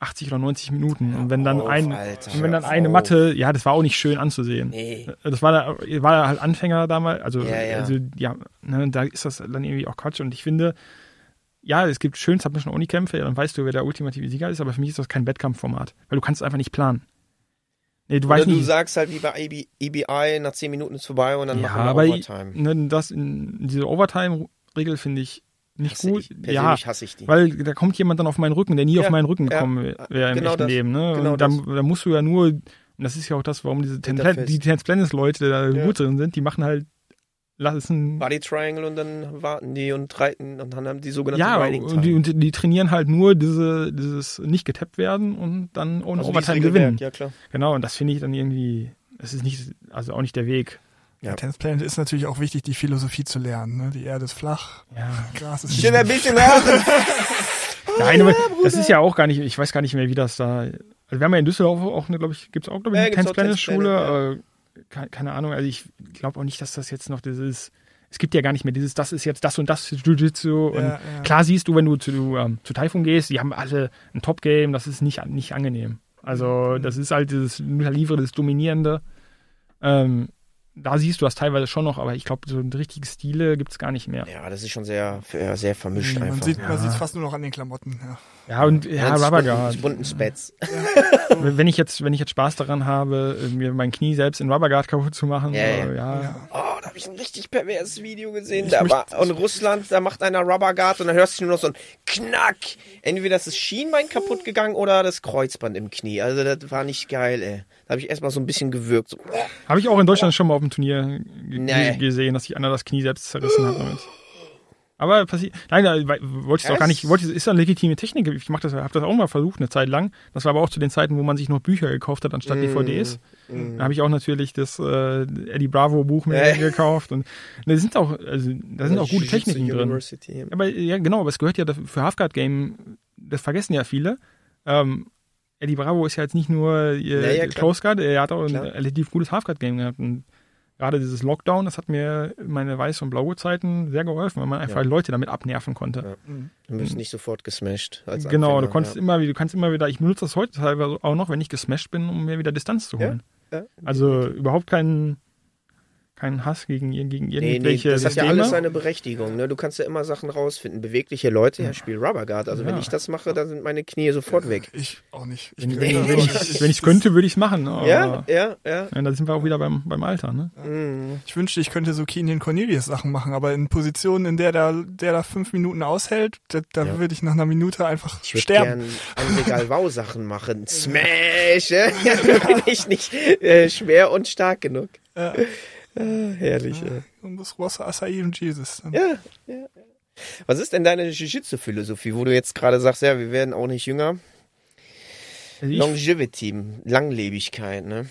Speaker 4: 80 oder 90 Minuten. Und wenn dann
Speaker 3: auf,
Speaker 4: ein
Speaker 3: Alter,
Speaker 4: und wenn dann eine
Speaker 3: auf.
Speaker 4: Matte, ja, das war auch nicht schön anzusehen.
Speaker 3: Nee.
Speaker 4: Das war da, war halt Anfänger damals, also,
Speaker 3: Ja, ja.
Speaker 4: also ja, ne, da ist das dann irgendwie auch Quatsch. Und ich finde, ja, es gibt schön Submission Only Kämpfe, dann weißt du, wer der ultimative Sieger ist, aber für mich ist das kein Wettkampfformat, weil du kannst es einfach nicht planen. Nee, du
Speaker 3: Oder du
Speaker 4: nicht.
Speaker 3: sagst halt wie bei EB, EBI, nach 10 Minuten ist vorbei und dann
Speaker 4: ja,
Speaker 3: machen wir
Speaker 4: aber
Speaker 3: Overtime.
Speaker 4: ne, das in, diese Overtime-Regel finde ich nicht
Speaker 3: Hasse
Speaker 4: gut.
Speaker 3: ich,
Speaker 4: ja,
Speaker 3: hasse ich die.
Speaker 4: Weil da kommt jemand dann auf meinen Rücken, der nie
Speaker 3: Ja,
Speaker 4: auf meinen Rücken
Speaker 3: ja,
Speaker 4: gekommen wär- wäre im
Speaker 3: genau
Speaker 4: echten
Speaker 3: das,
Speaker 4: Leben. Ne?
Speaker 3: genau
Speaker 4: da, da musst du ja nur, und das ist ja auch das, warum diese Ten, die Tennis Planet Leute da
Speaker 3: Ja.
Speaker 4: gut drin sind, die machen halt, lassen,
Speaker 3: Body Triangle und dann warten die und reiten und dann haben die sogenannte
Speaker 4: ja,
Speaker 3: Riding
Speaker 4: und die,
Speaker 3: Time.
Speaker 4: und die trainieren halt nur diese, dieses nicht getappt werden und dann ohne
Speaker 3: Also
Speaker 4: Overtime gewinnen.
Speaker 3: Ja, klar.
Speaker 4: Genau, und das finde ich dann irgendwie, das ist nicht, also auch nicht der Weg.
Speaker 3: Ja.
Speaker 2: Ja. Tennis Planet ist natürlich auch wichtig, die Philosophie zu lernen. Ne? Die Erde ist flach,
Speaker 4: Ja.
Speaker 2: Gras ist
Speaker 3: Ich will ein bisschen hören.
Speaker 4: Nein, aber das ist ja auch gar nicht, ich weiß gar nicht mehr, wie das da. Also wir haben ja in Düsseldorf auch eine, glaube ich, gibt es auch, glaube ich,
Speaker 3: Ja,
Speaker 4: eine
Speaker 3: gibt's
Speaker 4: Tennis Planet Schule. Keine, keine Ahnung, also ich glaube auch nicht, dass das jetzt noch dieses. Es gibt ja gar nicht mehr dieses, das ist jetzt das und das Jiu-Jitsu. Und
Speaker 2: Ja, ja.
Speaker 4: klar siehst du, wenn du zu, ähm, zu Taifun gehst, die haben alle ein Top-Game, das ist nicht, nicht angenehm. Also,
Speaker 3: Mhm.
Speaker 4: das ist halt dieses Livre, das Dominierende. Ähm, da siehst du das teilweise schon noch, aber ich glaube, so richtige Stile gibt es gar nicht mehr.
Speaker 3: Ja, das ist schon sehr, sehr, vermischt
Speaker 2: man
Speaker 3: einfach.
Speaker 2: sieht
Speaker 3: ja.
Speaker 2: man sieht fast nur noch an den Klamotten. Ja.
Speaker 4: Ja, und ja,
Speaker 3: Ganz
Speaker 4: Rubber
Speaker 3: bunten-
Speaker 4: Guard.
Speaker 3: bunten Spats.
Speaker 4: wenn ich jetzt, wenn ich jetzt Spaß daran habe, äh, mir mein Knie selbst in Rubberguard kaputt zu machen,
Speaker 3: Ja,
Speaker 4: äh,
Speaker 3: ja.
Speaker 4: ja,
Speaker 3: Oh, da habe ich ein richtig perverses Video gesehen.
Speaker 2: Ich
Speaker 3: Da war in Russland, da macht einer Rubberguard und dann hörst du nur noch so ein Knack. Entweder ist das Schienbein kaputt gegangen oder das Kreuzband im Knie. Also das war nicht geil, ey. Da habe ich erstmal so ein bisschen gewürgt. So,
Speaker 4: habe ich auch in Deutschland schon mal auf dem Turnier
Speaker 3: Nee.
Speaker 4: gesehen, dass sich einer das Knie selbst zerrissen hat damit. Aber passiert, nein, da wollte ich
Speaker 3: Ja,
Speaker 4: auch gar nicht,
Speaker 3: es-
Speaker 4: wollte, ist ja eine legitime Technik. Ich mach das, habe das auch mal versucht eine Zeit lang. Das war aber auch zu den Zeiten, wo man sich noch Bücher gekauft hat anstatt
Speaker 3: Mm,
Speaker 4: DVDs.
Speaker 3: mm.
Speaker 4: Da habe ich auch natürlich das äh, Eddie Bravo Buch mir
Speaker 3: Ja.
Speaker 4: gekauft und da sind auch, also da sind auch gute Techniken drin. Aber ja, genau, aber es gehört ja für Halfguard Game, das vergessen ja viele. Ähm, Eddie Bravo ist ja jetzt nicht nur äh,
Speaker 3: Naja.
Speaker 4: Close Guard, er hat auch
Speaker 3: Klar.
Speaker 4: ein relativ gutes Halfguard-Game gehabt. Und gerade dieses Lockdown, das hat mir meine Weiß- und blaue Zeiten sehr geholfen, weil man einfach
Speaker 3: Ja.
Speaker 4: Leute damit abnerven konnte.
Speaker 3: Ja. Du bist nicht sofort gesmashed. Als
Speaker 4: Genau,
Speaker 3: Anfänger,
Speaker 4: du konntest
Speaker 3: ja.
Speaker 4: immer, wieder- du kannst immer wieder, ich benutze das heute teilweise auch noch, wenn ich gesmashed bin, um mir wieder Distanz zu
Speaker 3: Ja,
Speaker 4: holen.
Speaker 3: ja.
Speaker 4: Also überhaupt keinen keinen Hass gegen, gegen
Speaker 3: Nee, nee,
Speaker 4: irgendwelche
Speaker 3: das hat ja
Speaker 4: Systeme.
Speaker 3: alles seine Berechtigung. Ne? Du kannst ja immer Sachen rausfinden. Bewegliche Leute, ja, spiel Rubber Guard. Also wenn
Speaker 4: Ja.
Speaker 3: ich das mache, dann sind meine Knie sofort weg.
Speaker 2: Ich auch nicht. Ich
Speaker 4: wenn, wenn, wenn ich wenn ich's könnte, würde ich es machen.
Speaker 3: Ja, ja, ja.
Speaker 4: ja, da sind wir auch wieder beim, beim Alter. Ne?
Speaker 3: Mhm.
Speaker 2: Ich wünschte, ich könnte so Keenan Cornelius Sachen machen, aber in Positionen, in der da, der da fünf Minuten aushält, da, da
Speaker 3: Ja.
Speaker 2: würde ich nach einer Minute einfach
Speaker 3: Ich würde
Speaker 2: sterben.
Speaker 3: ein Regal Wow Sachen machen. Smash! Da bin ich nicht äh, schwer und stark genug.
Speaker 2: Ja.
Speaker 3: Ah, herrlich. Ja.
Speaker 2: Und das Wasser Acai und Jesus. Dann.
Speaker 3: Ja, ja. ja. Was ist denn deine Jiu-Jitsu-Philosophie, wo du jetzt gerade sagst, ja, wir werden auch nicht jünger?
Speaker 4: Also
Speaker 3: Longevity, Langlebigkeit, ne?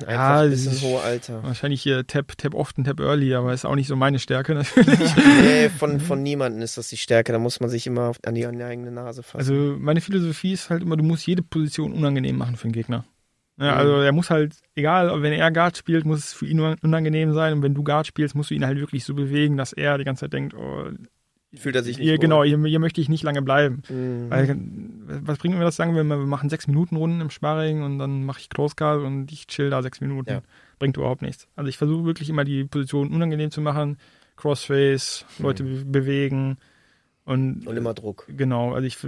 Speaker 3: Einfach
Speaker 4: Ja,
Speaker 3: ein bisschen hohe Alter.
Speaker 4: wahrscheinlich hier Tap, Tap often, Tap early, aber ist auch nicht so meine Stärke natürlich.
Speaker 3: Nee, von, von niemandem ist das die Stärke. Da muss man sich immer an die, an die eigene Nase fassen.
Speaker 4: Also meine Philosophie ist halt immer, du musst jede Position unangenehm machen für den Gegner. Ja,
Speaker 3: Mhm.
Speaker 4: also er muss halt, egal, wenn er Guard spielt, muss es für ihn unangenehm sein. Und wenn du Guard spielst, musst du ihn halt wirklich so bewegen, dass er die ganze Zeit denkt, oh,
Speaker 3: Fühlt er sich nicht
Speaker 4: hier, genau, hier, hier möchte ich nicht lange bleiben.
Speaker 3: Mhm.
Speaker 4: Weil, was bringt mir das, sagen wir mal, wir machen sechs Minuten Runden im Sparring und dann mache ich Close Guard und ich chill da sechs Minuten.
Speaker 3: Ja.
Speaker 4: Bringt überhaupt nichts. Also ich versuche wirklich immer die Position unangenehm zu machen, Crossface, Leute be bewegen und
Speaker 3: Mhm. Und immer Druck.
Speaker 4: Genau, also ich,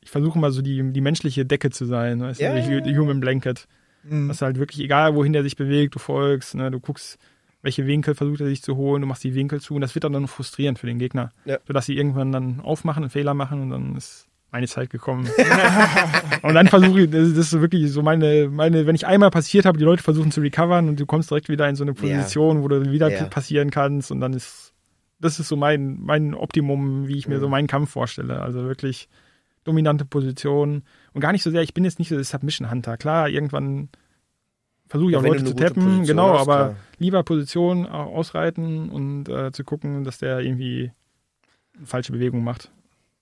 Speaker 4: ich versuche mal so die, die menschliche Decke zu sein, weißt
Speaker 3: Ja,
Speaker 4: du,
Speaker 3: ja,
Speaker 4: Human Blanket.
Speaker 2: Mhm.
Speaker 4: Das ist halt wirklich egal, wohin der sich bewegt, du folgst, ne, du guckst, welche Winkel versucht er sich zu holen, du machst die Winkel zu und das wird dann, dann frustrierend für den Gegner.
Speaker 3: Ja.
Speaker 4: Sodass sie irgendwann dann aufmachen, einen Fehler machen und dann ist meine Zeit gekommen. und dann versuche ich, das ist- wirklich so meine, meine, wenn ich einmal passiert habe, die Leute versuchen zu recovern und du kommst direkt wieder in so eine Position, wo du wieder
Speaker 3: Ja.
Speaker 4: passieren kannst und dann ist, das ist so mein, mein Optimum, wie ich mir
Speaker 3: Mhm.
Speaker 4: so meinen Kampf vorstelle. Also wirklich dominante Position und gar nicht so sehr, ich bin jetzt nicht so der Submission Hunter. Klar, irgendwann versuche ich
Speaker 3: Ja,
Speaker 4: auch
Speaker 3: wenn
Speaker 4: Leute zu tappen, genau,
Speaker 3: hast,
Speaker 4: aber
Speaker 3: klar.
Speaker 4: lieber Position auch ausreiten und äh, zu gucken, dass der irgendwie falsche Bewegung macht.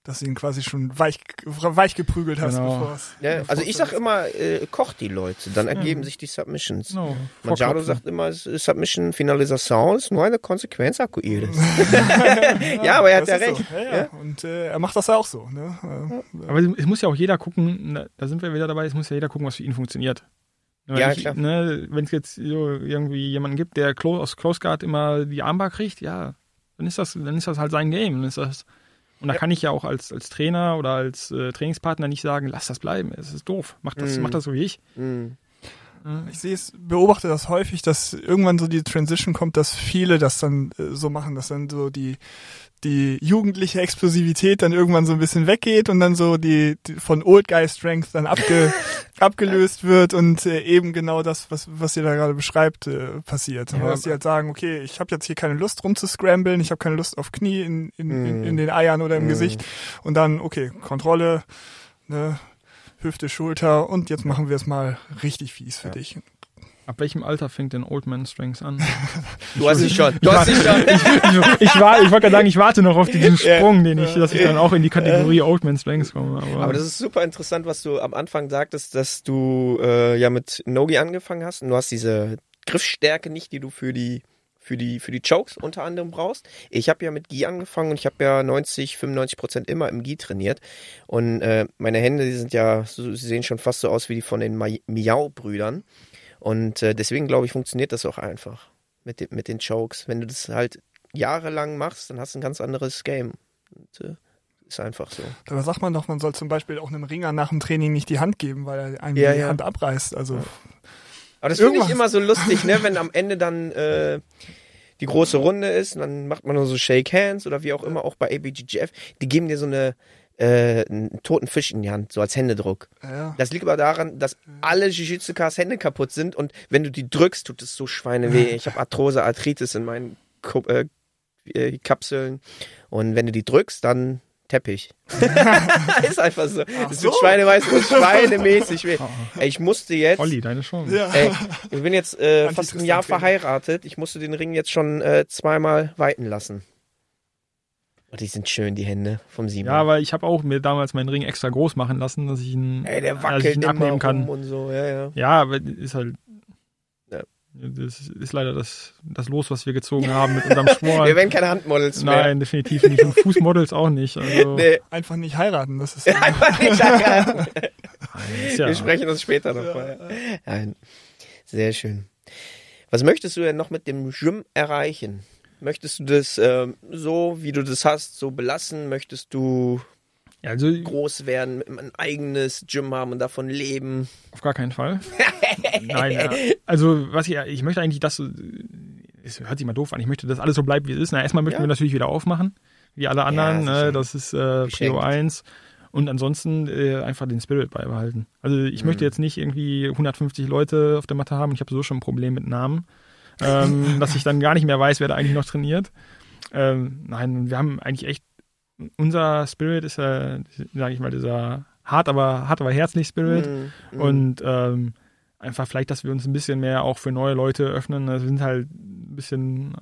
Speaker 2: Dass du ihn quasi schon weich, weich geprügelt hast,
Speaker 4: Genau.
Speaker 2: bevor es.
Speaker 3: Ja, also ich sag immer, äh, kocht die Leute, dann ergeben
Speaker 4: Ja.
Speaker 3: sich die Submissions.
Speaker 4: No,
Speaker 3: Manjaro sagt immer, Submission Finalisation ist nur eine Konsequenz akkuiert. ja, aber er hat ja recht.
Speaker 2: So. Ja, ja.
Speaker 3: Ja.
Speaker 2: Und äh, er macht das ja auch so. Ne? Äh,
Speaker 4: Aber es muss ja auch jeder gucken, da sind wir wieder dabei, es muss ja jeder gucken, was für ihn funktioniert. Wenn
Speaker 3: Ja,
Speaker 4: ich,
Speaker 3: klar.
Speaker 4: Ne, Wenn es jetzt so irgendwie jemanden gibt, der Close, aus Close Guard immer die Armbar kriegt, ja, dann ist das, dann ist das halt sein Game. Dann ist das, und da kann ich ja auch als, als Trainer oder als äh, Trainingspartner nicht sagen, lass das bleiben, es ist doof, mach das,
Speaker 3: Mhm.
Speaker 4: mach das so wie ich.
Speaker 3: Mhm.
Speaker 2: Ich sehe es, beobachte das häufig, dass irgendwann so die Transition kommt, dass viele das dann äh, so machen, dass dann so die die jugendliche Explosivität dann irgendwann so ein bisschen weggeht und dann so die, die von Old Guy Strength dann abge, abgelöst wird und äh, eben genau das, was was ihr da gerade beschreibt, äh, passiert.
Speaker 4: Ja,
Speaker 2: dass die halt sagen, okay, ich habe jetzt hier keine Lust rumzuscramblen, ich habe keine Lust auf Knie in, in, in,
Speaker 3: Mhm.
Speaker 2: in den Eiern oder im
Speaker 3: Mhm.
Speaker 2: Gesicht und dann, okay, Kontrolle, ne, Hüfte, Schulter und jetzt machen wir es mal richtig fies für
Speaker 3: Ja.
Speaker 2: dich.
Speaker 4: Ab welchem Alter fängt denn Old Man Strengths an?
Speaker 3: Du hast sie schon. Du hast schon.
Speaker 4: ich, ich, war, ich wollte gerade sagen, ich warte noch auf diesen. Sprung, den ich, dass ich dann auch in die Kategorie Old Man Strengths komme. Aber,
Speaker 3: Aber das ist super interessant, was du am Anfang sagtest, dass du äh, ja mit Nogi angefangen hast und du hast diese Griffstärke nicht, die du für die für die für die Chokes unter anderem brauchst. Ich habe ja mit Gi angefangen und ich habe ja 90 95 Prozent immer im Gi trainiert und äh, meine Hände, die sind ja, so, sie sehen schon fast so aus wie die von den Mi- Miau-Brüdern und äh, deswegen glaube ich funktioniert das auch einfach mit den mit den Chokes. Wenn du das halt jahrelang machst, dann hast du ein ganz anderes Game. Und, äh, ist einfach so.
Speaker 2: Da sagt man doch, man soll zum Beispiel auch einem Ringer nach dem Training nicht die Hand geben, weil er einem
Speaker 3: Ja,
Speaker 2: die
Speaker 3: ja.
Speaker 2: Hand abreißt. Also
Speaker 3: Aber das finde ich immer so lustig, ne, wenn am Ende dann äh, die große Runde ist und dann macht man nur so Shake Hands oder wie auch immer, auch bei ABGGF, die geben dir so eine äh, einen toten Fisch in die Hand, so als Händedruck.
Speaker 2: ja.
Speaker 3: Das liegt aber daran, dass alle Jiu-Jitsu-Cars Hände kaputt sind und wenn du die drückst, tut es so schweineweh. Ich habe Arthrose, Arthritis in meinen Ku äh, äh, Kapseln und wenn du die drückst, dann Teppich. ist einfach so. Es
Speaker 2: so.
Speaker 3: tut schweineweiß und schweinemäßig weh. Ey, ich musste jetzt
Speaker 4: Olli, deine Chance.
Speaker 2: ja.
Speaker 3: Ey, ich bin jetzt äh, fast ein Jahr verheiratet. Ich musste den Ring jetzt schon äh, zweimal weiten lassen. Oh, die sind schön, die Hände vom Simon.
Speaker 4: Ja, weil ich habe auch mir damals meinen Ring extra groß machen lassen, dass ich ihn,
Speaker 3: Ey, der
Speaker 4: dass ich
Speaker 3: wackelt
Speaker 4: ihn abnehmen kann.
Speaker 3: und so, ja, ja.
Speaker 4: Ja, aber ist halt.
Speaker 3: Ja.
Speaker 4: Das ist leider das, das Los, was wir gezogen haben mit unserem Sport.
Speaker 3: Wir werden keine Handmodels mehr.
Speaker 4: Nein, definitiv nicht. Und Fußmodels auch nicht. Also,
Speaker 3: Nee,
Speaker 2: Einfach nicht heiraten, das ist
Speaker 3: einfach nicht heiraten.
Speaker 4: ja,
Speaker 3: Wir sprechen uns später noch mal. Nein. Sehr schön. Was möchtest du denn noch mit dem Gym erreichen? Möchtest du das ähm, so, wie du das hast, so belassen? Möchtest du
Speaker 4: ja, also
Speaker 3: groß werden, ein eigenes Gym haben und davon leben?
Speaker 4: auf gar keinen Fall. Nein, ja. also was ich, ich möchte eigentlich das, so- es hört sich mal doof an, ich möchte, dass alles so bleibt, wie es ist. Na, erstmal möchten
Speaker 3: Ja.
Speaker 4: wir natürlich wieder aufmachen, wie alle anderen.
Speaker 3: sicher.
Speaker 4: ne, das ist äh. Prio 1. Und ansonsten äh, einfach den Spirit beibehalten. Also ich möchte jetzt nicht irgendwie 150 Leute auf der Matte haben. Ich habe so schon ein Problem mit Namen, ähm, dass ich dann gar nicht mehr weiß, wer da eigentlich noch trainiert. Ähm, nein, wir haben eigentlich echt, unser Spirit ist ja, sage ich mal, dieser hart, aber hart, aber herzlich Spirit.
Speaker 3: Mm, mm.
Speaker 4: Und ähm, einfach vielleicht, dass wir uns ein bisschen mehr auch für neue Leute öffnen. Also wir sind halt ein bisschen,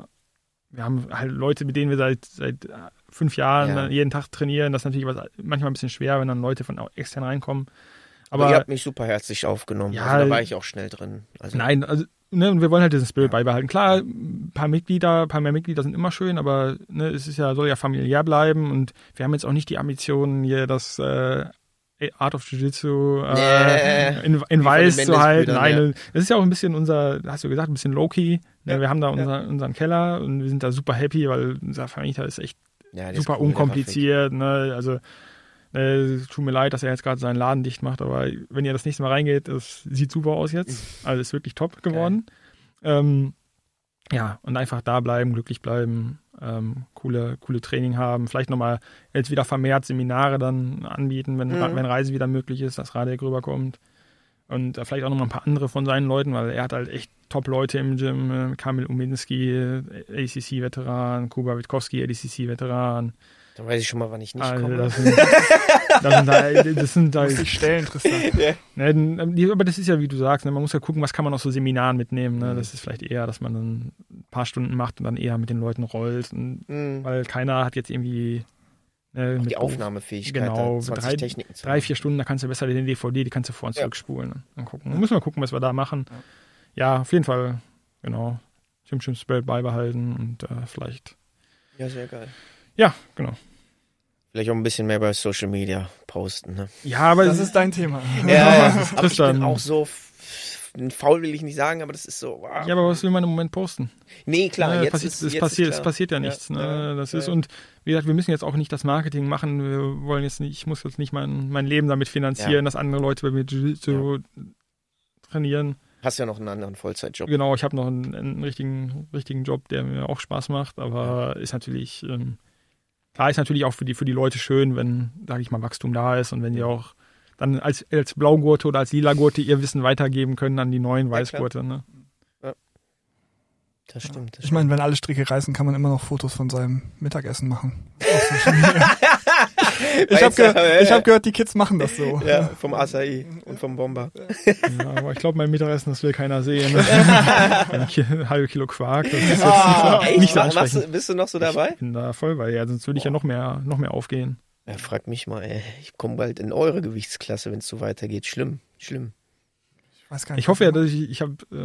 Speaker 4: wir haben halt Leute, mit denen wir seit, seit äh, fünf Jahren
Speaker 3: Ja.
Speaker 4: jeden Tag trainieren. Das ist natürlich was, manchmal ein bisschen schwer, wenn dann Leute von extern reinkommen.
Speaker 3: Aber ihr
Speaker 4: Aber
Speaker 3: habt mich super herzlich aufgenommen.
Speaker 4: Ja,
Speaker 3: also da war ich auch schnell drin. Also,
Speaker 4: nein, also ne, und wir wollen halt diesen Spirit beibehalten. Klar, ein paar Mitglieder, ein paar mehr Mitglieder sind immer schön, aber ne, es ist ja, soll ja familiär bleiben und wir haben jetzt auch nicht die Ambitionen, hier das äh, Art of Jiu-Jitsu äh,
Speaker 3: Nee.
Speaker 4: in, in Weiß zu halten. Nein, das ist ja auch ein bisschen unser, hast du gesagt, ein bisschen low-key. Ne,
Speaker 3: Ja,
Speaker 4: wir haben da
Speaker 3: ja.
Speaker 4: unser, unseren Keller und wir sind da super happy, weil unser Vermieter ist echt
Speaker 3: ja,
Speaker 4: super
Speaker 3: cool,
Speaker 4: unkompliziert. Ne? Also äh, tut mir leid, dass er jetzt gerade seinen Laden dicht macht, aber wenn ihr das nächste Mal reingeht, es sieht super aus jetzt. Also ist wirklich top geworden. Ähm, ja, und einfach da bleiben, glücklich bleiben, ähm, coole, coole Training haben, vielleicht nochmal jetzt wieder vermehrt Seminare dann anbieten, wenn,
Speaker 3: Mhm.
Speaker 4: wenn Reise wieder möglich ist, dass Radek rüberkommt. Und äh, vielleicht auch nochmal ein paar andere von seinen Leuten, weil er hat halt echt Top-Leute im Gym. Äh, Kamil Uminski, ACC-Veteran, Kuba Witkowski, ADCC-Veteran.
Speaker 3: Dann weiß ich schon mal, wann ich nicht
Speaker 4: Also,
Speaker 3: komme.
Speaker 4: das sind, das sind halt, das sind
Speaker 2: Muss
Speaker 4: halt
Speaker 2: ich stellen, Tristan.
Speaker 4: Ne, n- die- aber das ist ja, wie du sagst, ne, man muss ja gucken, was kann man aus so Seminaren mitnehmen. Ne?
Speaker 3: Mhm.
Speaker 4: Das ist vielleicht eher, dass man dann ein paar Stunden macht und dann eher mit den Leuten rollt. Und,
Speaker 3: Mhm.
Speaker 4: weil keiner hat jetzt irgendwie ne, mit
Speaker 3: Die Aufnahmefähigkeit,
Speaker 4: Genau,
Speaker 3: da 20
Speaker 4: drei-
Speaker 3: Techniken zu
Speaker 4: drei, vier Stunden, da kannst du besser den DVD, die kannst du vor und
Speaker 3: Ja.
Speaker 4: zurückspulen. Ne? Dann gucken. Dann müssen wir gucken, was wir da machen. Ja, auf jeden Fall, genau. Jim Jim Spirit beibehalten und äh, vielleicht,
Speaker 3: Ja, sehr geil.
Speaker 4: ja, genau.
Speaker 3: Vielleicht auch ein bisschen mehr bei Social Media posten. Ne?
Speaker 4: Ja, aber
Speaker 2: Das ist dein Thema.
Speaker 3: Ja, aber ich
Speaker 4: Tristan.
Speaker 3: bin auch so faul will ich nicht sagen, aber das ist so. Wow.
Speaker 4: ja, aber was will man im Moment posten?
Speaker 3: nee, klar,
Speaker 4: Ne,
Speaker 3: jetzt
Speaker 4: passiert,
Speaker 3: ist
Speaker 4: es,
Speaker 3: jetzt
Speaker 4: passiert,
Speaker 3: ist
Speaker 4: es passiert ja
Speaker 3: Ja,
Speaker 4: nichts. Ne?
Speaker 3: ja,
Speaker 4: das
Speaker 3: ja,
Speaker 4: ist
Speaker 3: ja.
Speaker 4: und wie gesagt, wir müssen jetzt auch nicht das Marketing machen. Wir wollen jetzt nicht, ich muss jetzt nicht mein, mein Leben damit finanzieren,
Speaker 3: Ja.
Speaker 4: dass andere Leute bei mir Jiu-Jitsu trainieren.
Speaker 3: Hast ja noch einen anderen Vollzeitjob.
Speaker 4: Genau, ich habe noch einen, einen richtigen, richtigen Job, der mir auch Spaß macht, aber ist natürlich, ähm, klar ist natürlich auch für die, für die Leute schön, wenn, sage ich mal, Wachstum da ist und wenn die auch dann als, als Blaugurte oder als Lila-Gurte ihr Wissen weitergeben können an die neuen. Weißgurte. Ne?
Speaker 3: Das stimmt. Das
Speaker 2: Ich meine, wenn alle Stricke reißen, kann man immer noch Fotos von seinem Mittagessen machen. ich habe ge ich hab gehört, die Kids machen das so.
Speaker 3: ja, vom Acai und vom Bomber.
Speaker 4: Ja, aber ich glaube, mein Mittagessen, das will keiner sehen. ein halbe Kilo Quark, das ist jetzt
Speaker 3: Ah,
Speaker 4: nicht,
Speaker 3: echt?
Speaker 4: so- nicht so
Speaker 3: Machst
Speaker 4: ansprechend.
Speaker 3: du, bist du noch so dabei?
Speaker 4: Ich bin da voll bei, ja, sonst würde ich ja noch mehr, noch mehr aufgehen.
Speaker 3: Ja, frag mich mal, ey. Ich komme bald in eure Gewichtsklasse, wenn es so weitergeht. Schlimm, schlimm.
Speaker 2: Ich weiß gar nicht.
Speaker 4: Ich hoffe ja, dass ich, ich habe äh,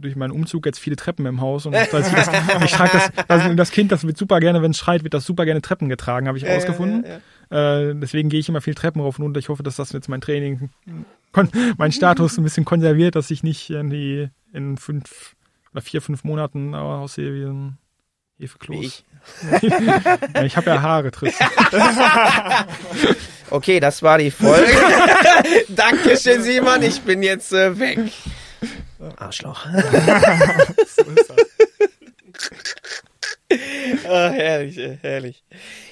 Speaker 4: durch meinen Umzug jetzt viele Treppen im Haus und das, ich trage das, also das Kind, das wird super gerne, wenn es schreit, wird das super gerne Treppen getragen, habe ich
Speaker 3: Ja,
Speaker 4: rausgefunden.
Speaker 3: Ja, ja,
Speaker 4: Äh, deswegen gehe ich immer viel Treppen rauf und runter. Ich hoffe, dass das jetzt mein Training, mein Status ein bisschen konserviert, dass ich nicht irgendwie in fünf oder vier, fünf Monaten aussehe wie ein Hefekloß.
Speaker 3: Ich.
Speaker 4: ja, ich habe ja Haare, Tristan.
Speaker 3: Okay, das war die Folge. Dankeschön, Simon. Ich bin jetzt äh, weg. Arschloch.
Speaker 2: So ist das.
Speaker 3: Ah, herrlich, äh, herrlich.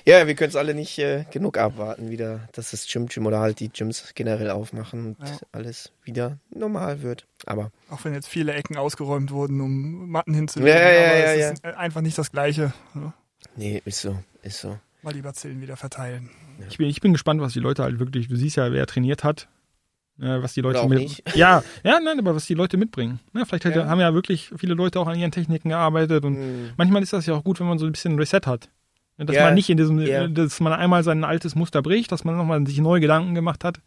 Speaker 3: Ja, wir können es alle nicht äh, genug abwarten, wieder, dass das Gym Gym oder halt die Gyms generell aufmachen und
Speaker 2: Ja.
Speaker 3: alles wieder normal wird. Aber
Speaker 2: Auch wenn jetzt viele Ecken ausgeräumt wurden, um Matten hinzulegen.
Speaker 3: Ja, ja,
Speaker 2: aber
Speaker 3: ja,
Speaker 2: es
Speaker 3: ja.
Speaker 2: ist einfach nicht das Gleiche. Ja,
Speaker 3: nee, ist so, ist so.
Speaker 2: Mal die Bazillen wieder verteilen.
Speaker 4: Ich bin, ich bin gespannt, was die Leute halt wirklich, du siehst ja, wer trainiert hat, was die Leute
Speaker 3: Oder auch
Speaker 4: mit.
Speaker 3: nicht.
Speaker 4: Ja, ja, nein, aber was die Leute mitbringen. Ne, vielleicht hat,
Speaker 3: Ja.
Speaker 4: haben ja wirklich viele Leute auch an ihren Techniken gearbeitet und
Speaker 3: Hm.
Speaker 4: manchmal ist das ja auch gut, wenn man so ein bisschen ein Reset hat. Dass
Speaker 3: Ja,
Speaker 4: man nicht in diesem,
Speaker 3: ja.
Speaker 4: dass man einmal sein altes Muster bricht, dass man nochmal sich neue Gedanken gemacht hat.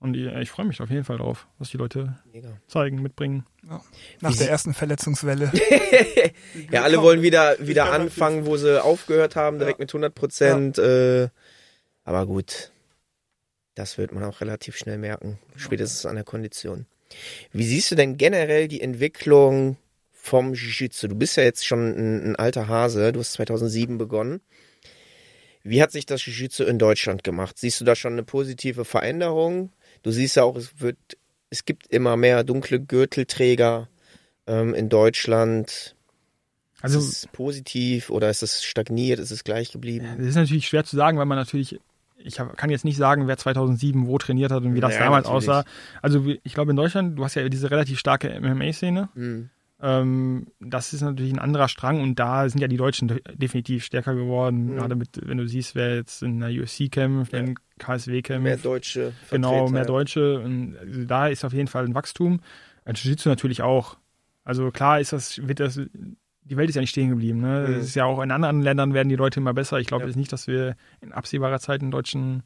Speaker 4: Und ich, ich freue mich auf jeden Fall drauf, was die Leute
Speaker 3: Mega.
Speaker 4: zeigen, mitbringen.
Speaker 2: Nach
Speaker 3: Wie
Speaker 2: der
Speaker 3: sie-
Speaker 2: ersten Verletzungswelle.
Speaker 3: Ja, alle wollen wieder, wieder anfangen, wo sie aufgehört haben, direkt mit 100 Prozent. Äh, aber gut, das wird man auch relativ schnell merken, spätestens an der Kondition. Wie siehst du denn generell die Entwicklung vom Jiu-Jitsu? Du bist ja jetzt schon ein, ein alter Hase, du hast 2007 begonnen. Wie hat sich das Jiu-Jitsu in Deutschland gemacht? Siehst du da schon eine positive Veränderung? Du siehst ja auch, es wird, es gibt immer mehr dunkle Gürtelträger ähm, in Deutschland.
Speaker 4: Also,
Speaker 3: ist es positiv oder ist es stagniert? Ist es gleich geblieben?
Speaker 4: Das ist natürlich schwer zu sagen, weil man natürlich, ich hab, kann jetzt nicht sagen, wer 2007 wo trainiert hat und wie das
Speaker 3: Ja,
Speaker 4: damals
Speaker 3: natürlich.
Speaker 4: aussah. Also ich glaube in Deutschland, du hast ja diese relativ starke MMA-Szene.
Speaker 3: Hm.
Speaker 4: Ähm, das ist natürlich ein anderer Strang und da sind ja die Deutschen de- definitiv stärker geworden.
Speaker 3: Mhm.
Speaker 4: Gerade mit, wenn du siehst, wer jetzt in der UFC kämpft, wer in KSW kämpft.
Speaker 3: Mehr deutsche
Speaker 4: Genau,
Speaker 3: Vertreter.
Speaker 4: mehr Deutsche. Und also da ist auf jeden Fall ein Wachstum. Jiu-Jitsu natürlich auch. Also klar ist das, wird das, die Welt ist ja nicht stehen geblieben. Ne?
Speaker 3: Mhm.
Speaker 4: Es ist ja auch in anderen Ländern werden die Leute immer besser. Ich glaube
Speaker 3: Ja.
Speaker 4: jetzt nicht, dass wir in absehbarer Zeit einen deutschen,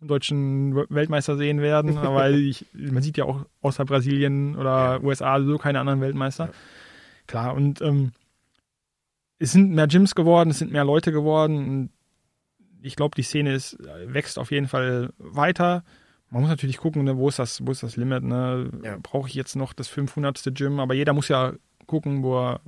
Speaker 4: einen deutschen Weltmeister sehen werden, weil ich, man sieht ja auch außer Brasilien oder USA so keine anderen Weltmeister.
Speaker 3: Ja.
Speaker 4: Klar, und ähm, es sind mehr Gyms geworden, es sind mehr Leute geworden. Ich glaube, die Szene ist, wächst auf jeden Fall weiter. Man muss natürlich gucken, ne, wo ist das, wo ist das Limit. Ne?
Speaker 3: Ja.
Speaker 4: Brauche ich jetzt noch das 500. Gym? Aber jeder muss ja gucken, wo er,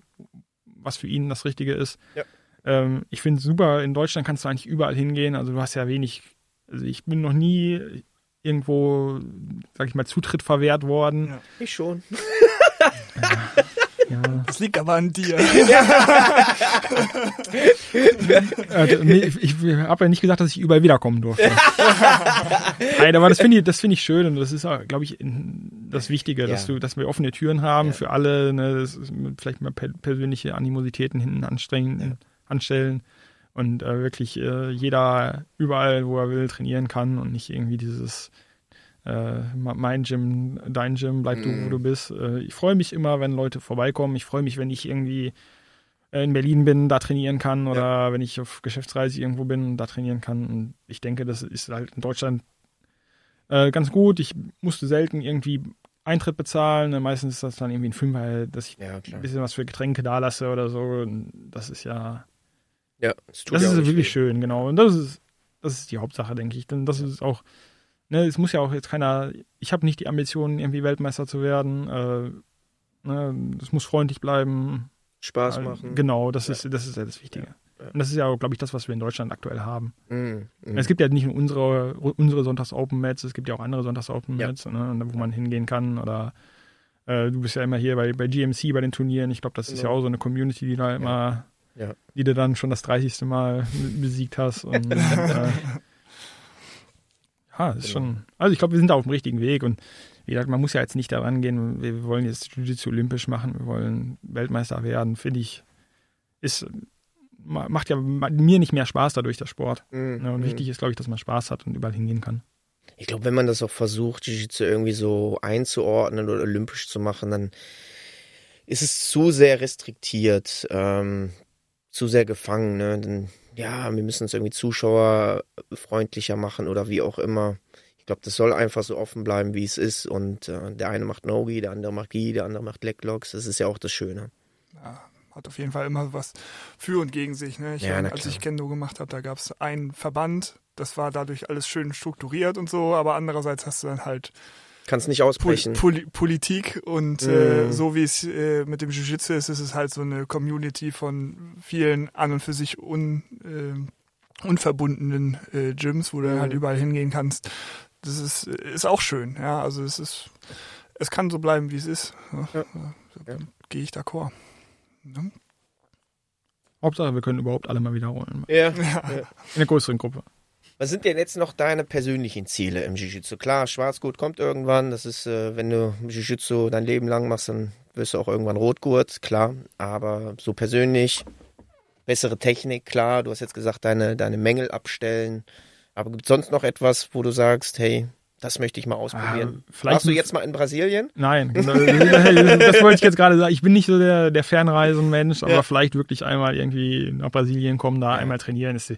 Speaker 4: was für ihn das Richtige ist.
Speaker 3: Ja.
Speaker 4: Ähm, ich finde es super, in Deutschland kannst du eigentlich überall hingehen. Also du hast ja wenig, also ich bin noch nie irgendwo, sag ich mal, Zutritt verwehrt worden.
Speaker 2: Ja.
Speaker 3: Ich schon.
Speaker 4: Ja.
Speaker 2: Das liegt aber an dir.
Speaker 4: Äh, nee, ich ich habe ja nicht gesagt, dass ich überall wiederkommen durfte. Nein, aber das finde ich, das finde ich schön und das ist, glaube ich, das Wichtige, dass
Speaker 3: Ja.
Speaker 4: du, dass wir offene Türen haben
Speaker 3: Ja.
Speaker 4: für alle, ne, das ist mit vielleicht mal per persönliche Animositäten hinten anstrengen, anstellen und äh, wirklich äh, jeder überall, wo er will, trainieren kann und nicht irgendwie dieses äh, mein Gym, dein Gym, bleib du, wo
Speaker 3: Mhm.
Speaker 4: du bist. Äh, ich freue mich immer, wenn Leute vorbeikommen. Ich freue mich, wenn ich irgendwie äh, in Berlin bin, da trainieren kann oder wenn ich auf Geschäftsreise irgendwo bin, da trainieren kann. Und ich denke, das ist halt in Deutschland äh, ganz gut. Ich musste selten irgendwie Eintritt bezahlen. Ne, Meistens ist das dann irgendwie ein Fünfer, dass ich
Speaker 3: Ja,
Speaker 4: ein bisschen was für Getränke da lasse oder so. Und das ist ja,
Speaker 3: Ja, das
Speaker 4: das
Speaker 3: ja
Speaker 4: ist wirklich
Speaker 3: weh.
Speaker 4: schön, genau. Und das ist, das ist die Hauptsache, denke ich. Denn das ist auch, ne, es muss ja auch jetzt keiner, ich habe nicht die Ambition, irgendwie Weltmeister zu werden. Äh, ne, es muss freundlich bleiben.
Speaker 3: Spaß
Speaker 4: Äh,
Speaker 3: machen.
Speaker 4: Genau, das
Speaker 3: Ja.
Speaker 4: ist, das ist ja das Wichtige.
Speaker 3: Ja, ja.
Speaker 4: Und das ist ja, glaube ich, das, was wir in Deutschland aktuell haben.
Speaker 3: Mhm. Mhm.
Speaker 4: Es gibt ja nicht nur unsere, unsere Sonntags-Open-Mats, es gibt ja auch andere Sonntags-Open-Mats, ne, wo man hingehen kann. Oder äh, du bist ja immer hier bei, bei GMC bei den Turnieren. Ich glaube, das ist ja
Speaker 3: Genau.
Speaker 4: auch so eine Community, die da immer,
Speaker 3: Ja.
Speaker 4: die du dann schon das 30. Mal besiegt hast. Und, äh, ja, ist
Speaker 3: Genau.
Speaker 4: schon. Also ich glaube, wir sind da auf dem richtigen Weg und wie gesagt, man muss ja jetzt nicht daran gehen, wir wollen jetzt Jiu-Jitsu olympisch machen, wir wollen Weltmeister werden, finde ich, ist ma- macht ja mir nicht mehr Spaß dadurch der Sport.
Speaker 3: Mhm.
Speaker 4: Ne, und
Speaker 3: Mhm.
Speaker 4: wichtig ist, glaube ich, dass man Spaß hat und überall hingehen kann.
Speaker 3: Ich glaube, wenn man das auch versucht, Jiu-Jitsu irgendwie so einzuordnen oder olympisch zu machen, dann ist es zu sehr restriktiert, ähm, zu sehr gefangen. Ne? Dann, ja, wir müssen es irgendwie zuschauerfreundlicher machen oder wie auch immer. Ich glaube, das soll einfach so offen bleiben, wie es ist. Und äh, der eine macht Nogi, der andere macht Gi, der andere macht Leglocks. Das ist ja auch das Schöne.
Speaker 2: Ja, hat auf jeden Fall immer was für und gegen sich. Ne? Ich,
Speaker 3: Ja,
Speaker 2: als ich Kendo gemacht habe, da gab es einen Verband, das war dadurch alles schön strukturiert und so, aber andererseits hast du dann halt
Speaker 3: Kannst nicht
Speaker 2: Pol
Speaker 3: ausbrechen.
Speaker 2: Poli Politik und
Speaker 3: Mhm.
Speaker 2: äh, so wie es äh, mit dem Jiu-Jitsu ist, ist es halt so eine Community von vielen an und für sich un, äh, unverbundenen äh, Gyms, wo du
Speaker 3: Mhm.
Speaker 2: halt überall hingehen kannst. Das ist, ist auch schön, ja. Also es ist, es kann so bleiben, wie es ist. Ja,
Speaker 3: Ja. Ja.
Speaker 2: Gehe ich d'accord. Ne?
Speaker 4: Hauptsache, wir können überhaupt alle mal wiederholen.
Speaker 3: Ja.
Speaker 4: In einer größeren Gruppe.
Speaker 3: Was sind denn jetzt noch deine persönlichen Ziele im Jiu-Jitsu? Klar, Schwarzgurt kommt irgendwann. Das ist, äh, wenn du Jiu-Jitsu dein Leben lang machst, dann wirst du auch irgendwann Rotgurt, klar. Aber so persönlich, bessere Technik, klar. Du hast jetzt gesagt, deine, deine Mängel abstellen. Aber gibt es sonst noch etwas, wo du sagst, hey, Das möchte ich mal ausprobieren.
Speaker 4: Ah, vielleicht
Speaker 3: Warst du jetzt mal in Brasilien?
Speaker 4: Nein, genau. das wollte ich jetzt gerade sagen. Ich bin nicht so der, der Fernreisenmensch, aber
Speaker 3: Ja.
Speaker 4: vielleicht wirklich einmal irgendwie nach Brasilien kommen, da einmal trainieren. Ist,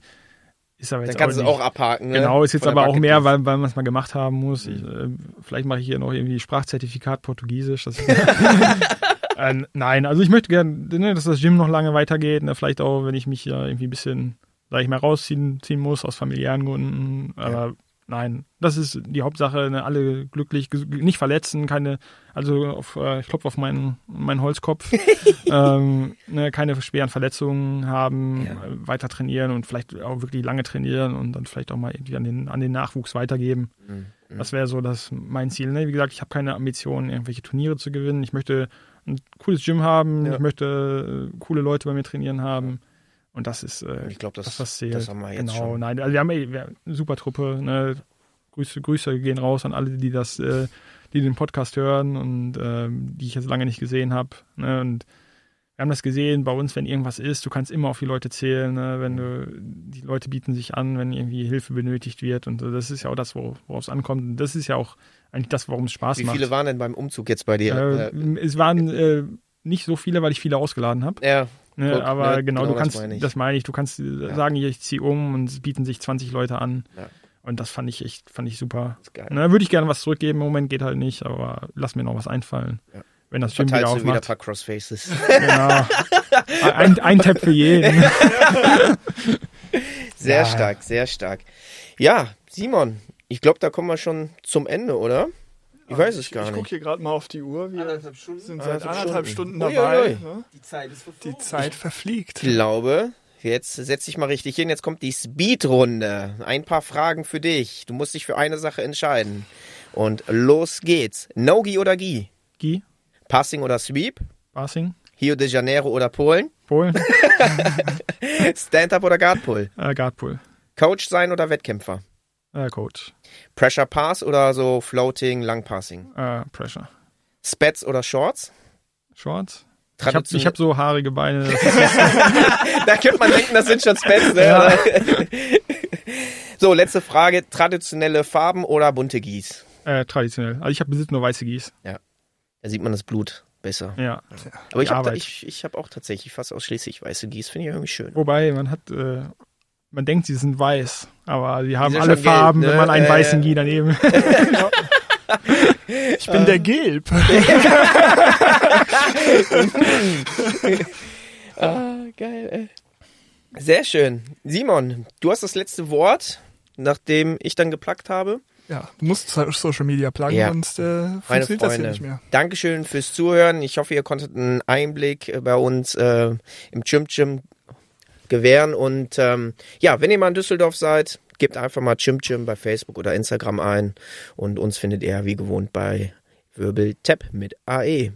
Speaker 4: ist aber
Speaker 3: Dann
Speaker 4: jetzt
Speaker 3: kannst du
Speaker 4: auch
Speaker 3: es auch abhaken. Ne?
Speaker 4: Genau, ist jetzt aber auch mehr, weil, weil man es mal gemacht haben muss. Ich, äh, vielleicht mache ich hier noch irgendwie Sprachzertifikat Portugiesisch. Äh, nein, also ich möchte gerne, ne, dass das Gym noch lange weitergeht. Ne, vielleicht auch, wenn ich mich ja irgendwie ein bisschen, sag ich mal, rausziehen ziehen muss aus familiären Gründen. Aber nein, das ist die Hauptsache. Ne, alle glücklich, nicht verletzen, keine, also auf, äh, ich klopfe auf meinen, meinen Holzkopf. ähm, ne, keine schweren Verletzungen haben,
Speaker 3: Ja.
Speaker 4: äh, weiter trainieren und vielleicht auch wirklich lange trainieren und dann vielleicht auch mal irgendwie an den, an den Nachwuchs weitergeben.
Speaker 3: Mhm.
Speaker 4: Das wäre so das mein Ziel. Ne? Wie gesagt, ich habe keine Ambitionen, irgendwelche Turniere zu gewinnen. Ich möchte ein cooles Gym haben,
Speaker 3: Ja.
Speaker 4: ich möchte äh, coole Leute bei mir trainieren haben. Und das ist äh,
Speaker 3: Ich glaube, das,
Speaker 4: das,
Speaker 3: das haben wir jetzt
Speaker 4: genau,
Speaker 3: schon.
Speaker 4: nein, also wir haben ey, wir eine super Truppe. Ne? Grüße, Grüße gehen raus an alle, die das, äh, die den Podcast hören und ähm, die ich jetzt lange nicht gesehen habe. Ne? Und wir haben das gesehen, bei uns, wenn irgendwas ist, du kannst immer auf die Leute zählen, ne? wenn du, die Leute bieten sich an, wenn irgendwie Hilfe benötigt wird und so. das ist ja auch das, wo- worauf es ankommt. Und das ist ja auch eigentlich das, warum es Spaß
Speaker 3: Wie
Speaker 4: macht.
Speaker 3: viele waren denn beim Umzug jetzt bei dir?
Speaker 4: äh,
Speaker 3: Äh,
Speaker 4: es waren äh, nicht so viele, weil ich viele ausgeladen habe.
Speaker 3: ja,
Speaker 4: Ne,
Speaker 3: Guck,
Speaker 4: aber
Speaker 3: ne,
Speaker 4: genau,
Speaker 3: genau
Speaker 4: du
Speaker 3: das
Speaker 4: kannst,
Speaker 3: meine
Speaker 4: das meine
Speaker 3: ich.
Speaker 4: ich, du kannst äh, sagen, hier, ich ziehe um und es bieten sich 20 Leute an.
Speaker 3: Ja.
Speaker 4: Und das fand ich echt, fand ich super. Ne, würde ich gerne was zurückgeben, im Moment geht halt nicht, aber lass mir noch was einfallen.
Speaker 3: Ja.
Speaker 4: Wenn das Gym wieder
Speaker 3: du wieder ein
Speaker 4: aufmacht.
Speaker 3: paar Crossfaces.
Speaker 4: genau. ein, ein Tab für jeden.
Speaker 3: Sehr
Speaker 4: Ja.
Speaker 3: stark, sehr stark. Ja, Simon, ich glaube, da kommen wir schon zum Ende, oder? Ich weiß es gar
Speaker 2: Ich gucke
Speaker 3: nicht.
Speaker 2: hier gerade mal auf die Uhr. Wir sind seit
Speaker 3: Anderthalb Stunden.
Speaker 2: Stunden dabei. Ne?
Speaker 1: Die Zeit ist
Speaker 2: Die Zeit verfliegt.
Speaker 3: Ich glaube, jetzt setz dich mal richtig hin. Jetzt kommt die Speedrunde. Ein paar Fragen für dich. Du musst dich für eine Sache entscheiden. Und los geht's. No-Gi oder Gi?
Speaker 4: Guy,
Speaker 3: Passing oder Sweep?
Speaker 4: Basing,
Speaker 3: Rio de Janeiro oder Polen?
Speaker 4: Polen,
Speaker 3: Stand-Up oder Guardpull?
Speaker 4: äh, Guardpool,
Speaker 3: Coach sein oder Wettkämpfer?
Speaker 4: Äh, Coach,
Speaker 3: Pressure Pass oder so Floating, Langpassing?
Speaker 4: äh, Pressure,
Speaker 3: Spats oder Shorts?
Speaker 4: Shorts. Ich habe hab so haarige Beine.
Speaker 3: Da könnte man denken, das sind schon Spats. Ne?
Speaker 4: Ja.
Speaker 3: so, letzte Frage. Traditionelle Farben oder bunte Gieß?
Speaker 4: äh, traditionell. Also ich habe besitzt nur weiße Gieß.
Speaker 3: Da sieht man das Blut besser.
Speaker 4: Ja.
Speaker 3: Aber ich habe ich, ich hab auch tatsächlich fast ausschließlich weiße Gieß. Finde ich irgendwie schön.
Speaker 4: Wobei, man hat, äh, man denkt, sie sind weiß, aber sie haben alle
Speaker 3: schon gelb,
Speaker 4: Farben,
Speaker 3: ne?
Speaker 4: wenn man einen
Speaker 3: Äh,
Speaker 4: weißen Guy daneben.
Speaker 2: Ich bin der Gelb.
Speaker 3: Ah, geil, ey. Sehr schön. Simon, du hast das letzte Wort, nachdem ich dann geplackt habe.
Speaker 2: Ja, du musst Social Media pluggen,
Speaker 3: Ja.
Speaker 2: sonst äh, funktioniert das hier
Speaker 3: Freunde,
Speaker 2: nicht mehr.
Speaker 3: Dankeschön fürs Zuhören. Ich hoffe, ihr konntet einen Einblick bei uns äh, im Chim Chim gewähren. Und ähm, ja, wenn ihr mal in Düsseldorf seid, gebt einfach mal Chim Chim bei Facebook oder Instagram ein. Und uns findet ihr wie gewohnt bei Wirbel Tap mit. AE.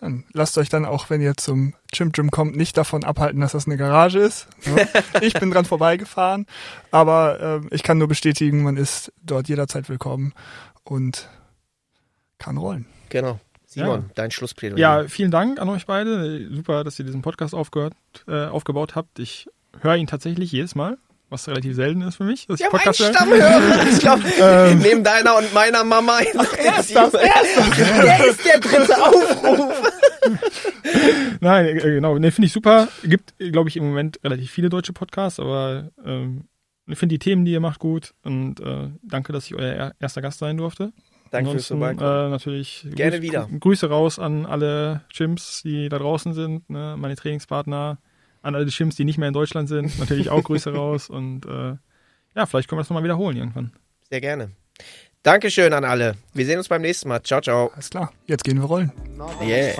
Speaker 2: Dann lasst euch dann auch, wenn ihr zum Chim Chim kommt, nicht davon abhalten, dass das eine Garage ist. Ich bin dran vorbeigefahren, aber ähm, ich kann nur bestätigen, man ist dort jederzeit willkommen und kann rollen.
Speaker 3: Genau. Simon,
Speaker 4: Ja.
Speaker 3: dein Schlussplädoyer.
Speaker 4: ja, vielen Dank an euch beide. Super, dass ihr diesen Podcast aufgehört, äh, aufgebaut habt. Ich höre ihn tatsächlich jedes Mal, was relativ selten ist für mich, dass ich
Speaker 3: Ja, mein
Speaker 4: Podcast höre.
Speaker 3: Stammhörer. Ich glaube, neben deiner und meiner Mama. er ist das, er ist das. Der ist der dritte Aufruf.
Speaker 4: Nein, äh, genau. Ne, finde ich super. Gibt, glaube ich, im Moment relativ viele deutsche Podcasts, aber ähm, ich finde die Themen, die ihr macht, gut. Und äh, danke, dass ich euer er- erster Gast sein durfte.
Speaker 3: Danke fürs Vorbeikommen.
Speaker 4: äh, natürlich
Speaker 3: Gerne
Speaker 4: Grüße,
Speaker 3: wieder.
Speaker 4: Grüße raus an alle Gyms, die da draußen sind, ne, meine Trainingspartner, an alle Gyms, die nicht mehr in Deutschland sind. Natürlich auch Grüße raus und äh, ja, vielleicht können wir das nochmal wiederholen irgendwann.
Speaker 3: Sehr gerne. Dankeschön an alle. Wir sehen uns beim nächsten Mal. Ciao, ciao.
Speaker 2: Alles klar, jetzt gehen wir rollen.
Speaker 5: Another
Speaker 3: Yeah.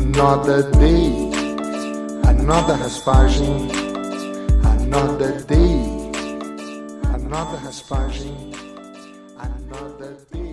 Speaker 5: Another day, another Hespagem, another day, another Hespagem, another day.